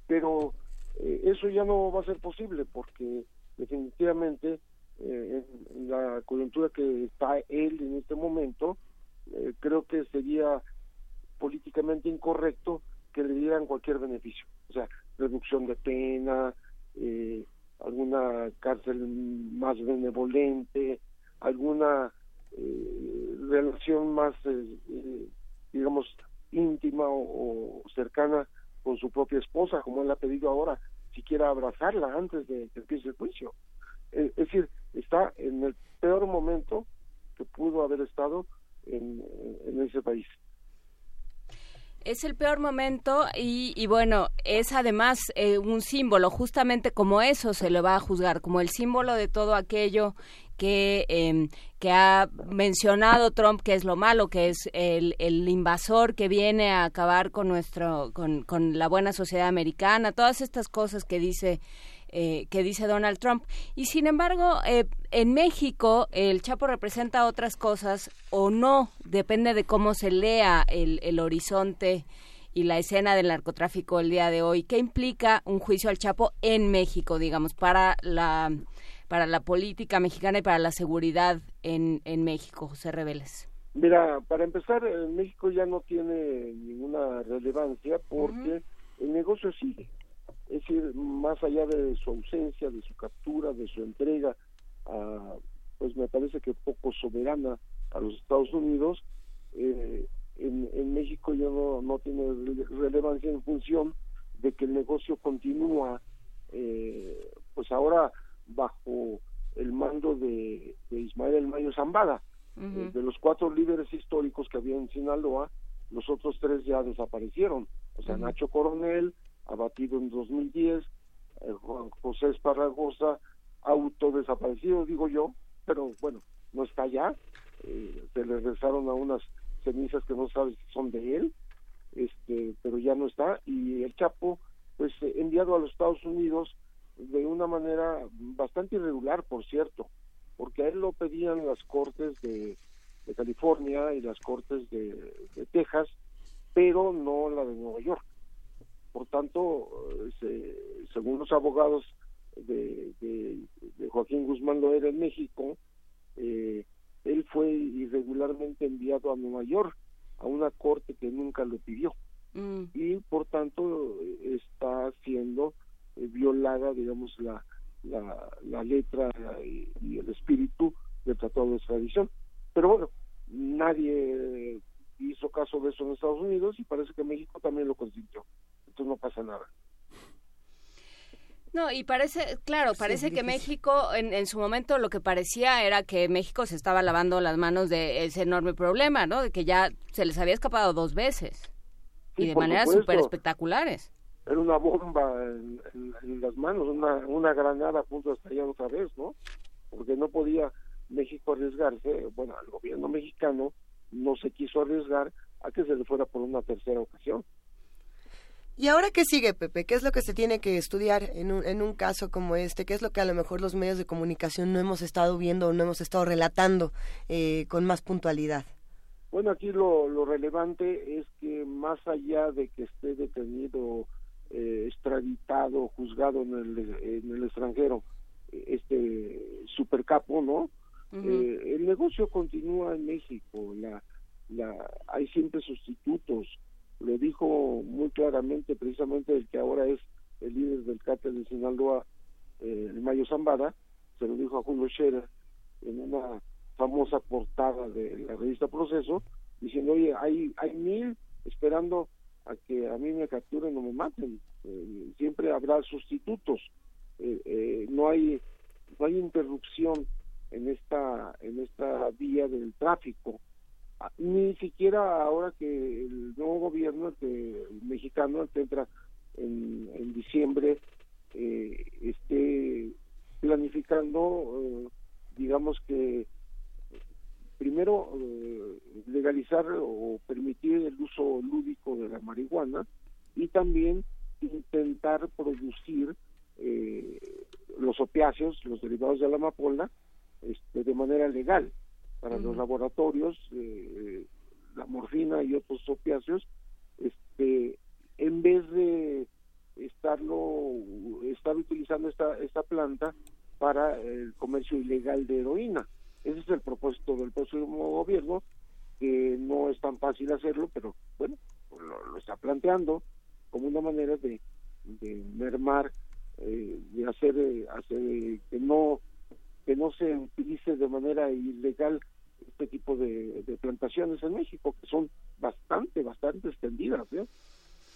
Pero eh, eso ya no va a ser posible porque definitivamente eh, en, la coyuntura que está él en este momento, eh, creo que sería políticamente incorrecto que le dieran cualquier beneficio, o sea, reducción de pena, eh, alguna cárcel más benevolente, alguna eh, relación más, digamos, íntima o, o cercana con su propia esposa, como él ha pedido ahora, siquiera abrazarla antes de que empiece el juicio. Eh, es decir, está en el peor momento que pudo haber estado en, en ese país. Es el peor momento y, y bueno, es además eh, un símbolo, justamente como eso se le va a juzgar, como el símbolo de todo aquello que, eh, que ha mencionado Trump, que es lo malo, que es el, el invasor que viene a acabar con, nuestro, con, con la buena sociedad americana, todas estas cosas que dice eh, que dice Donald Trump. Y sin embargo, eh, en México el Chapo representa otras cosas o no, depende de cómo se lea el, el horizonte y la escena del narcotráfico el día de hoy. ¿Qué implica un juicio al Chapo en México, digamos, para la para la política mexicana y para la seguridad en, en México, José Reveles? Mira, para empezar, en México ya no tiene ninguna relevancia porque el negocio sigue. Es decir, más allá de su ausencia, de su captura, de su entrega, a, pues me parece que poco soberana a los Estados Unidos, eh, en, en, México ya no, no tiene relevancia en función de que el negocio continúa, eh, pues ahora bajo el mando de, Ismael El Mayo Zambada. Eh, de los cuatro líderes históricos que había en Sinaloa, los otros tres ya desaparecieron. O sea, Nacho Coronel, abatido en 2010, eh, Juan José Esparragosa, auto desaparecido, digo yo, pero bueno, no está allá. Eh, se le regresaron a unas cenizas que no sabes si son de él, este, pero ya no está. Y el Chapo, pues enviado a los Estados Unidos de una manera bastante irregular, por cierto, porque a él lo pedían las cortes de, California y las cortes de, Texas, pero no la de Nueva York. Por tanto, según los abogados de, Joaquín Guzmán Loera en México, eh, él fue irregularmente enviado a Nueva York a una corte que nunca lo pidió mm. y por tanto está siendo eh, violada, digamos, la, la, letra y, el espíritu del Tratado de Extradición. Pero bueno, nadie hizo caso de eso en Estados Unidos y parece que México también lo consintió. No pasa nada. No, y parece, claro, parece que México en, en, su momento lo que parecía era que México se estaba lavando las manos de ese enorme problema, ¿no? De que ya se les había escapado dos veces y de maneras súper espectaculares era una bomba en, las manos, una, una granada a punto de estallar otra vez, ¿no? Porque no podía México arriesgarse, bueno, el gobierno mexicano no se quiso arriesgar a que se le fuera por una tercera ocasión. ¿Y ahora qué sigue, Pepe? ¿Qué es lo que se tiene que estudiar en un, en un caso como este? ¿Qué es lo que a lo mejor los medios de comunicación no hemos estado viendo o no hemos estado relatando eh, con más puntualidad? Bueno, aquí lo, lo relevante es que más allá de que esté detenido eh, extraditado, juzgado en el, en el extranjero, este supercapo, ¿no? Eh, el negocio continúa en México, la, la, hay siempre sustitutos, lo dijo muy claramente precisamente el que ahora es el líder del cártel de Sinaloa, eh, el Mayo Zambada, se lo dijo a Julio Scherer en una famosa portada de la revista Proceso, diciendo, oye, hay, hay mil esperando a que a mí me capturen o me maten. Eh, siempre habrá sustitutos. Eh, no hay no hay interrupción en esta en esta vía del tráfico. Ni siquiera ahora que el nuevo gobierno que, mexicano que entra en, en diciembre esté planificando digamos que primero eh, legalizar o permitir el uso lúdico de la marihuana y también intentar producir eh, los opiáceos, los derivados de la amapola, este, de manera legal para los laboratorios, eh, la morfina y otros opiáceos, este, en vez de estarlo, estar utilizando esta, esta planta para el comercio ilegal de heroína. Ese es el propósito del próximo gobierno, que no es tan fácil hacerlo, pero bueno, lo, está planteando como una manera de, mermar, eh, de hacer, eh, hacer que no que no se utilice de manera ilegal este tipo de, plantaciones en México, que son bastante, bastante extendidas.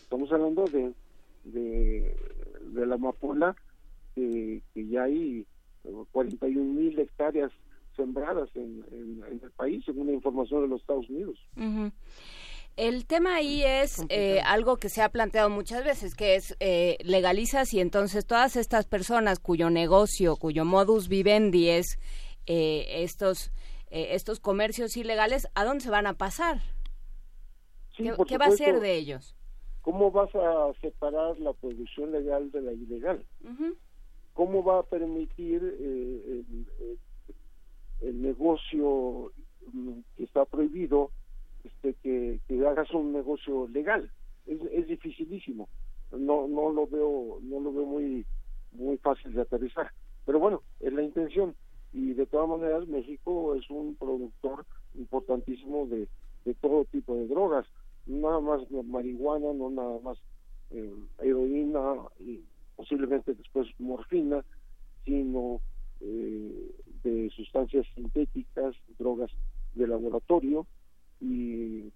Estamos hablando de, de, la amapola, que ya hay 41 mil hectáreas sembradas en, el país, según la información de los Estados Unidos. El tema ahí es eh, algo que se ha planteado muchas veces, que es eh, legalizas y entonces todas estas personas cuyo negocio, cuyo modus vivendi es eh, estos, eh, estos comercios ilegales, ¿a dónde se van a pasar? ¿Qué, va a ser de ellos? ¿Cómo vas a separar la producción legal de la ilegal? ¿Cómo va a permitir el, el negocio mm, que está prohibido, este, que, hagas un negocio legal. Es, es dificilísimo. No, no lo veo, no lo veo muy, muy fácil de aterrizar. Pero bueno, es la intención. Y de todas maneras, México es un productor importantísimo de, de todo tipo de drogas, nada más marihuana, no nada más eh, heroína y posiblemente después morfina, sino eh, de sustancias sintéticas, drogas de laboratorio y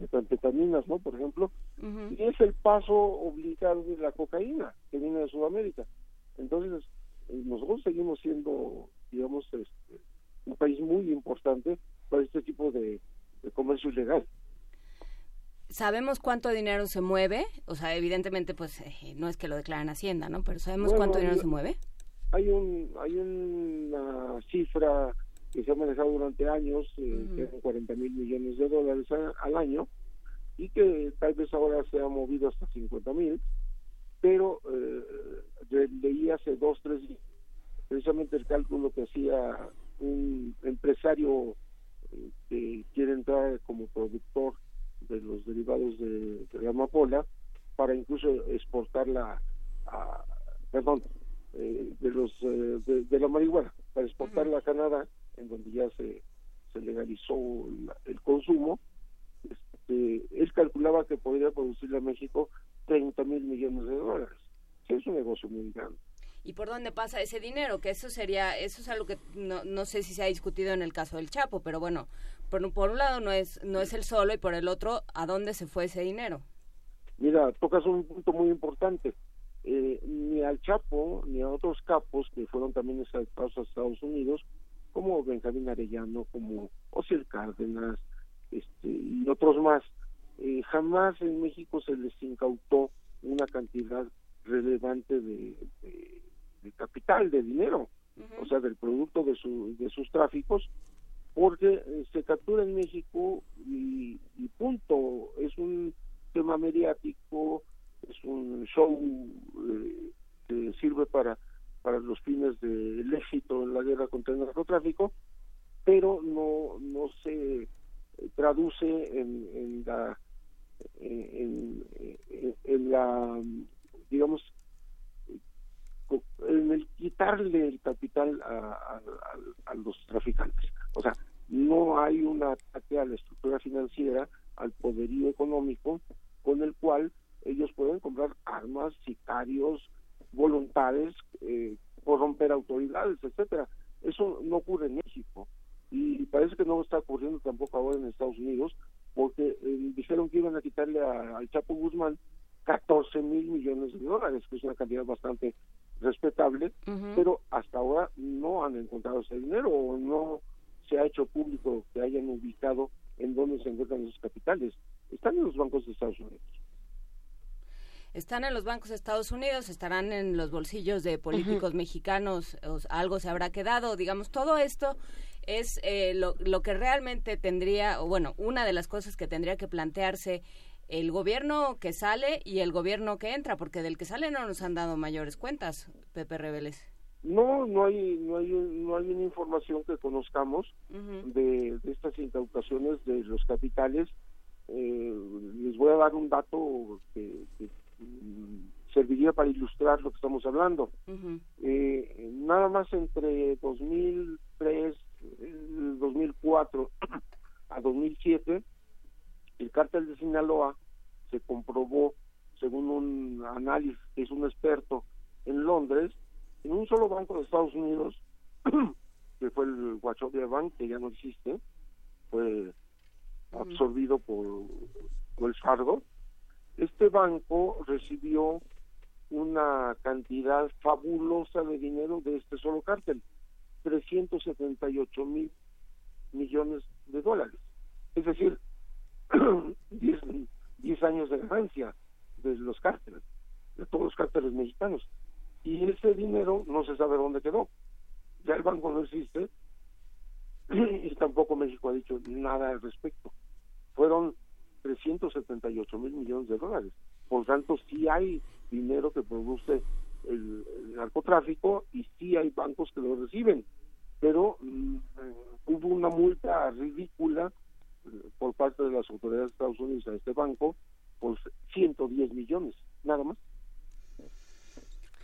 metanfetaminas, ¿no? Por ejemplo, y es el paso obligado de la cocaína que viene de Sudamérica. Entonces, eh, nosotros seguimos siendo, digamos, este, un país muy importante para este tipo de, comercio ilegal. ¿Sabemos cuánto dinero se mueve? O sea, evidentemente, pues eh, no es que lo declaren Hacienda, ¿no? Pero ¿sabemos cuánto dinero se mueve? Hay, un, hay una cifra que se ha manejado durante años, eh, que son 40 mil millones de dólares al año, y que tal vez ahora se ha movido hasta 50 mil, pero eh, leí hace dos, tres días precisamente el cálculo que hacía un empresario eh, que quiere entrar como productor de los derivados de, la amapola para incluso exportarla a, perdón, eh, de los eh, de, la marihuana, para exportarla a Canadá, en donde ya se, se legalizó el consumo. Este, él calculaba que podría producirle a México 30 mil millones de dólares. es un negocio muy grande y por dónde pasa ese dinero, que eso sería, eso es algo que no, no sé si se ha discutido en el caso del Chapo, pero bueno, por, por un lado no es, no es el solo y por el otro, ¿a dónde se fue ese dinero? Mira, tocas un punto muy importante. Eh, ni al Chapo ni a otros capos que fueron también exaltados a Estados Unidos, como Benjamín Arellano, como Osiel Cárdenas este, y otros más, eh, jamás en México se les incautó una cantidad relevante de, de capital, de dinero, o sea, del producto de, su, de sus tráficos, porque eh, se captura en México y, punto, es un tema mediático, es un show eh, que sirve para, para los fines del éxito en la guerra contra el narcotráfico, pero no, no se traduce en, en la en, en la digamos en el quitarle el capital a, los traficantes. O sea, no hay un ataque a la estructura financiera, al poderío económico, con el cual ellos pueden comprar armas, sicarios, voluntades, eh, corromper autoridades, etcétera. Eso no ocurre en México y parece que no está ocurriendo tampoco ahora en Estados Unidos, porque eh, dijeron que iban a quitarle al Chapo Guzmán 14 mil millones de dólares, que es una cantidad bastante respetable, pero hasta ahora no han encontrado ese dinero o no se ha hecho público que hayan ubicado en dónde se encuentran esos capitales. Están en los bancos de Estados Unidos. Están en los bancos de Estados Unidos, estarán en los bolsillos de políticos mexicanos, algo se habrá quedado, digamos, todo esto es eh, lo, lo que realmente tendría, o bueno, una de las cosas que tendría que plantearse el gobierno que sale y el gobierno que entra, porque del que sale no nos han dado mayores cuentas, Pepe Reveles. No, no hay, no hay, no hay una información que conozcamos de, estas incautaciones de los capitales. Eh, les voy a dar un dato que, serviría para ilustrar lo que estamos hablando. eh, nada más entre 2003, 2004 a 2007 el cártel de Sinaloa se comprobó, según un análisis que hizo un experto en Londres, en un solo banco de Estados Unidos, que fue el Wachovia Bank, que ya no existe, fue absorbido por, el Fargo, este banco recibió una cantidad fabulosa de dinero de este solo cártel, 378 mil millones de dólares. Es decir, 10 años de ganancia de los cárteles, de todos los cárteles mexicanos. Y ese dinero no se sabe dónde quedó. Ya el banco no existe y tampoco México ha dicho nada al respecto. Fueron 378 mil millones de dólares. Por tanto, sí hay dinero que produce el, narcotráfico y sí hay bancos que lo reciben. Pero mm, eh, hubo una multa ridícula por parte de las autoridades de Estados Unidos a este banco por 110 millones, nada más.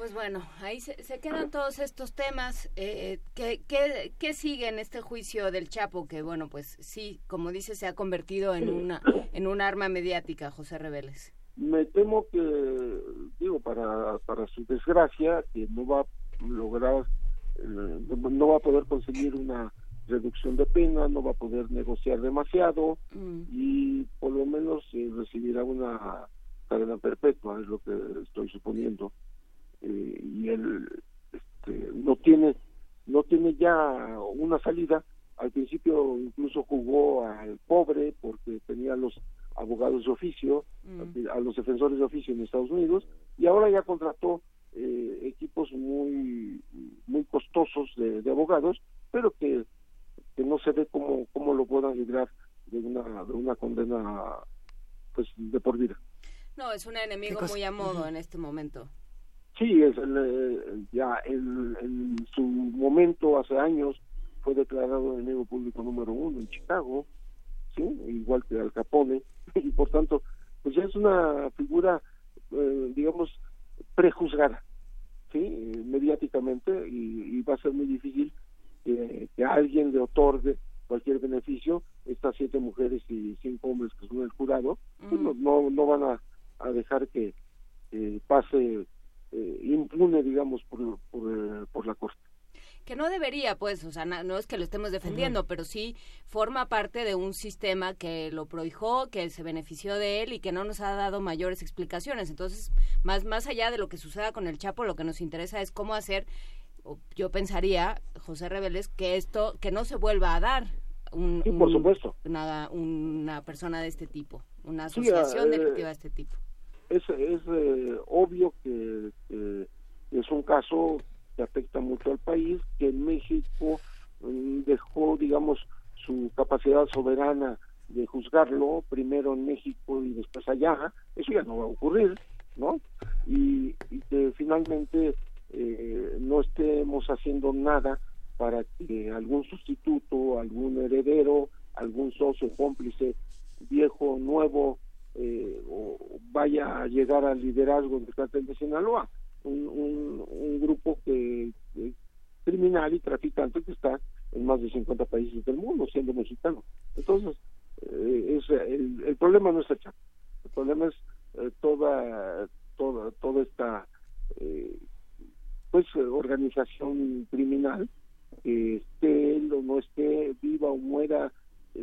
Pues bueno, ahí se, quedan todos estos temas. Eh, ¿qué, qué, sigue en este juicio del Chapo? Que, bueno, pues sí, como dice, se ha convertido en una en un arma mediática, José Reveles. Me temo que, digo, para, para su desgracia, que no va a lograr, eh, no va a poder conseguir una reducción de pena, no va a poder negociar demasiado mm. y por lo menos eh, recibirá una cadena perpetua, es lo que estoy suponiendo. Eh, y él este, no tiene no tiene ya una salida. Al principio incluso jugó al pobre porque tenía los abogados de oficio, mm. a los defensores de oficio en Estados Unidos, y ahora ya contrató eh, equipos muy muy costosos de, abogados, pero que, que no se ve cómo, cómo lo puedan librar de una, de una condena pues de por vida. No, es un enemigo muy a modo en este momento. Sí, es eh, ya en, su momento, hace años, fue declarado enemigo público número uno en Chicago, sí, igual que Al Capone, y por tanto, pues ya es una figura, eh, digamos, prejuzgada, sí, mediáticamente, y, va a ser muy difícil que, alguien le otorgue cualquier beneficio. Estas siete mujeres y cinco hombres que son el jurado, pues no, no, van a, a dejar que pase eh, impune, digamos, por, eh, por, la Corte que no debería, pues, o sea, no, es que lo estemos defendiendo, pero sí forma parte de un sistema que lo prohijó, que se benefició de él y que no nos ha dado mayores explicaciones. Entonces, más, más allá de lo que suceda con el Chapo, lo que nos interesa es cómo hacer, yo pensaría, José Reveles, que esto, que no se vuelva a dar. Un, por supuesto. Una, una persona de este tipo, una asociación delictiva de este tipo es, es eh, obvio que, es un caso que afecta mucho al país, que en México mm, dejó, digamos, su capacidad soberana de juzgarlo, primero en México y después allá, eso ya no va a ocurrir, ¿no? Y, que finalmente eh, no estemos haciendo nada para que algún sustituto, algún heredero, algún socio cómplice, viejo, nuevo, eh, o vaya a llegar al liderazgo del cartel de Sinaloa, un, grupo que, criminal y traficante que está en más de 50 países del mundo, siendo mexicano. Entonces, eh, el, problema no es el Chaco, el problema es eh, toda, toda, toda esta pues organización criminal que esté él o no esté, viva o muera,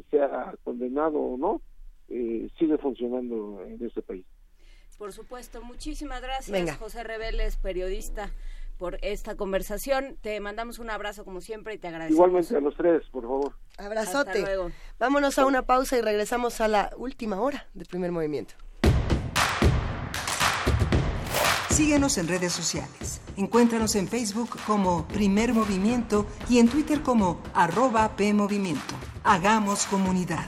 sea condenado o no, eh, sigue funcionando en este país. Por supuesto, muchísimas gracias José Reveles, periodista, por esta conversación. Te mandamos un abrazo como siempre y te agradecemos. Igualmente a los tres, por favor. Abrazote. Vámonos a una pausa y regresamos a la última hora del primer movimiento. Síguenos en redes sociales. Encuéntranos en Facebook como Primer Movimiento y en Twitter como arroba PMovimiento. Hagamos comunidad.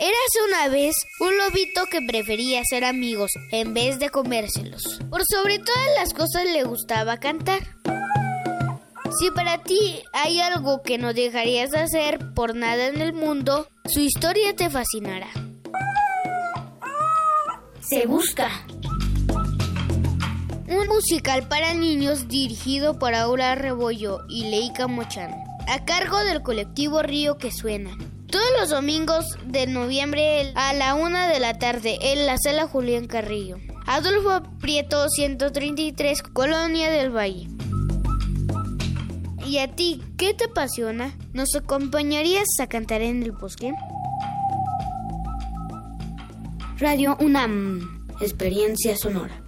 Érase una vez un lobito que prefería ser amigos en vez de comérselos. Por sobre todas las cosas le gustaba cantar. Si para ti hay algo que no dejarías de hacer por nada en el mundo, su historia te fascinará. Se busca. Un musical para niños dirigido por Aura Rebollo y Leica Mochán, a cargo del colectivo Río que Suena. Todos los domingos de noviembre a la una de la tarde en la sala Julián Carrillo. Adolfo Prieto 133, Colonia del Valle. ¿Y a ti qué te apasiona? ¿Nos acompañarías a cantar en el bosque? Radio UNAM, experiencia sonora.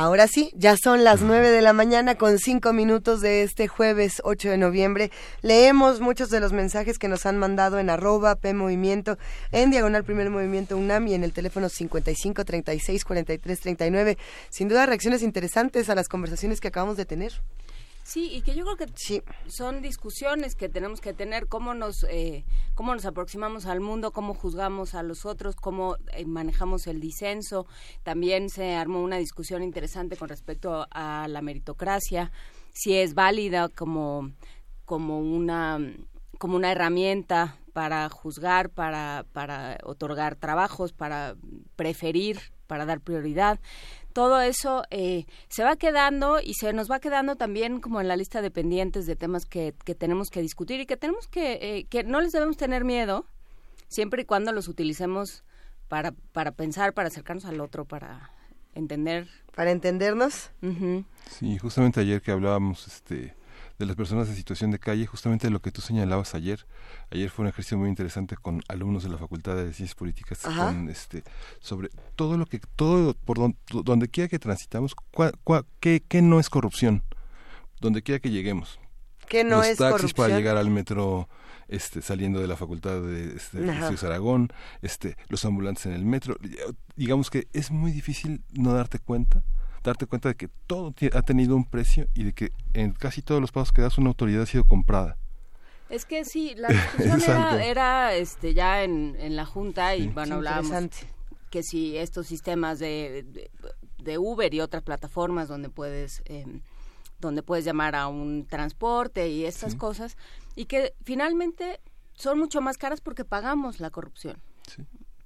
Ahora sí, ya son las 9 de la mañana con 5 minutos de este jueves 8 de noviembre. Leemos muchos de los mensajes que nos han mandado en arroba P Movimiento, en Diagonal Primer Movimiento UNAM y en el teléfono 55 36 43 39. Sin duda reacciones interesantes a las conversaciones que acabamos de tener. Sí, y que yo creo que son discusiones que tenemos que tener, cómo nos, eh, cómo nos aproximamos al mundo, cómo juzgamos a los otros, cómo eh, manejamos el disenso. También se armó una discusión interesante con respecto a la meritocracia, si es válida como, como, una, como una herramienta para juzgar, para, para otorgar trabajos, para preferir, para dar prioridad todo eso eh, se va quedando y se nos va quedando también como en la lista de pendientes de temas que, que tenemos que discutir y que tenemos que, eh, que no les debemos tener miedo, siempre y cuando los utilicemos para, para pensar, para acercarnos al otro, para entender. Para entendernos. Sí, justamente ayer que hablábamos este, de las personas en situación de calle, justamente lo que tú señalabas ayer. Ayer fue un ejercicio muy interesante con alumnos de la Facultad de Ciencias Políticas este, sobre todo lo que, todo, por donde, quiera que transitamos, qué, qué, no es corrupción, donde quiera que lleguemos. ¿Qué no Los es taxis para llegar al metro este, saliendo de la facultad de, este, Aragón, este, los ambulantes en el metro. Digamos que es muy difícil no darte cuenta darte cuenta de que todo ha tenido un precio y de que en casi todos los pasos que das una autoridad ha sido comprada. Es que sí, la discusión era, este, ya en, en la Junta y bueno, hablábamos que si estos sistemas de, de, Uber y otras plataformas donde puedes... Em, donde puedes llamar a un transporte y estas cosas, y que finalmente son mucho más caras porque pagamos la corrupción.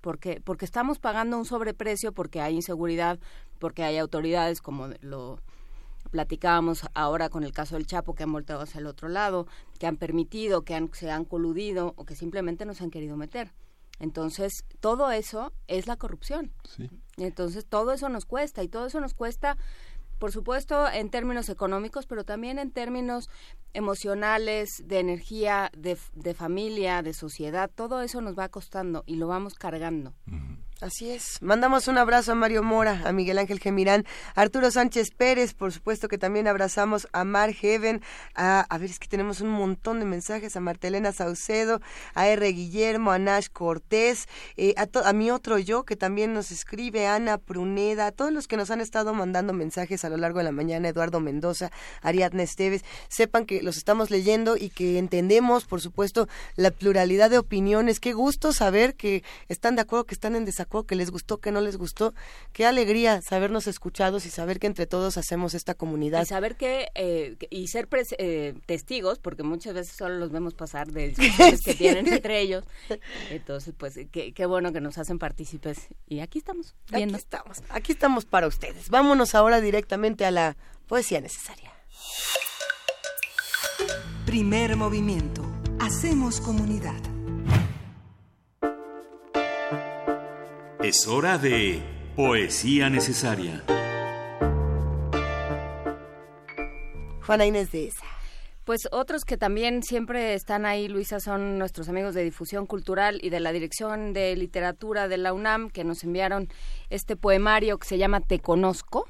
Porque, porque estamos pagando un sobreprecio, porque hay inseguridad, porque hay autoridades como lo platicábamos ahora con el caso del Chapo que han volteado hacia el otro lado, que han permitido, que han, se han coludido o que simplemente nos han querido meter. Entonces, todo eso es la corrupción. Entonces, todo eso nos cuesta y todo eso nos cuesta por supuesto en términos económicos, pero también en términos emocionales, de energía, de, de familia, de sociedad, todo eso nos va costando y lo vamos cargando. Así es. Mandamos un abrazo a Mario Mora, a Miguel Ángel Gemirán, a Arturo Sánchez Pérez, por supuesto que también abrazamos a Mar Heaven, a, a ver, es que tenemos un montón de mensajes, a Martelena Saucedo, a R. Guillermo, a Nash Cortés, eh, a, mi otro yo que también nos escribe, Ana Pruneda, a todos los que nos han estado mandando mensajes a lo largo de la mañana, Eduardo Mendoza, Ariadna Esteves, sepan que los estamos leyendo y que entendemos, por supuesto, la pluralidad de opiniones. Qué gusto saber que están de acuerdo, que están en desacuerdo que les gustó, que no les gustó. Qué alegría sabernos escuchados y saber que entre todos hacemos esta comunidad. Y saber que, eh, y ser eh, testigos, porque muchas veces solo los vemos pasar de discusiones que tienen entre ellos. Entonces, pues, qué, qué, bueno que nos hacen partícipes. Y aquí estamos, viendo. Aquí estamos, aquí estamos para ustedes. Vámonos ahora directamente a la poesía necesaria. Primer movimiento. Hacemos comunidad. Es hora de Poesía Necesaria. Juana Inés de esa. Pues otros que también siempre están ahí, Luisa, son nuestros amigos de difusión cultural y de la Dirección de Literatura de la UNAM, que nos enviaron este poemario que se llama Te Conozco,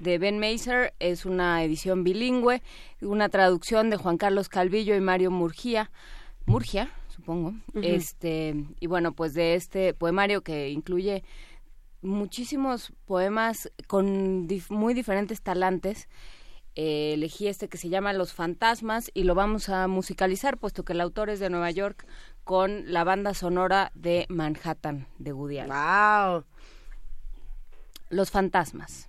de Ben Meiser. Es una edición bilingüe, una traducción de Juan Carlos Calvillo y Mario Murgia. Murgia, supongo. Este, y bueno, pues de este poemario que incluye muchísimos poemas con muy diferentes talantes. Eh, elegí este que se llama Los Fantasmas y lo vamos a musicalizar, puesto que el autor es de Nueva York, con la banda sonora de Manhattan de Woody ¡Wow! Los Fantasmas.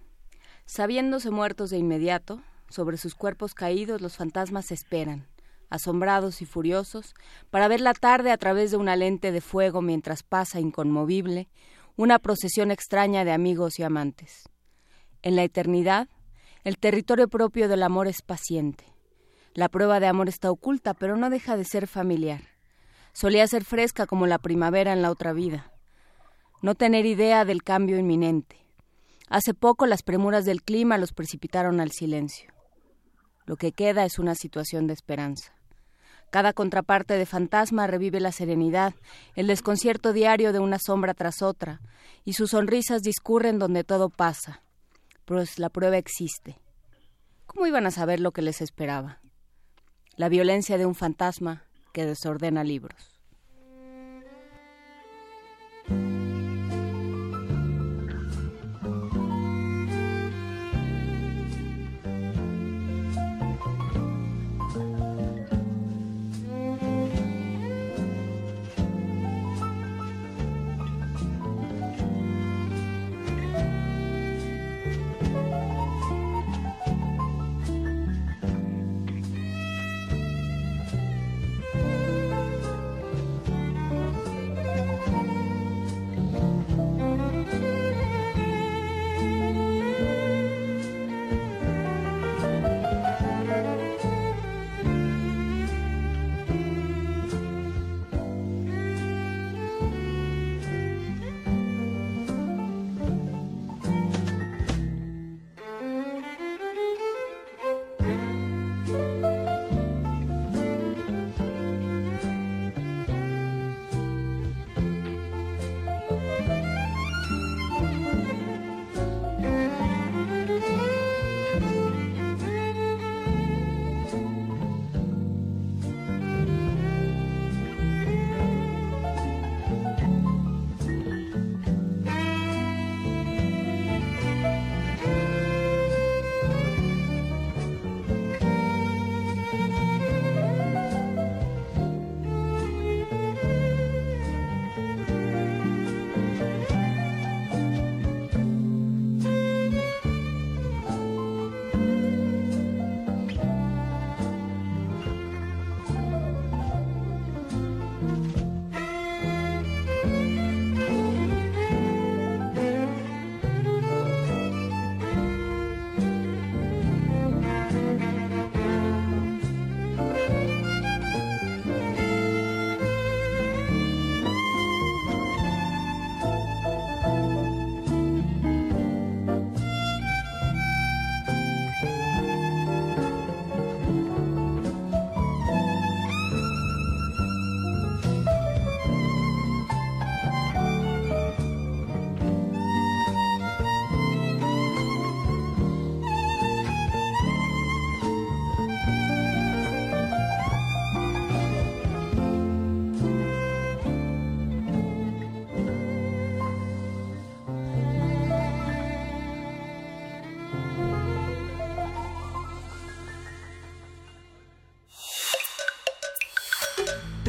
Sabiéndose muertos de inmediato, sobre sus cuerpos caídos los fantasmas esperan asombrados y furiosos, para ver la tarde a través de una lente de fuego mientras pasa inconmovible una procesión extraña de amigos y amantes. En la eternidad, el territorio propio del amor es paciente. La prueba de amor está oculta, pero no deja de ser familiar. Solía ser fresca como la primavera en la otra vida. No tener idea del cambio inminente. Hace poco las premuras del clima los precipitaron al silencio. Lo que queda es una situación de esperanza. Cada contraparte de fantasma revive la serenidad, el desconcierto diario de una sombra tras otra, y sus sonrisas discurren donde todo pasa. Pues la prueba existe. ¿Cómo iban a saber lo que les esperaba? La violencia de un fantasma que desordena libros.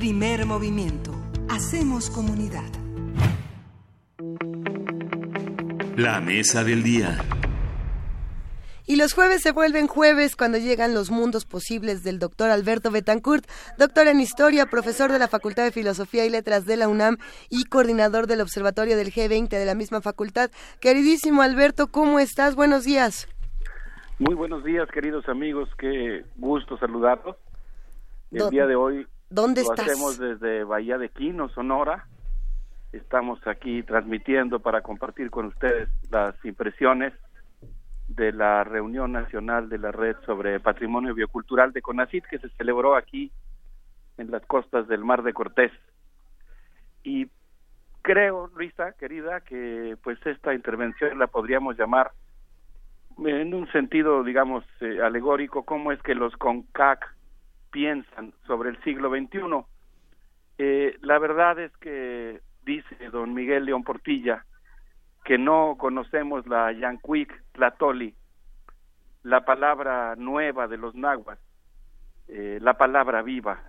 Primer movimiento. Hacemos comunidad. La mesa del día. Y los jueves se vuelven jueves cuando llegan los mundos posibles del doctor Alberto Betancourt, doctor en historia, profesor de la Facultad de Filosofía y Letras de la UNAM y coordinador del Observatorio del G20 de la misma facultad. Queridísimo Alberto, ¿cómo estás? Buenos días. Muy buenos días, queridos amigos. Qué gusto saludarlos. El Do- día de hoy ¿Dónde lo estás? hacemos desde Bahía de Quino, Sonora. Estamos aquí transmitiendo para compartir con ustedes las impresiones de la reunión nacional de la red sobre patrimonio biocultural de CONACIT que se celebró aquí en las costas del Mar de Cortés. Y creo, Luisa, querida, que pues esta intervención la podríamos llamar en un sentido, digamos, eh, alegórico, cómo es que los CONCAC piensan sobre el siglo XXI. Eh, la verdad es que dice don Miguel León Portilla que no conocemos la Yancuic Tlatoli, la palabra nueva de los nahuas, eh, la palabra viva.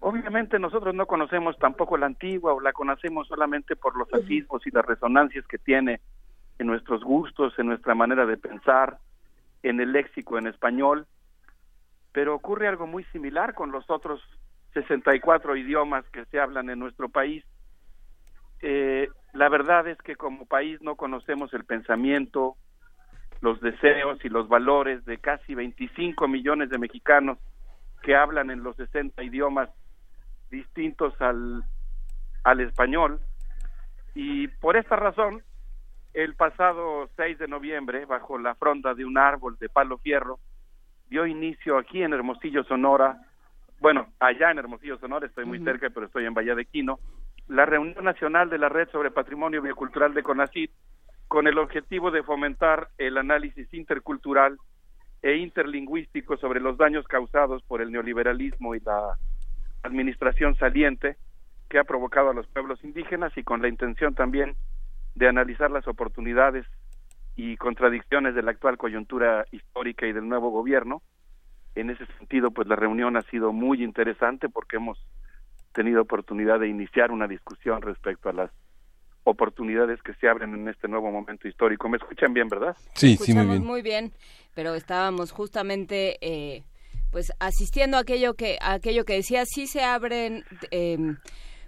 Obviamente nosotros no conocemos tampoco la antigua o la conocemos solamente por los atisbos y las resonancias que tiene en nuestros gustos, en nuestra manera de pensar, en el léxico en español, pero ocurre algo muy similar con los otros 64 idiomas que se hablan en nuestro país. Eh, la verdad es que como país no conocemos el pensamiento, los deseos y los valores de casi 25 millones de mexicanos que hablan en los 60 idiomas distintos al, al español. Y por esta razón, el pasado 6 de noviembre, bajo la fronda de un árbol de palo fierro, dio inicio aquí en Hermosillo, Sonora, bueno, allá en Hermosillo, Sonora, estoy muy cerca, pero estoy en Bahía de Quino, la reunión nacional de la Red sobre Patrimonio Biocultural de CONACYT, con el objetivo de fomentar el análisis intercultural e interlingüístico sobre los daños causados por el neoliberalismo y la administración saliente que ha provocado a los pueblos indígenas y con la intención también de analizar las oportunidades y contradicciones de la actual coyuntura histórica y del nuevo gobierno. En ese sentido, pues la reunión ha sido muy interesante porque hemos tenido oportunidad de iniciar una discusión respecto a las oportunidades que se abren en este nuevo momento histórico. ¿Me escuchan bien, verdad? Sí, sí, muy Escuchamos bien. muy bien, pero estábamos justamente eh, pues asistiendo a aquello que a aquello que decía, sí se abren eh,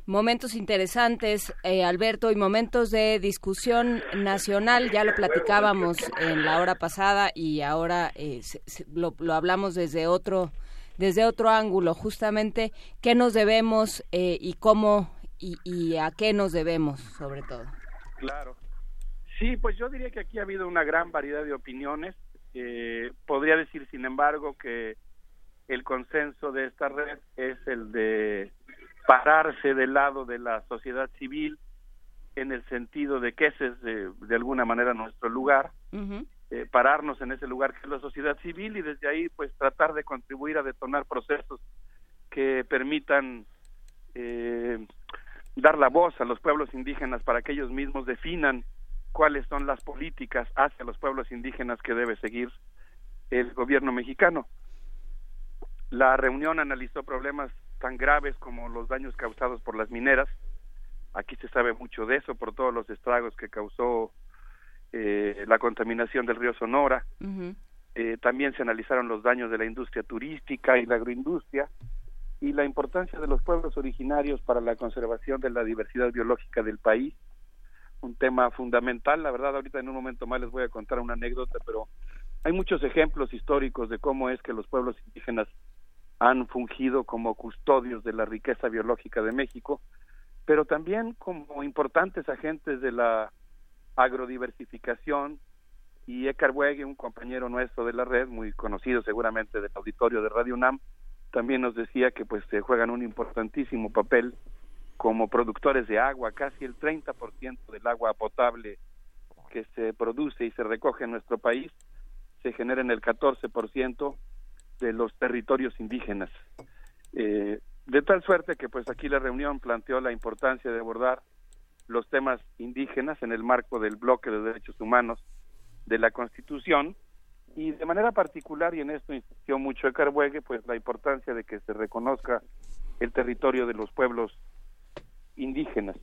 momentos interesantes, eh, Alberto, y momentos de discusión nacional, ya lo platicábamos en la hora pasada y ahora eh, lo, lo hablamos desde otro desde otro ángulo, justamente qué nos debemos eh, y cómo y, y a qué nos debemos, sobre todo. Claro. Sí, pues yo diría que aquí ha habido una gran variedad de opiniones. Eh, podría decir, sin embargo, que el consenso de esta red es el de pararse del lado de la sociedad civil en el sentido de que ese es de, de alguna manera nuestro lugar, eh, pararnos en ese lugar que es la sociedad civil y desde ahí pues tratar de contribuir a detonar procesos que permitan eh, dar la voz a los pueblos indígenas para que ellos mismos definan cuáles son las políticas hacia los pueblos indígenas que debe seguir el gobierno mexicano. La reunión analizó problemas tan graves como los daños causados por las mineras. Aquí se sabe mucho de eso por todos los estragos que causó eh, la contaminación del río Sonora. Eh, también se analizaron los daños de la industria turística y la agroindustria y la importancia de los pueblos originarios para la conservación de la diversidad biológica del país. Un tema fundamental, la verdad, ahorita en un momento más les voy a contar una anécdota, pero hay muchos ejemplos históricos de cómo es que los pueblos indígenas han fungido como custodios de la riqueza biológica de México, pero también como importantes agentes de la agrodiversificación. Y Ekar Wegue, un compañero nuestro de la red, muy conocido seguramente del auditorio de Radio UNAM, también nos decía que pues se juegan un importantísimo papel como productores de agua, casi el 30% del agua potable que se produce y se recoge en nuestro país se genera en el 14% de los territorios indígenas. Eh, de tal suerte que pues aquí la reunión planteó la importancia de abordar los temas indígenas en el marco del bloque de derechos humanos de la Constitución y de manera particular, y en esto insistió mucho el Carbuegue, pues la importancia de que se reconozca el territorio de los pueblos indígenas.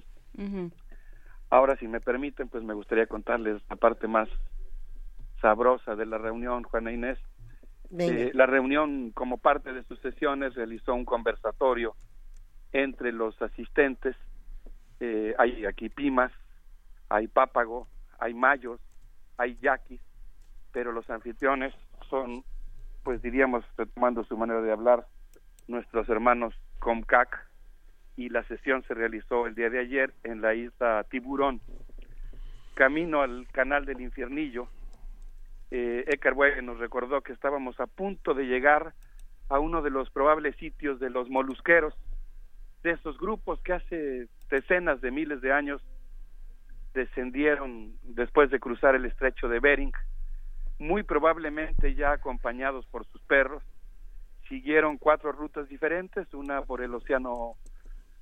Ahora, si me permiten, pues me gustaría contarles la parte más sabrosa de la reunión, Juana Inés. Eh, la reunión, como parte de sus sesiones, realizó un conversatorio entre los asistentes. Eh, hay aquí pimas, hay pápago, hay mayos, hay yaquis, pero los anfitriones son, pues diríamos, tomando su manera de hablar, nuestros hermanos Comcac, y la sesión se realizó el día de ayer en la isla Tiburón. Camino al canal del Infiernillo, eh, nos recordó que estábamos a punto de llegar a uno de los probables sitios de los molusqueros, de esos grupos que hace decenas de miles de años descendieron después de cruzar el estrecho de Bering, muy probablemente ya acompañados por sus perros, siguieron cuatro rutas diferentes, una por el Océano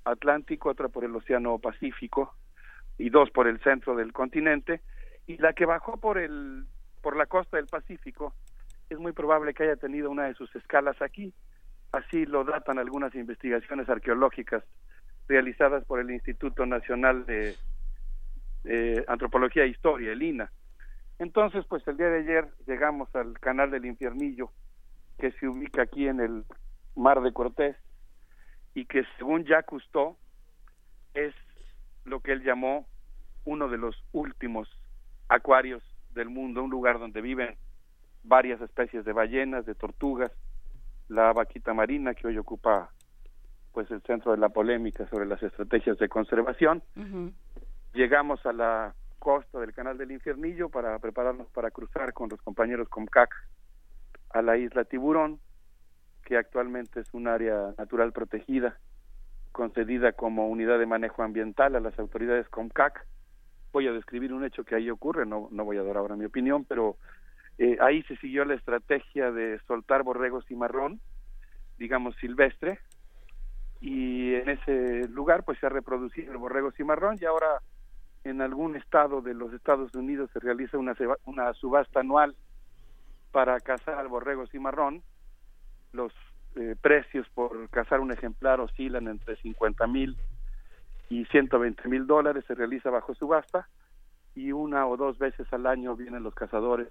Atlántico, otra por el Océano Pacífico y dos por el centro del continente, y la que bajó por el por la costa del Pacífico es muy probable que haya tenido una de sus escalas aquí, así lo datan algunas investigaciones arqueológicas realizadas por el Instituto Nacional de Antropología e Historia, el INA. Entonces, pues el día de ayer llegamos al canal del Infiernillo, que se ubica aquí en el Mar de Cortés, y que según Jacques Cousteau es lo que él llamó uno de los últimos acuarios del mundo, un lugar donde viven varias especies de ballenas, de tortugas, la vaquita marina que hoy ocupa pues el centro de la polémica sobre las estrategias de conservación. Llegamos a la costa del Canal del Infiernillo para prepararnos para cruzar con los compañeros Comcac a la isla Tiburón, que actualmente es un área natural protegida, concedida como unidad de manejo ambiental a las autoridades COMCAC. Voy a describir un hecho que ahí ocurre, no, no voy a dar ahora mi opinión, pero eh, ahí se siguió la estrategia de soltar borregos y marrón, digamos silvestre, y en ese lugar pues se ha reproducido el borrego cimarrón y ahora en algún estado de los Estados Unidos se realiza una, una subasta anual para cazar al borrego cimarrón los eh, precios por cazar un ejemplar oscilan entre 50 mil y 120 mil dólares, se realiza bajo subasta y una o dos veces al año vienen los cazadores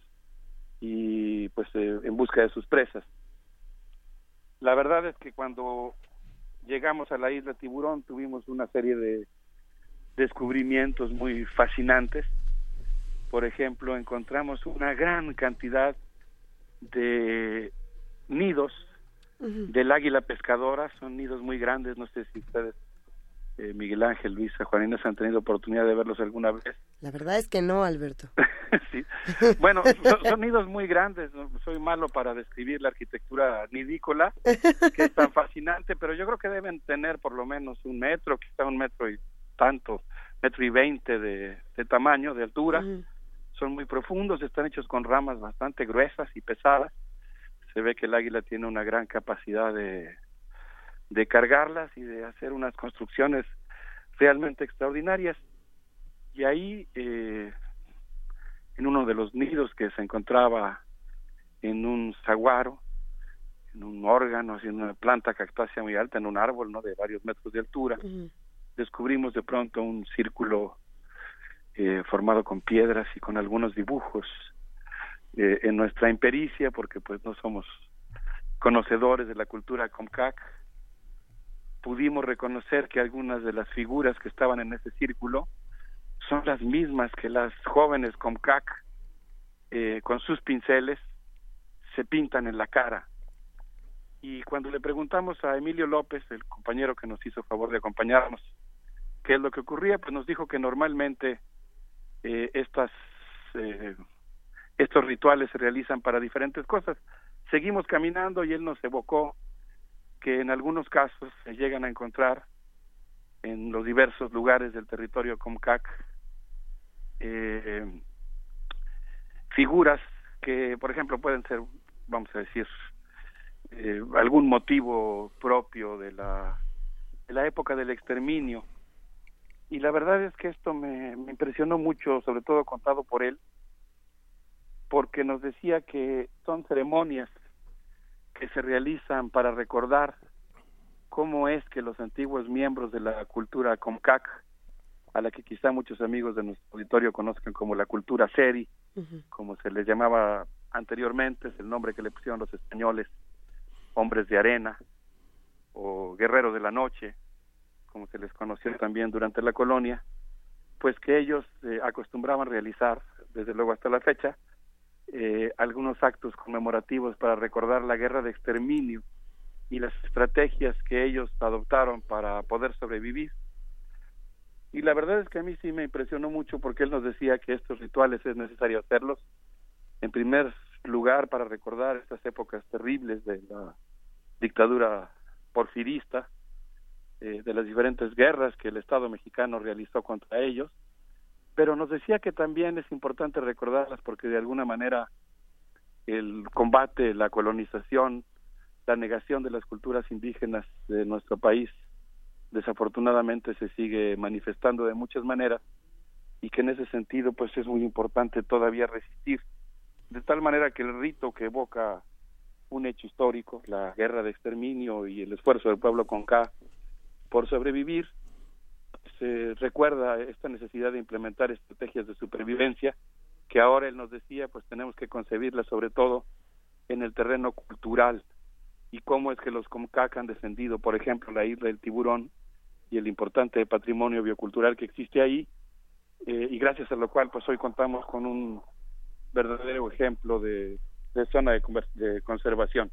y pues eh, en busca de sus presas. La verdad es que cuando llegamos a la isla Tiburón tuvimos una serie de descubrimientos muy fascinantes. Por ejemplo, encontramos una gran cantidad de nidos del águila pescadora, son nidos muy grandes, no sé si ustedes, eh, Miguel Ángel, Luisa, Juanina, han tenido oportunidad de verlos alguna vez. La verdad es que no, Alberto. sí. Bueno, son, nidos muy grandes, soy malo para describir la arquitectura nidícola, que es tan fascinante, pero yo creo que deben tener por lo menos un metro, quizá un metro y tanto, metro y veinte de, tamaño, de altura. Son muy profundos, están hechos con ramas bastante gruesas y pesadas se ve que el águila tiene una gran capacidad de, de cargarlas y de hacer unas construcciones realmente extraordinarias. Y ahí, eh, en uno de los nidos que se encontraba en un saguaro, en un órgano, en una planta cactácea muy alta, en un árbol ¿no? de varios metros de altura, descubrimos de pronto un círculo eh, formado con piedras y con algunos dibujos eh, en nuestra impericia, porque pues no somos conocedores de la cultura Comcac, pudimos reconocer que algunas de las figuras que estaban en ese círculo son las mismas que las jóvenes Comcac eh, con sus pinceles se pintan en la cara. Y cuando le preguntamos a Emilio López, el compañero que nos hizo favor de acompañarnos, qué es lo que ocurría, pues nos dijo que normalmente eh, estas eh, estos rituales se realizan para diferentes cosas. Seguimos caminando y él nos evocó que en algunos casos se llegan a encontrar en los diversos lugares del territorio Comcac eh, figuras que, por ejemplo, pueden ser, vamos a decir, eh, algún motivo propio de la, de la época del exterminio. Y la verdad es que esto me, me impresionó mucho, sobre todo contado por él, porque nos decía que son ceremonias que se realizan para recordar cómo es que los antiguos miembros de la cultura Comcac a la que quizá muchos amigos de nuestro auditorio conozcan como la cultura seri, como se les llamaba anteriormente, es el nombre que le pusieron los españoles, hombres de arena o guerreros de la noche, como se les conoció también durante la colonia, pues que ellos eh, acostumbraban realizar, desde luego hasta la fecha, eh, algunos actos conmemorativos para recordar la guerra de exterminio y las estrategias que ellos adoptaron para poder sobrevivir. Y la verdad es que a mí sí me impresionó mucho porque él nos decía que estos rituales es necesario hacerlos, en primer lugar, para recordar estas épocas terribles de la dictadura porfirista, eh, de las diferentes guerras que el Estado mexicano realizó contra ellos, pero nos decía que también es importante recordarlas porque de alguna manera el combate, la colonización, la negación de las culturas indígenas de nuestro país desafortunadamente se sigue manifestando de muchas maneras y que en ese sentido pues es muy importante todavía resistir. De tal manera que el rito que evoca un hecho histórico, la guerra de exterminio y el esfuerzo del pueblo Conca por sobrevivir, recuerda esta necesidad de implementar estrategias de supervivencia que ahora él nos decía, pues tenemos que concebirlas sobre todo en el terreno cultural y cómo es que los Comcac han defendido, por ejemplo, la isla del tiburón y el importante patrimonio biocultural que existe ahí, eh, y gracias a lo cual pues hoy contamos con un verdadero ejemplo de, zona de, de conservación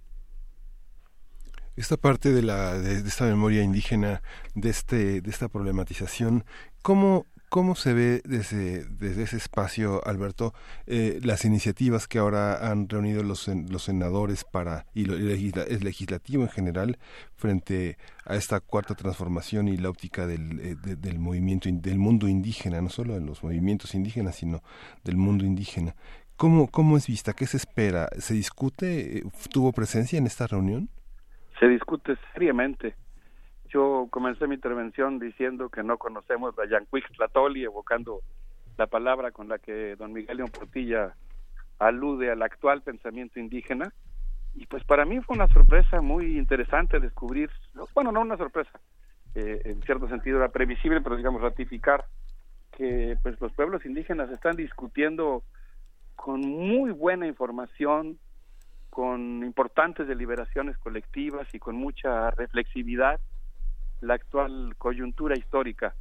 esta parte de la de, esta memoria indígena de este de esta problematización cómo ¿Cómo se ve desde, desde ese espacio, Alberto, eh, las iniciativas que ahora han reunido los, los senadores para y lo, el legislativo en general frente a esta cuarta transformación y la óptica del, eh, del movimiento del mundo indígena, no solo de los movimientos indígenas, sino del mundo indígena? ¿Cómo, ¿Cómo es vista? ¿Qué se espera? ¿Se discute? ¿Tuvo presencia en esta reunión? Se discute seriamente yo comencé mi intervención diciendo que no conocemos la Tlatoli, evocando la palabra con la que don Miguel León Portilla alude al actual pensamiento indígena. Y pues para mí fue una sorpresa muy interesante descubrir, bueno, no una sorpresa, eh, en cierto sentido era previsible, pero digamos ratificar que pues los pueblos indígenas están discutiendo con muy buena información, con importantes deliberaciones colectivas y con mucha reflexividad la actual coyuntura histórica.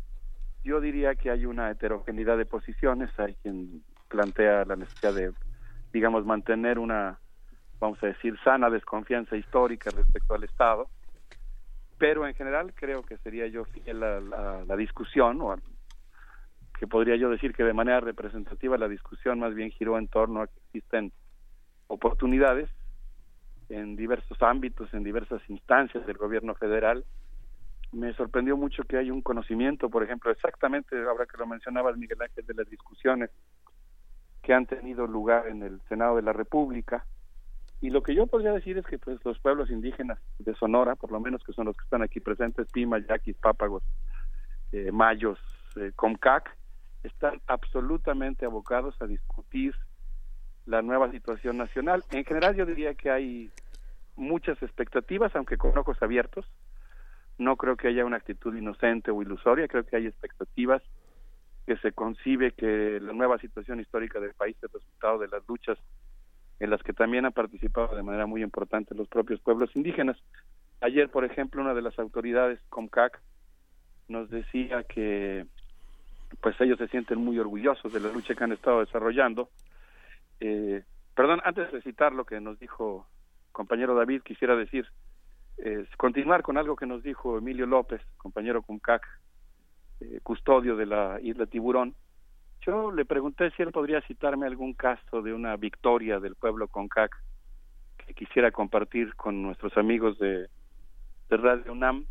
Yo diría que hay una heterogeneidad de posiciones, hay quien plantea la necesidad de, digamos, mantener una, vamos a decir, sana desconfianza histórica respecto al Estado, pero en general creo que sería yo fiel a la, discusión, o que podría yo decir que de manera representativa la discusión más bien giró en torno a que existen oportunidades en diversos ámbitos, en diversas instancias del gobierno federal, me sorprendió mucho que hay un conocimiento, por ejemplo, exactamente, ahora que lo mencionaba Miguel Ángel, de las discusiones que han tenido lugar en el Senado de la República. Y lo que yo podría decir es que pues los pueblos indígenas de Sonora, por lo menos que son los que están aquí presentes, Pima, Yaquis, Pápagos, eh, Mayos, eh, Comcac, están absolutamente abocados a discutir la nueva situación nacional. En general yo diría que hay muchas expectativas, aunque con ojos abiertos, no creo que haya una actitud inocente o ilusoria, creo que hay expectativas que se concibe que la nueva situación histórica del país es resultado de las luchas en las que también han participado de manera muy importante los propios pueblos indígenas. Ayer, por ejemplo, una de las autoridades, Comcac, nos decía que pues ellos se sienten muy orgullosos de la lucha que han estado desarrollando. Eh, perdón, antes de citar lo que nos dijo compañero David, quisiera decir continuar con algo que nos dijo Emilio López, compañero CUNCAC, eh, custodio de la isla Tiburón. Yo le pregunté si él podría citarme algún caso de una victoria del pueblo CONCAC que quisiera compartir con nuestros amigos de, de Radio UNAM.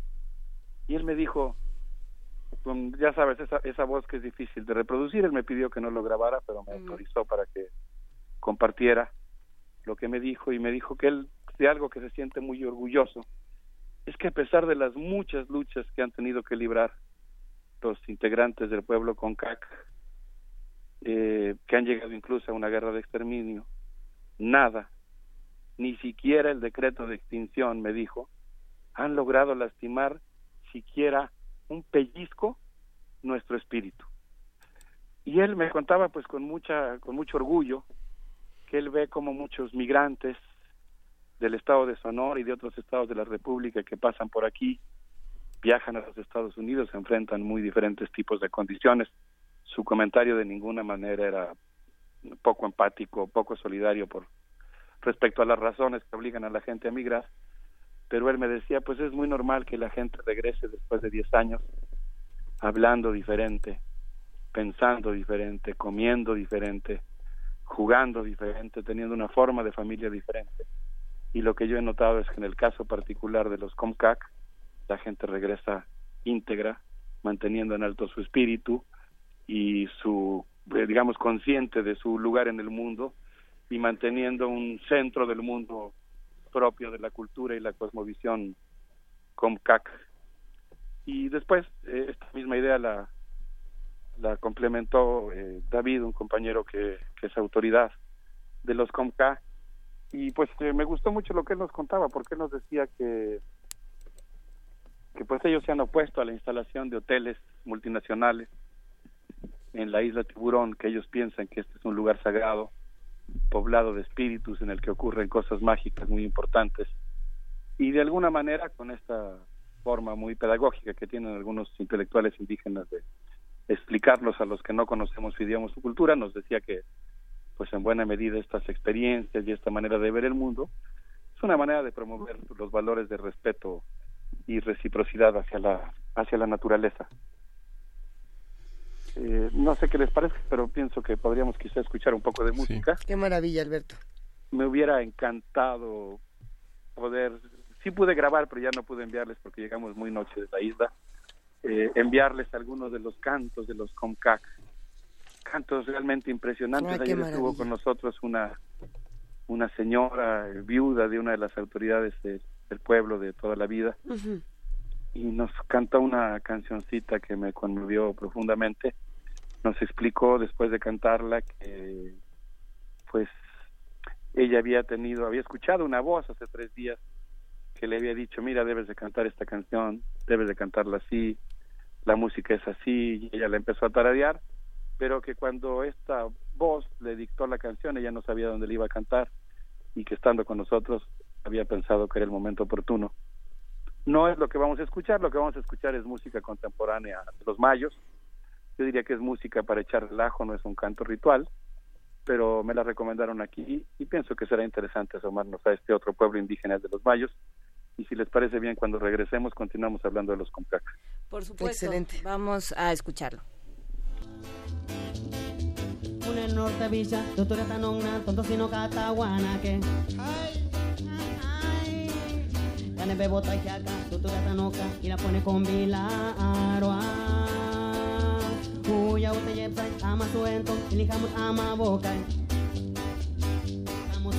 Y él me dijo, ya sabes, esa, esa voz que es difícil de reproducir, él me pidió que no lo grabara, pero me autorizó para que compartiera lo que me dijo y me dijo que él de algo que se siente muy orgulloso es que a pesar de las muchas luchas que han tenido que librar los integrantes del pueblo CONCAC, eh, que han llegado incluso a una guerra de exterminio, nada, ni siquiera el decreto de extinción, me dijo, han logrado lastimar siquiera un pellizco nuestro espíritu. Y él me contaba pues con mucha con mucho orgullo que él ve como muchos migrantes del estado de Sonora y de otros estados de la República que pasan por aquí, viajan a los Estados Unidos, se enfrentan muy diferentes tipos de condiciones. Su comentario de ninguna manera era poco empático, poco solidario por respecto a las razones que obligan a la gente a migrar, pero él me decía, pues es muy normal que la gente regrese después de 10 años hablando diferente, pensando diferente, comiendo diferente, jugando diferente, teniendo una forma de familia diferente. Y lo que yo he notado es que en el caso particular de los COMCAC, la gente regresa íntegra, manteniendo en alto su espíritu y su, eh, digamos, consciente de su lugar en el mundo y manteniendo un centro del mundo propio de la cultura y la cosmovisión COMCAC. Y después, eh, esta misma idea la, la complementó eh, David, un compañero que, es autoridad de los COMCAC. Y pues eh, me gustó mucho lo que él nos contaba, porque él nos decía que, que pues ellos se han opuesto a la instalación de hoteles multinacionales en la isla Tiburón, que ellos piensan que este es un lugar sagrado poblado de espíritus en el que ocurren cosas mágicas muy importantes y de alguna manera con esta forma muy pedagógica que tienen algunos intelectuales indígenas de explicarlos a los que no conocemos su idioma o su cultura, nos decía que pues en buena medida estas experiencias y esta manera de ver el mundo es una manera de promover los valores de respeto y reciprocidad hacia la hacia la naturaleza. Eh, no sé qué les parece, pero pienso que podríamos quizá escuchar un poco de música. Qué maravilla, Alberto. Me hubiera encantado poder, sí pude grabar, pero ya no pude enviarles porque llegamos muy noche de la isla, eh, enviarles algunos de los cantos de los Comcac. Cantos realmente impresionantes. Ayer estuvo con nosotros una, una señora viuda de una de las autoridades del pueblo de toda la vida y nos canta una cancioncita que me conmovió profundamente. Nos explicó después de cantarla que pues ella había tenido, había escuchado una voz hace tres días que le había dicho, mira, debes de cantar esta canción, debes de cantarla así, la música es así, y ella la empezó a tararear, pero que cuando esta voz le dictó la canción, ella no sabía dónde le iba a cantar, y que estando con nosotros había pensado que era el momento oportuno no es lo que vamos a escuchar, lo que vamos a escuchar es música contemporánea de los mayos. Yo diría que es música para echar relajo, no es un canto ritual, pero me la recomendaron aquí y pienso que será interesante asomarnos a este otro pueblo indígena de los mayos. Y si les parece bien, cuando regresemos continuamos hablando de los Comcac. Por supuesto. Excelente. Vamos a escucharlo. Una norte villa, doctora tanona, tonto sino cataguana que Tane bebo takiaka, tutura tanoka, ila pone con bilaroa. Ute yepsai, ama ama boca.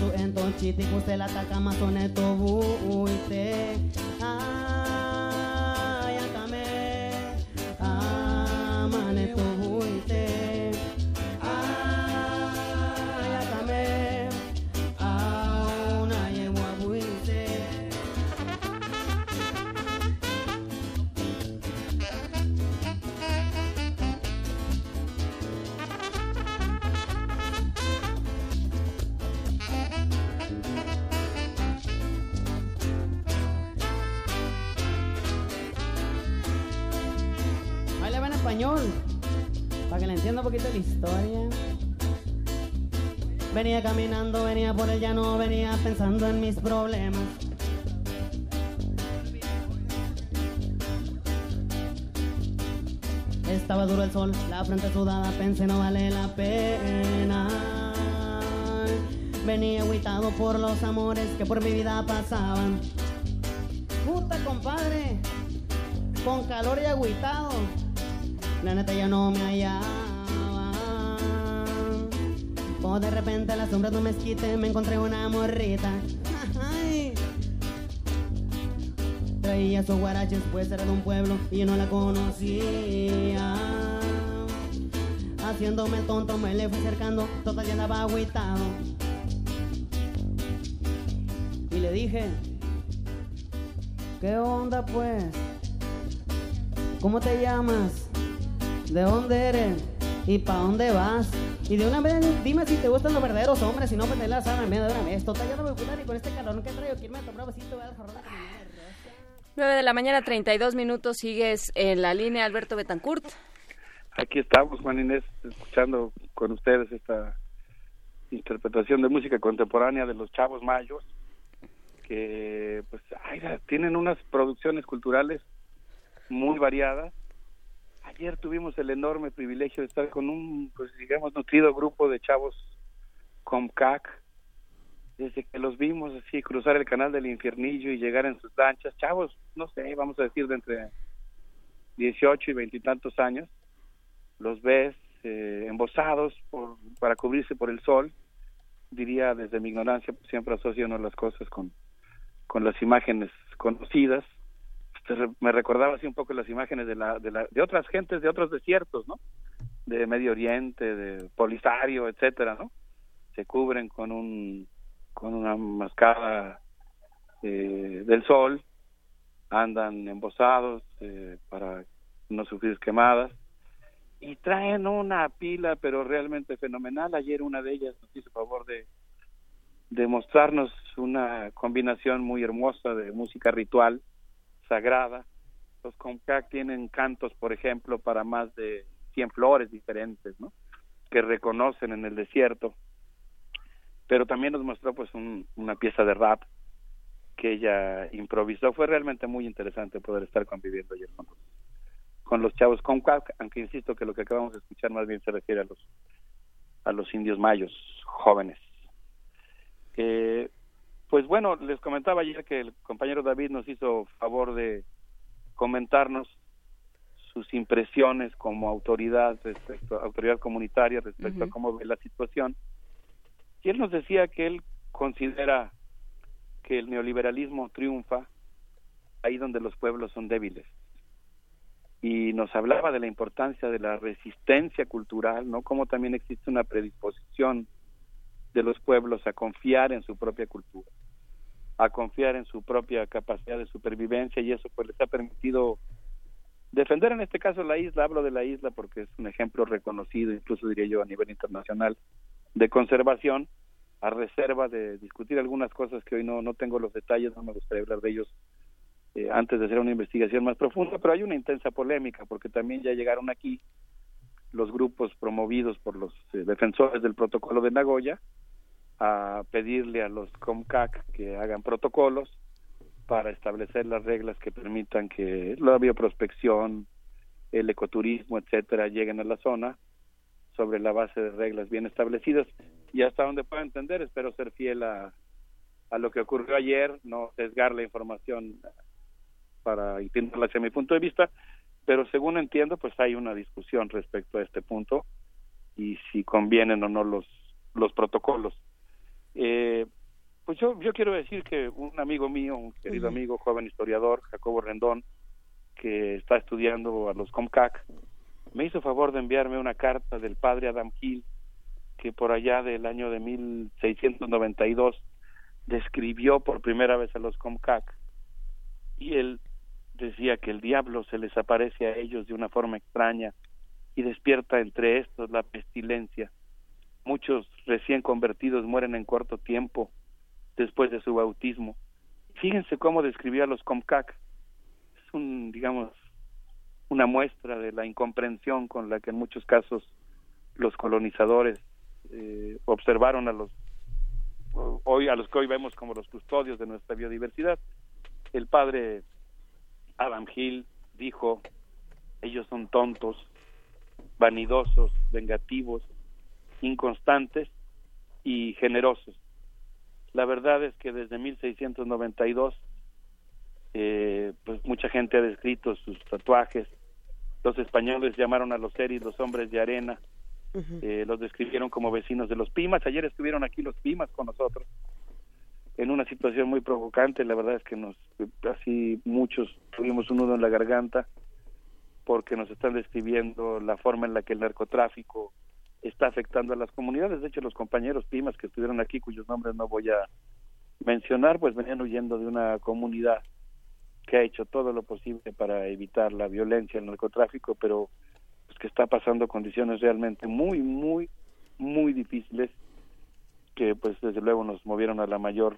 Su entontzitik ustela eta kamazonetu buite ah. Español, para que le entienda un poquito la historia. Venía caminando, venía por el llano, venía pensando en mis problemas. Estaba duro el sol, la frente sudada, pensé no vale la pena. Venía agüitado por los amores que por mi vida pasaban. Puta compadre, con calor y agüitado, la neta ya no me hallaba. O de repente a la sombra de un mezquite me encontré una morrita. Traía sus guaraches, pues era de un pueblo y yo no la conocía. Haciéndome el tonto me le fui acercando, total ya andaba agüitado. Y le dije, ¿qué onda pues? ¿Cómo te llamas? ¿De dónde eres? ¿Y pa' dónde vas? Y de una vez dime si te gustan los verdaderos hombres, si no me te la sábana en medio de una vez. Total, ya no me gustan y con este calor que traigo, quiero me tomar besito, voy a dejar la 9 de la mañana, 32 minutos, sigues en la línea Alberto Betancourt. Aquí estamos, Juan Inés, escuchando con ustedes esta interpretación de música contemporánea de los Chavos Mayos, que pues ay, tienen unas producciones culturales muy variadas. Ayer tuvimos el enorme privilegio de estar con un, pues digamos, nutrido grupo de chavos Comcac, desde que los vimos así cruzar el canal del infiernillo y llegar en sus lanchas, chavos, no sé, vamos a decir de entre 18 y veintitantos años, los ves eh, embosados por, para cubrirse por el sol, diría desde mi ignorancia, pues, siempre asocio las cosas con, con las imágenes conocidas, me recordaba así un poco las imágenes de, la, de, la, de otras gentes de otros desiertos, ¿no? De Medio Oriente, de Polisario, etcétera, ¿no? Se cubren con un con una mascada eh, del sol, andan embosados eh, para no sufrir quemadas y traen una pila pero realmente fenomenal. Ayer una de ellas nos hizo favor de, de mostrarnos una combinación muy hermosa de música ritual sagrada. Los Comcac tienen cantos, por ejemplo, para más de 100 flores diferentes, ¿no? Que reconocen en el desierto pero también nos mostró pues una pieza de rap que ella improvisó. Fue realmente muy interesante poder estar conviviendo ayer con los, con los chavos con aunque insisto que lo que acabamos de escuchar más bien se refiere a los a los indios mayos jóvenes. Eh, pues bueno, les comentaba ayer que el compañero David nos hizo favor de comentarnos sus impresiones como autoridad respecto autoridad comunitaria respecto a cómo ve la situación y él nos decía que él considera que el neoliberalismo triunfa ahí donde los pueblos son débiles. Y nos hablaba de la importancia de la resistencia cultural, ¿no? Como también existe una predisposición de los pueblos a confiar en su propia cultura, a confiar en su propia capacidad de supervivencia y eso pues les ha permitido defender en este caso la isla, hablo de la isla porque es un ejemplo reconocido, incluso diría yo a nivel internacional, de conservación a reserva de discutir algunas cosas que hoy no, no tengo los detalles, no me gustaría hablar de ellos eh, antes de hacer una investigación más profunda, pero hay una intensa polémica porque también ya llegaron aquí los grupos promovidos por los eh, defensores del protocolo de Nagoya a pedirle a los COMCAC que hagan protocolos para establecer las reglas que permitan que la bioprospección, el ecoturismo, etcétera, lleguen a la zona sobre la base de reglas bien establecidas y hasta donde pueda entender espero ser fiel a, a lo que ocurrió ayer, no sesgar la información para intentarla hacia mi punto de vista, pero según entiendo pues hay una discusión respecto a este punto y si convienen o no los los protocolos. Eh, pues yo, yo quiero decir que un amigo mío, un querido amigo, joven historiador, Jacobo Rendón, que está estudiando a los COMCAC, me hizo favor de enviarme una carta del padre Adam Hill, que por allá del año de 1692 describió por primera vez a los Comcac y él decía que el diablo se les aparece a ellos de una forma extraña y despierta entre estos la pestilencia. Muchos recién convertidos mueren en corto tiempo después de su bautismo. Fíjense cómo describió a los Comcac. Es un, digamos, una muestra de la incomprensión con la que en muchos casos los colonizadores eh, observaron a los hoy a los que hoy vemos como los custodios de nuestra biodiversidad. El padre Adam Hill dijo, ellos son tontos, vanidosos, vengativos, inconstantes y generosos. La verdad es que desde 1692 eh, pues mucha gente ha descrito sus tatuajes, los españoles llamaron a los seris los hombres de arena, eh, los describieron como vecinos de los Pimas. Ayer estuvieron aquí los Pimas con nosotros en una situación muy provocante. La verdad es que nos, así muchos tuvimos un nudo en la garganta porque nos están describiendo la forma en la que el narcotráfico está afectando a las comunidades. De hecho, los compañeros Pimas que estuvieron aquí, cuyos nombres no voy a mencionar, pues venían huyendo de una comunidad que ha hecho todo lo posible para evitar la violencia, el narcotráfico, pero pues que está pasando condiciones realmente muy, muy, muy difíciles que pues desde luego nos movieron a la mayor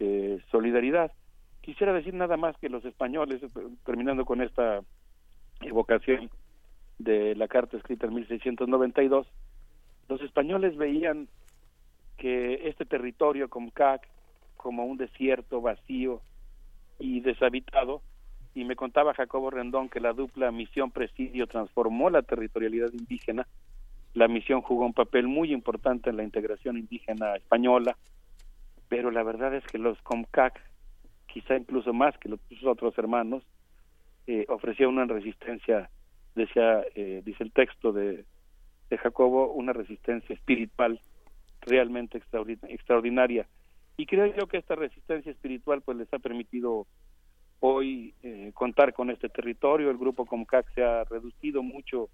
eh, solidaridad. Quisiera decir nada más que los españoles, terminando con esta evocación de la carta escrita en 1692, los españoles veían que este territorio como un desierto vacío y deshabitado, y me contaba Jacobo Rendón que la dupla misión presidio transformó la territorialidad indígena, la misión jugó un papel muy importante en la integración indígena española, pero la verdad es que los COMCAC, quizá incluso más que los otros hermanos, eh, ofrecían una resistencia, decía, eh, dice el texto de, de Jacobo, una resistencia espiritual realmente extraordinaria. Y creo yo que esta resistencia espiritual pues les ha permitido hoy eh, contar con este territorio. El grupo Comcac se ha reducido mucho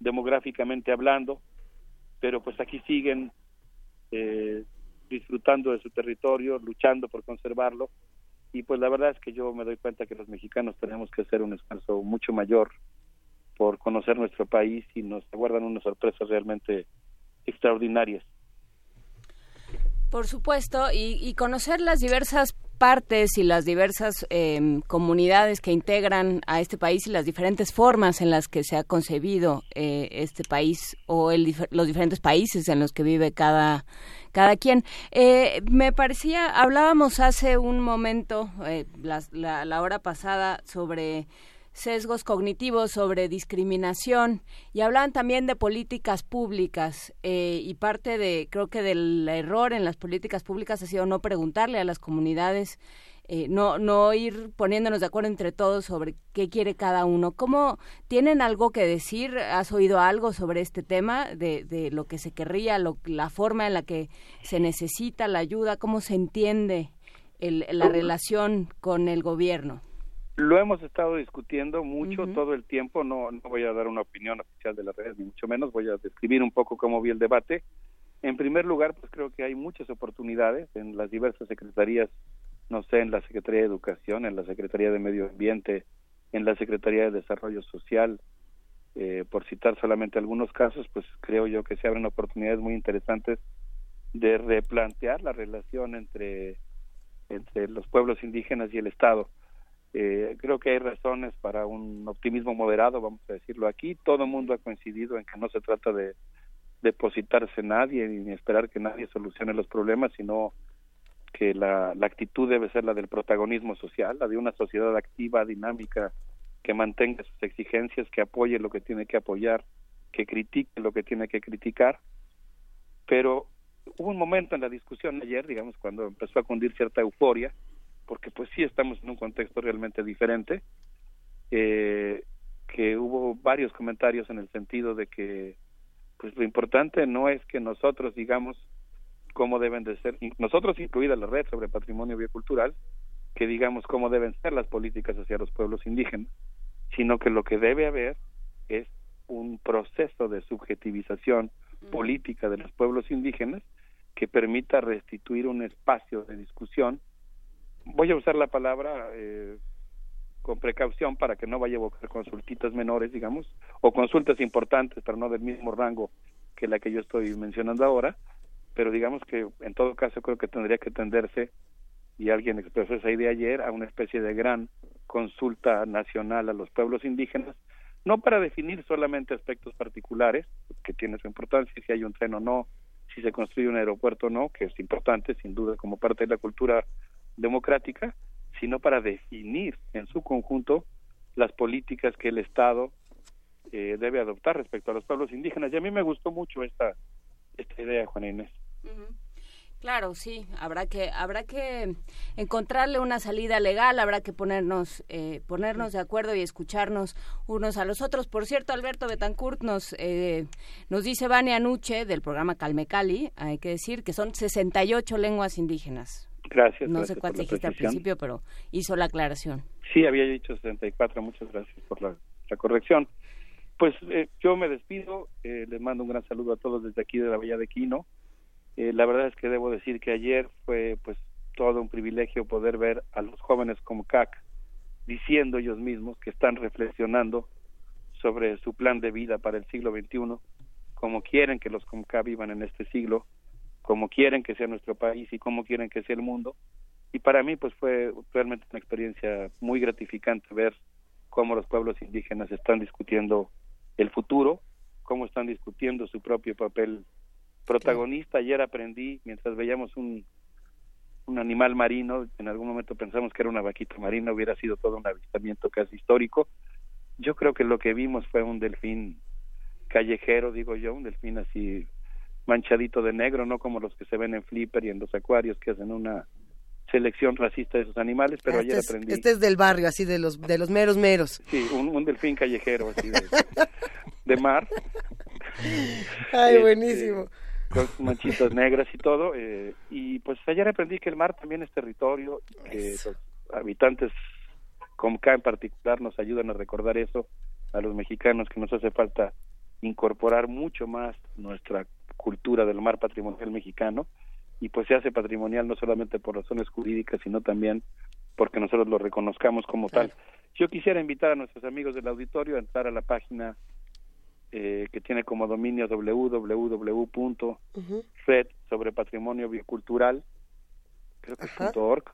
demográficamente hablando, pero pues aquí siguen eh, disfrutando de su territorio, luchando por conservarlo. Y pues la verdad es que yo me doy cuenta que los mexicanos tenemos que hacer un esfuerzo mucho mayor por conocer nuestro país y nos aguardan unas sorpresas realmente extraordinarias. Por supuesto, y, conocer las diversas partes y las diversas em, comunidades que integran a este país y las diferentes formas en las que se ha concebido eh, este país o los diferentes países en los que vive cada cada quien. Eh, me parecía, hablábamos hace un momento, eh, la, la hora pasada, sobre sesgos cognitivos sobre discriminación. Y hablaban también de políticas públicas eh, y parte de creo que del error en las políticas públicas ha sido no preguntarle a las comunidades eh, no no ir poniéndonos de acuerdo entre todos sobre qué quiere cada uno. Cómo tienen algo que decir has oído algo sobre este tema de, de lo que se querría lo, la forma en la que se necesita la ayuda cómo se entiende el, la relación con el gobierno lo hemos estado discutiendo mucho todo el tiempo, no, no voy a dar una opinión oficial de las redes, ni mucho menos, voy a describir un poco cómo vi el debate. En primer lugar, pues creo que hay muchas oportunidades en las diversas secretarías, no sé, en la Secretaría de Educación, en la Secretaría de Medio Ambiente, en la Secretaría de Desarrollo Social, eh, por citar solamente algunos casos, pues creo yo que se abren oportunidades muy interesantes de replantear la relación entre, entre los pueblos indígenas y el Estado eh, creo que hay razones para un optimismo moderado, vamos a decirlo aquí. Todo el mundo ha coincidido en que no se trata de depositarse nadie ni esperar que nadie solucione los problemas, sino que la, la actitud debe ser la del protagonismo social, la de una sociedad activa, dinámica, que mantenga sus exigencias, que apoye lo que tiene que apoyar, que critique lo que tiene que criticar. Pero hubo un momento en la discusión ayer, digamos, cuando empezó a cundir cierta euforia, porque pues sí estamos en un contexto realmente diferente, eh, que hubo varios comentarios en el sentido de que pues lo importante no es que nosotros digamos cómo deben de ser, nosotros incluida la red sobre patrimonio biocultural, que digamos cómo deben ser las políticas hacia los pueblos indígenas, sino que lo que debe haber es un proceso de subjetivización política de los pueblos indígenas que permita restituir un espacio de discusión voy a usar la palabra eh, con precaución para que no vaya a evocar consultitas menores, digamos, o consultas importantes, pero no del mismo rango que la que yo estoy mencionando ahora, pero digamos que en todo caso creo que tendría que tenderse, y alguien expresó esa idea ayer, a una especie de gran consulta nacional a los pueblos indígenas, no para definir solamente aspectos particulares, que tiene su importancia, si hay un tren o no, si se construye un aeropuerto o no, que es importante sin duda como parte de la cultura democrática, sino para definir en su conjunto las políticas que el Estado eh, debe adoptar respecto a los pueblos indígenas. Y a mí me gustó mucho esta, esta idea, Juana Inés. Claro, sí, habrá que habrá que encontrarle una salida legal, habrá que ponernos eh, ponernos de acuerdo y escucharnos unos a los otros. Por cierto, Alberto Betancourt nos eh, nos dice Vania Nuche del programa Calme Cali, hay que decir que son 68 lenguas indígenas. Gracias. No sé cuánto dijiste al principio, pero hizo la aclaración. Sí, había dicho 64. Muchas gracias por la, corrección. Pues eh, yo me despido. Eh, les mando un gran saludo a todos desde aquí de la Villa de Quino. Eh, la verdad es que debo decir que ayer fue pues todo un privilegio poder ver a los jóvenes como CAC diciendo ellos mismos que están reflexionando sobre su plan de vida para el siglo XXI, como quieren que los Comca vivan en este siglo, como quieren que sea nuestro país y como quieren que sea el mundo. Y para mí pues fue realmente una experiencia muy gratificante ver cómo los pueblos indígenas están discutiendo el futuro, cómo están discutiendo su propio papel protagonista. Ayer aprendí, mientras veíamos un, un animal marino, en algún momento pensamos que era una vaquita marina, hubiera sido todo un avistamiento casi histórico. Yo creo que lo que vimos fue un delfín callejero, digo yo, un delfín así manchadito de negro, no como los que se ven en Flipper y en los acuarios que hacen una selección racista de esos animales, pero este ayer es, aprendí. Este es del barrio, así de los de los meros meros. Sí, un, un delfín callejero así de, de mar. Ay, Este, buenísimo. con manchitas negras y todo. eh, y pues ayer aprendí que el mar también es territorio, que los habitantes, Comca en particular, nos ayudan a recordar eso a los mexicanos, que nos hace falta incorporar mucho más nuestra cultura del mar patrimonial mexicano y pues se hace patrimonial no solamente por razones jurídicas, sino también porque nosotros lo reconozcamos como tal. Yo quisiera invitar a nuestros amigos del auditorio a entrar a la página eh, que tiene como dominio www.red sobre patrimonio biocultural, creo que es punto .org,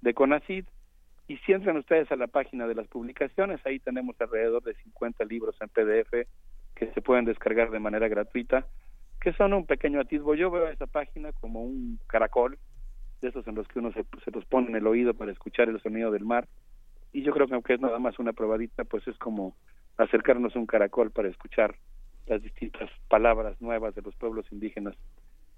de CONACID, y si entran ustedes a la página de las publicaciones, ahí tenemos alrededor de 50 libros en PDF que se pueden descargar de manera gratuita, que son un pequeño atisbo. Yo veo esa página como un caracol, de esos en los que uno se, se los pone en el oído para escuchar el sonido del mar, y yo creo que aunque es nada más una probadita, pues es como acercarnos a un caracol para escuchar las distintas palabras nuevas de los pueblos indígenas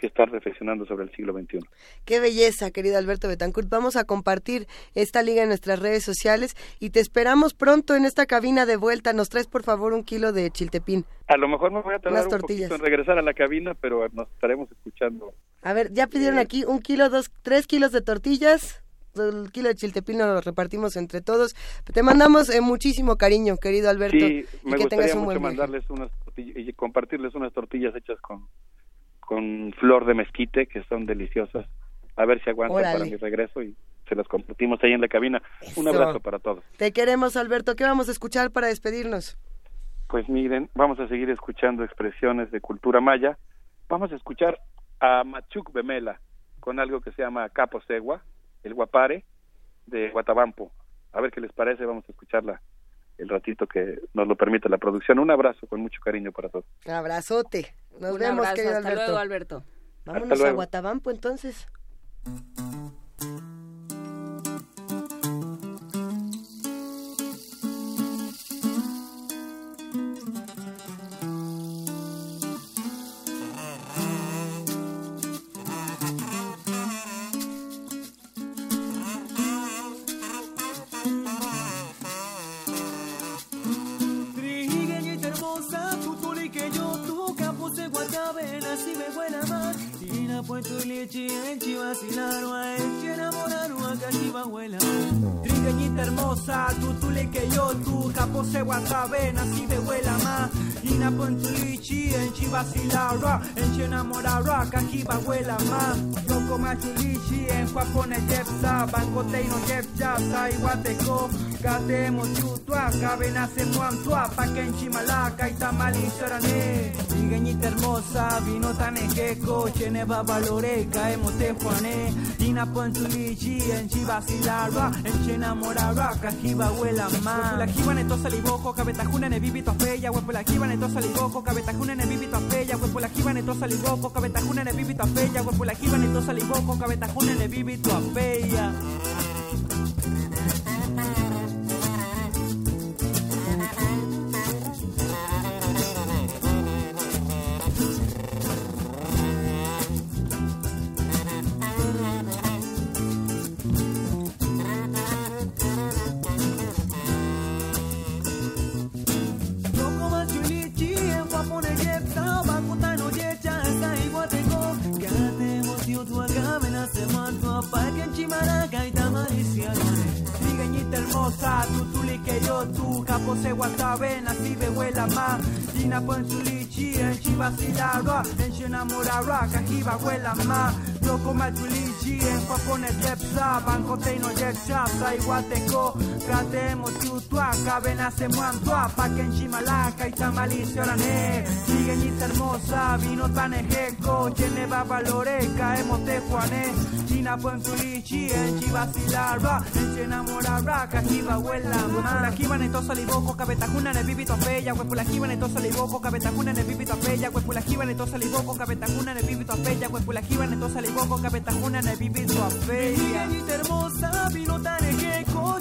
que están reflexionando sobre el siglo XXI. Qué belleza, querido Alberto Betancourt. Vamos a compartir esta liga en nuestras redes sociales y te esperamos pronto en esta cabina de vuelta. Nos traes, por favor, un kilo de chiltepín. A lo mejor me voy a tardar un poquito en regresar a la cabina, pero nos estaremos escuchando. A ver, ya pidieron aquí un kilo, dos, tres kilos de tortillas. El kilo de chiltepín lo repartimos entre todos. Te mandamos eh, muchísimo cariño, querido Alberto. Sí, y me que tengas gustaría un mucho buen mandarles unas tortillas y compartirles unas tortillas hechas con, con flor de mezquite, que son deliciosas. A ver si aguantan Órale. para mi regreso y se las compartimos ahí en la cabina. Un abrazo para todos. Te queremos, Alberto. ¿Qué vamos a escuchar para despedirnos? Pues miren, vamos a seguir escuchando expresiones de cultura maya. Vamos a escuchar a Machuc Bemela con algo que se llama Capo Segua, el guapare de Guatabampo. A ver qué les parece, vamos a escucharla el ratito que nos lo permite la producción. Un abrazo con mucho cariño para todos. Abrazote. Nos Un vemos, abrazo. querido Hasta Alberto. luego, Alberto. Vámonos Hasta a luego. Guatabampo entonces. Tina puesto leche, en chivacilaron, a eche enamoraron, a cachiva abuela. Trigueñita hermosa, tu tuli que yo, tu campo se guatabena, si me huela más. Tina puesto leche, en chivacilaron, eche enamoraron, a cachiva abuela más. Yo como chulichi, en cuapone jepsa, banco teino jepsa, sa iguateco. Katemo chutua, cabena se muantua, pa que en Chimalaca y tamali chorane. Trigueñita hermosa, vino tan ejeco, chene babalore, caemos te juané. Ina pontulichi, en chivasilarwa, en chena morarwa, cajiba huela más. La jiba neto salibojo, cabetajuna ne vivito fea, huepo la jiba neto salibojo, cabetajuna ne vivito fea, huepo la jiba neto salibojo, cabetajuna ne vivito fea, huepo la jiba neto salibojo, cabetajuna ne vivito fea. Se guatabe, nací de huela más. Ina ponchulichi, en chivasilarwa, en chenamorarwa, cajiba huela más. Loko matulichi en papone tepsa Banco teino yecha Saiwateko Katemo tutua Cabena se muantua Paquen chimalaka y tamalicio orane Sigueñita hermosa Vino tanejeco Geneva valoreca Emote juane China puentulichi En chivasilarra En chenamorarra Cajiba huela Huepula jiba neto saliboko Cabetajuna ne bibito apella Huepula jiba neto saliboko Cabetajuna ne bibito apella Huepula jiba neto saliboko Cabetajuna ne bibito apella Huepula jiba neto saliboko Cabetajuna bibito apella Niñita hermosa Vino tanejeco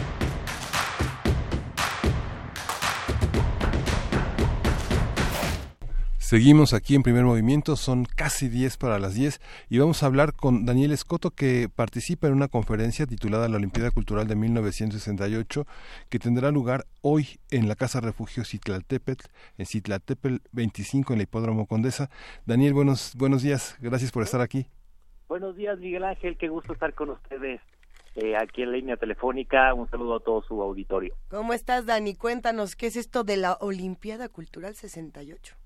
Seguimos aquí en primer movimiento, son casi 10 para las 10 y vamos a hablar con Daniel Escoto que participa en una conferencia titulada La Olimpiada Cultural de 1968 que tendrá lugar hoy en la Casa Refugio Citlaltépetl, en Citlaltépetl 25 en la Hipódromo Condesa. Daniel, buenos, buenos días, gracias por estar aquí. Buenos días, Miguel Ángel, qué gusto estar con ustedes eh, aquí en línea telefónica. Un saludo a todo su auditorio. ¿Cómo estás, Dani? Cuéntanos, ¿qué es esto de la Olimpiada Cultural 68?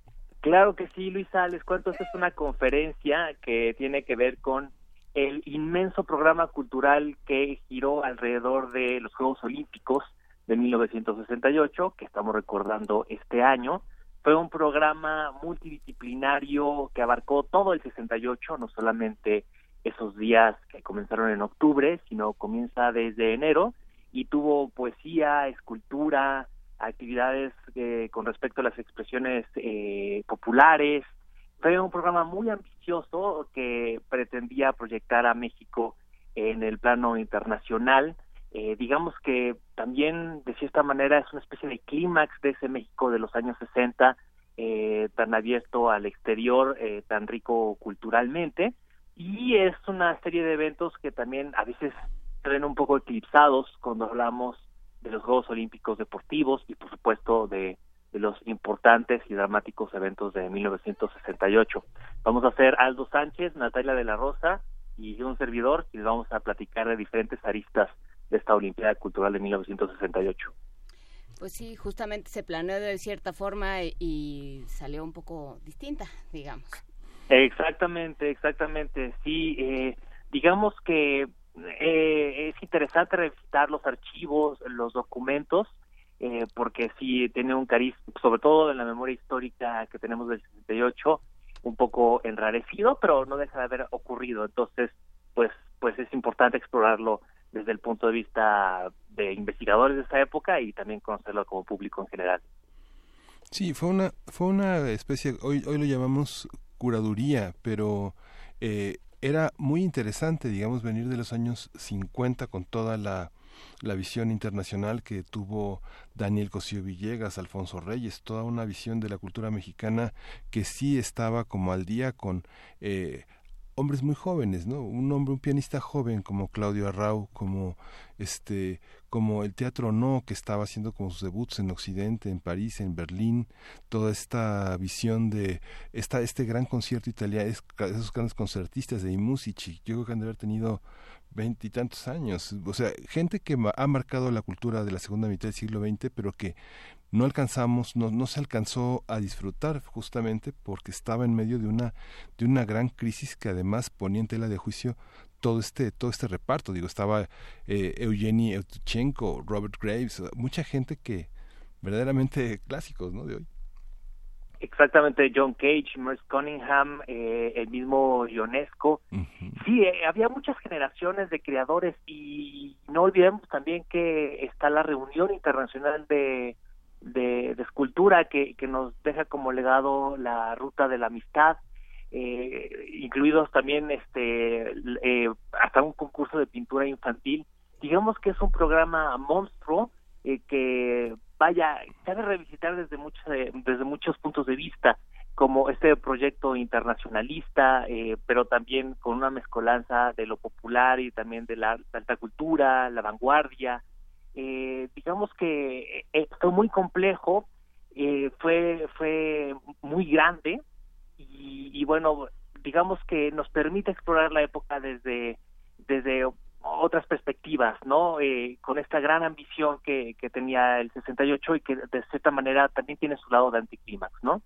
Claro que sí, Luisa, les cuento, esta es una conferencia que tiene que ver con el inmenso programa cultural que giró alrededor de los Juegos Olímpicos de 1968, que estamos recordando este año. Fue un programa multidisciplinario que abarcó todo el 68, no solamente esos días que comenzaron en octubre, sino comienza desde enero y tuvo poesía, escultura, actividades eh, con respecto a las expresiones eh, populares. Fue un programa muy ambicioso que pretendía proyectar a México en el plano internacional. Eh, digamos que también, de cierta manera, es una especie de clímax de ese México de los años 60, tan abierto al exterior, tan rico culturalmente. Y es una serie de eventos que también a veces ven un poco eclipsados cuando hablamos de los Juegos Olímpicos Deportivos y por supuesto de, de, los importantes y dramáticos eventos de 1968. Vamos a hacer Aldo Sánchez, Natalia de la Rosa y un servidor y les vamos a platicar de diferentes aristas de esta Olimpiada Cultural de 1968. Pues sí, justamente se planeó de cierta forma y salió un poco distinta, digamos. Exactamente, exactamente. Sí, eh, digamos que eh, es interesante revisitar los archivos, los documentos, eh, porque sí tiene un cariz, sobre todo en la memoria histórica que tenemos del 68, un poco enrarecido, pero no deja de haber ocurrido. Entonces, pues, pues es importante explorarlo desde el punto de vista de investigadores de esa época y también conocerlo como público en general. Sí, fue una, fue una especie, hoy, hoy lo llamamos curaduría, pero eh, era muy interesante, digamos, venir de los años 50 con toda la, la visión internacional que tuvo Daniel Cosío Villegas, Alfonso Reyes, toda una visión de la cultura mexicana que sí estaba como al día con eh, hombres muy jóvenes, ¿no? Un hombre, un pianista joven como Claudio Arrau, como este, como el Teatro No, que estaba haciendo como sus debuts en Occidente, en París, en Berlín, toda esta visión de esta, este gran concierto italiano, esos grandes concertistas de I Musici, yo creo que han de haber tenido veintitantos años, o sea, gente que ha marcado la cultura de la segunda mitad del siglo XX, pero que no alcanzamos, no, no se alcanzó a disfrutar justamente porque estaba en medio de una, de una gran crisis que además ponía en tela de juicio todo este, todo este reparto. Digo, estaba eh, Eugenie Eutuchenko, Robert Graves, mucha gente que verdaderamente clásicos, ¿no? De hoy. Exactamente, John Cage, Merce Cunningham, eh, el mismo Ionesco. Sí, eh, había muchas generaciones de creadores y no olvidemos también que está la reunión internacional de, de, de escultura que, que nos deja como legado la ruta de la amistad, eh, incluidos también este eh, hasta un concurso de pintura infantil. Digamos que es un programa monstruo eh, que vaya, cabe revisitar desde muchos, desde muchos puntos de vista, como este proyecto internacionalista, eh, pero también con una mezcolanza de lo popular y también de la, alta cultura, la vanguardia, eh, digamos que fue muy complejo, fue, fue muy grande y, y bueno, digamos que nos permite explorar la época desde, desde otras perspectivas, ¿no? Eh, con esta gran ambición que, que tenía el 68 y que de cierta manera también tiene su lado de anticlímax, ¿no?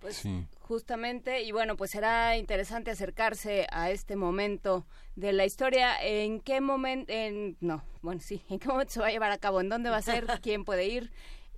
Pues justamente, y bueno, pues será interesante acercarse a este momento de la historia. ¿En qué momento, en, no, bueno, sí, en qué momento se va a llevar a cabo? ¿En dónde va a ser? ¿Quién puede ir?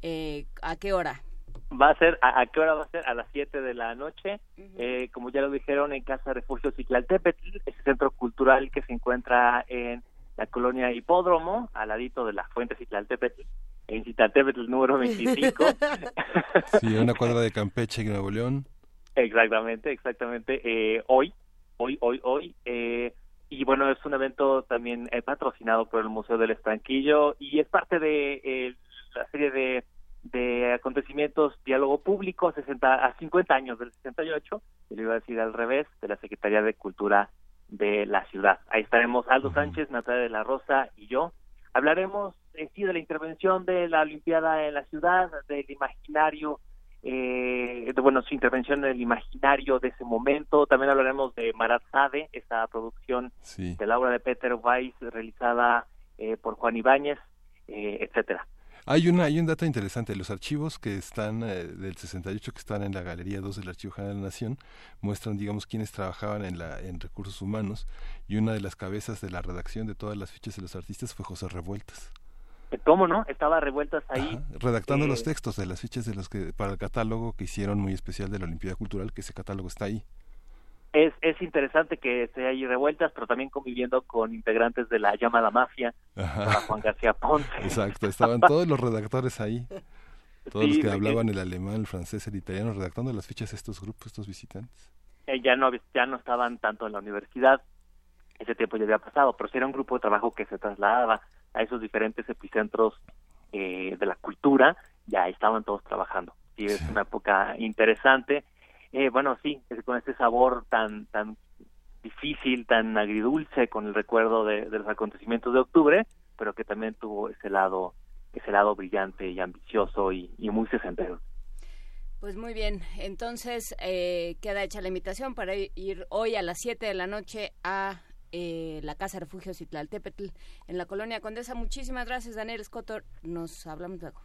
Eh, ¿A qué hora? Va a ser, ¿a, a qué hora va a ser? A las 7 de la noche, eh, como ya lo dijeron, en Casa Refugio Ciclaltépetl, ese centro cultural que se encuentra en la colonia Hipódromo, al ladito de la Fuente Ciclaltépetl, en Ciclaltépetl número 25. Sí, una cuadra de Campeche, Nuevo León. Exactamente, exactamente. Eh, hoy, hoy, hoy, hoy. Eh, y bueno, es un evento también eh, patrocinado por el Museo del Estanquillo y es parte de eh, la serie de, de acontecimientos Diálogo Público a, 60, a 50 años del 68, y le iba a decir al revés, de la Secretaría de Cultura de la ciudad. Ahí estaremos Aldo Sánchez, Natalia de la Rosa y yo. Hablaremos en sí de la intervención de la Olimpiada en la ciudad, del imaginario eh, de, bueno, su intervención en el imaginario de ese momento. También hablaremos de Marat Sade, esa producción Sí. de la obra de Peter Weiss realizada eh, por Juan Ibáñez, eh, etcétera. Hay, una, hay un dato interesante. Los archivos que están eh, del 68, que están en la Galería 2 del Archivo General de la Nación, muestran, digamos, quienes trabajaban en, la, en recursos humanos. Y una de las cabezas de la redacción de todas las fichas de los artistas fue José Revueltas, Eh, ¿Cómo no? Estaba revueltas ahí. redactando Eh, los textos de las fichas de los que para el catálogo que hicieron muy especial de la Olimpiada Cultural, que ese catálogo está ahí. Es, es interesante que esté ahí revueltas, pero también conviviendo con integrantes de la llamada mafia, Juan García Ponce. Exacto, estaban todos los redactores ahí. Todos Sí, los que hablaban el alemán, el francés, el italiano, redactando las fichas de estos grupos, estos visitantes. Eh, ya no ya no estaban tanto en la universidad ese tiempo ya había pasado pero sí era un grupo de trabajo que se trasladaba a esos diferentes epicentros eh, de la cultura ya estaban todos trabajando sí es una época interesante eh, bueno sí con este sabor tan tan difícil tan agridulce con el recuerdo de, los acontecimientos de octubre pero que también tuvo ese lado ese lado brillante y ambicioso y, muy sesentero Pues muy bien, entonces eh, queda hecha la invitación para ir hoy a las 7 de la noche a eh, la Casa Refugio Citlaltépetl en la Colonia Condesa. Muchísimas gracias, Daniel Escoto. Nos hablamos luego.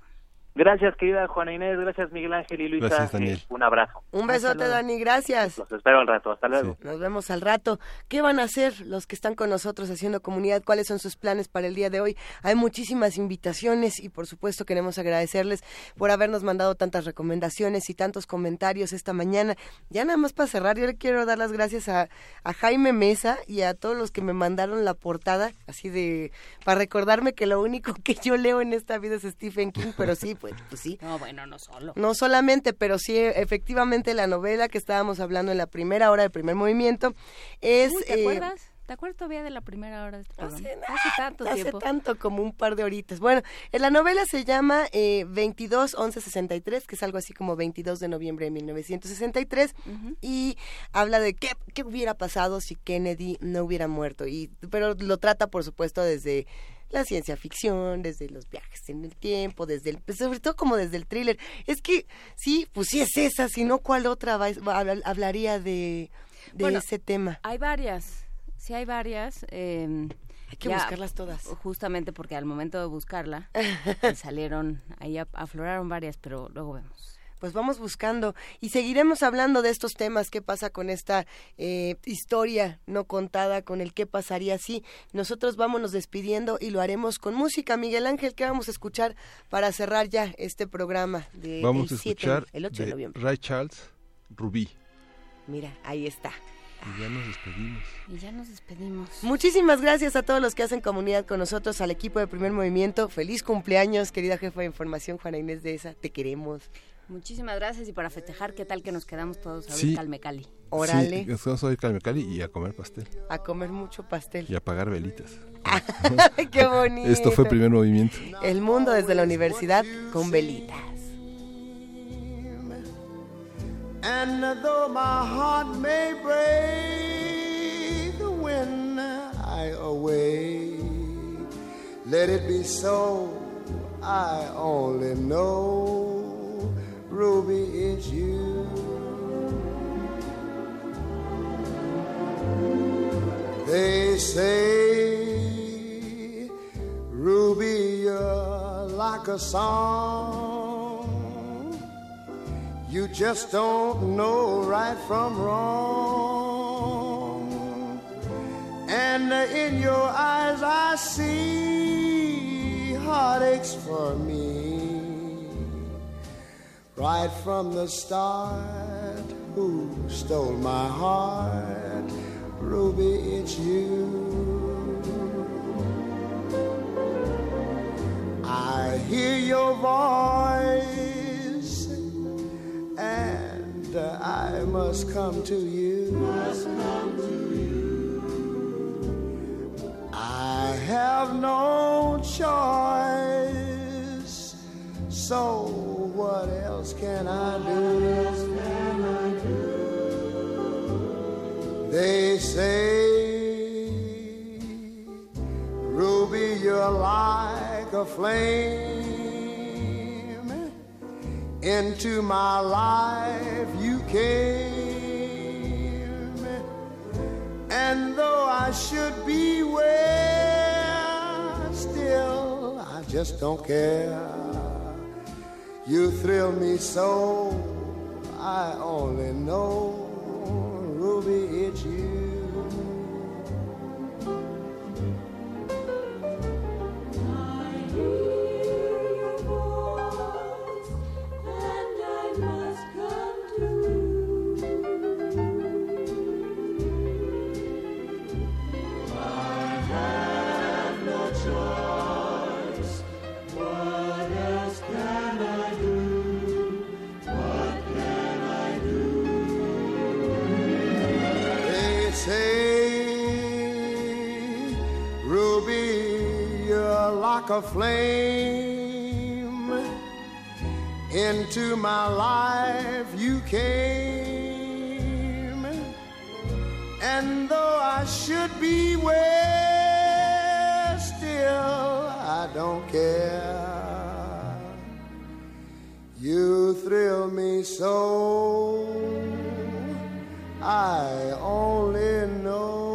Gracias, querida Juana Inés. Gracias, Miguel Ángel y Luisa. Gracias, Daniel. Eh, un abrazo. Un besote, Dani, gracias. Los espero al rato. Hasta luego. Nos vemos al rato. ¿Qué van a hacer los que están con nosotros haciendo comunidad? ¿Cuáles son sus planes para el día de hoy? Hay muchísimas invitaciones y por supuesto queremos agradecerles por habernos mandado tantas recomendaciones y tantos comentarios esta mañana. Ya nada más para cerrar, yo le quiero dar las gracias a, a Jaime Mesa y a todos los que me mandaron la portada, así de, para recordarme que lo único que yo leo en esta vida es Stephen King, pero sí, pues, pues sí. No, bueno, no solo. No solamente, pero sí, efectivamente, la novela que estábamos hablando en la primera hora del primer movimiento es... Uy, ¿Te eh, acuerdas? ¿Te acuerdas todavía de la primera hora de este programa? Hace, tanto hace tiempo. tanto como un par de horitas. Bueno, en la novela se llama eh, 22 11 63, que es algo así como 22 de noviembre de 1963, y habla de qué, qué hubiera pasado si Kennedy no hubiera muerto. Y, pero lo trata, por supuesto, desde la ciencia ficción, desde los viajes en el tiempo, desde el, pues, sobre todo como desde el thriller. Es que sí, pues sí es esa, si no, ¿cuál otra va- va- habl- hablaría de, de Bueno, ese tema? Hay varias, sí hay varias. eh, Hay que ya, buscarlas todas. Justamente porque al momento de buscarla eh, salieron, ahí afloraron varias, pero luego vemos. pues vamos buscando y seguiremos hablando de estos temas, qué pasa con esta eh, historia no contada, con el qué pasaría si nosotros vámonos despidiendo y lo haremos con música. Miguel Ángel, ¿qué vamos a escuchar para cerrar ya este programa de Vamos el a 7, escuchar el 8 de, de noviembre? Ray Charles, Rubí. Mira, ahí está. Y ya nos despedimos. Y ya nos despedimos. Muchísimas gracias a todos los que hacen comunidad con nosotros, al equipo de Primer Movimiento. Feliz cumpleaños, querida jefa de información, Juana Inés de esa. Te queremos. Muchísimas gracias y para festejar, ¿qué tal que nos quedamos todos a ver Sí. Calmecali? Órale. Sí, nos vamos a ir Calmecali y a comer pastel. A comer mucho pastel. Y a pagar velitas. ¡Qué bonito! Esto fue primer movimiento. El mundo desde la universidad con velitas. And though my heart may break when I away, Let it be so. I only know, Ruby, it's you. They say, Ruby, you're like a song. You just don't know right from wrong. And in your eyes, I see heartaches for me. Right from the start, who stole my heart? Ruby, it's you. I hear your voice, and uh, I must come to you. I have no choice, so what else can I do? They say, Ruby, you're like a flame. Into my life you came. And though I should be where, still I just don't care. You thrill me so, I only know. Ruby, it's you. A flame. Into my life you came. And though I should be where, still I don't care. You thrill me so. I only know.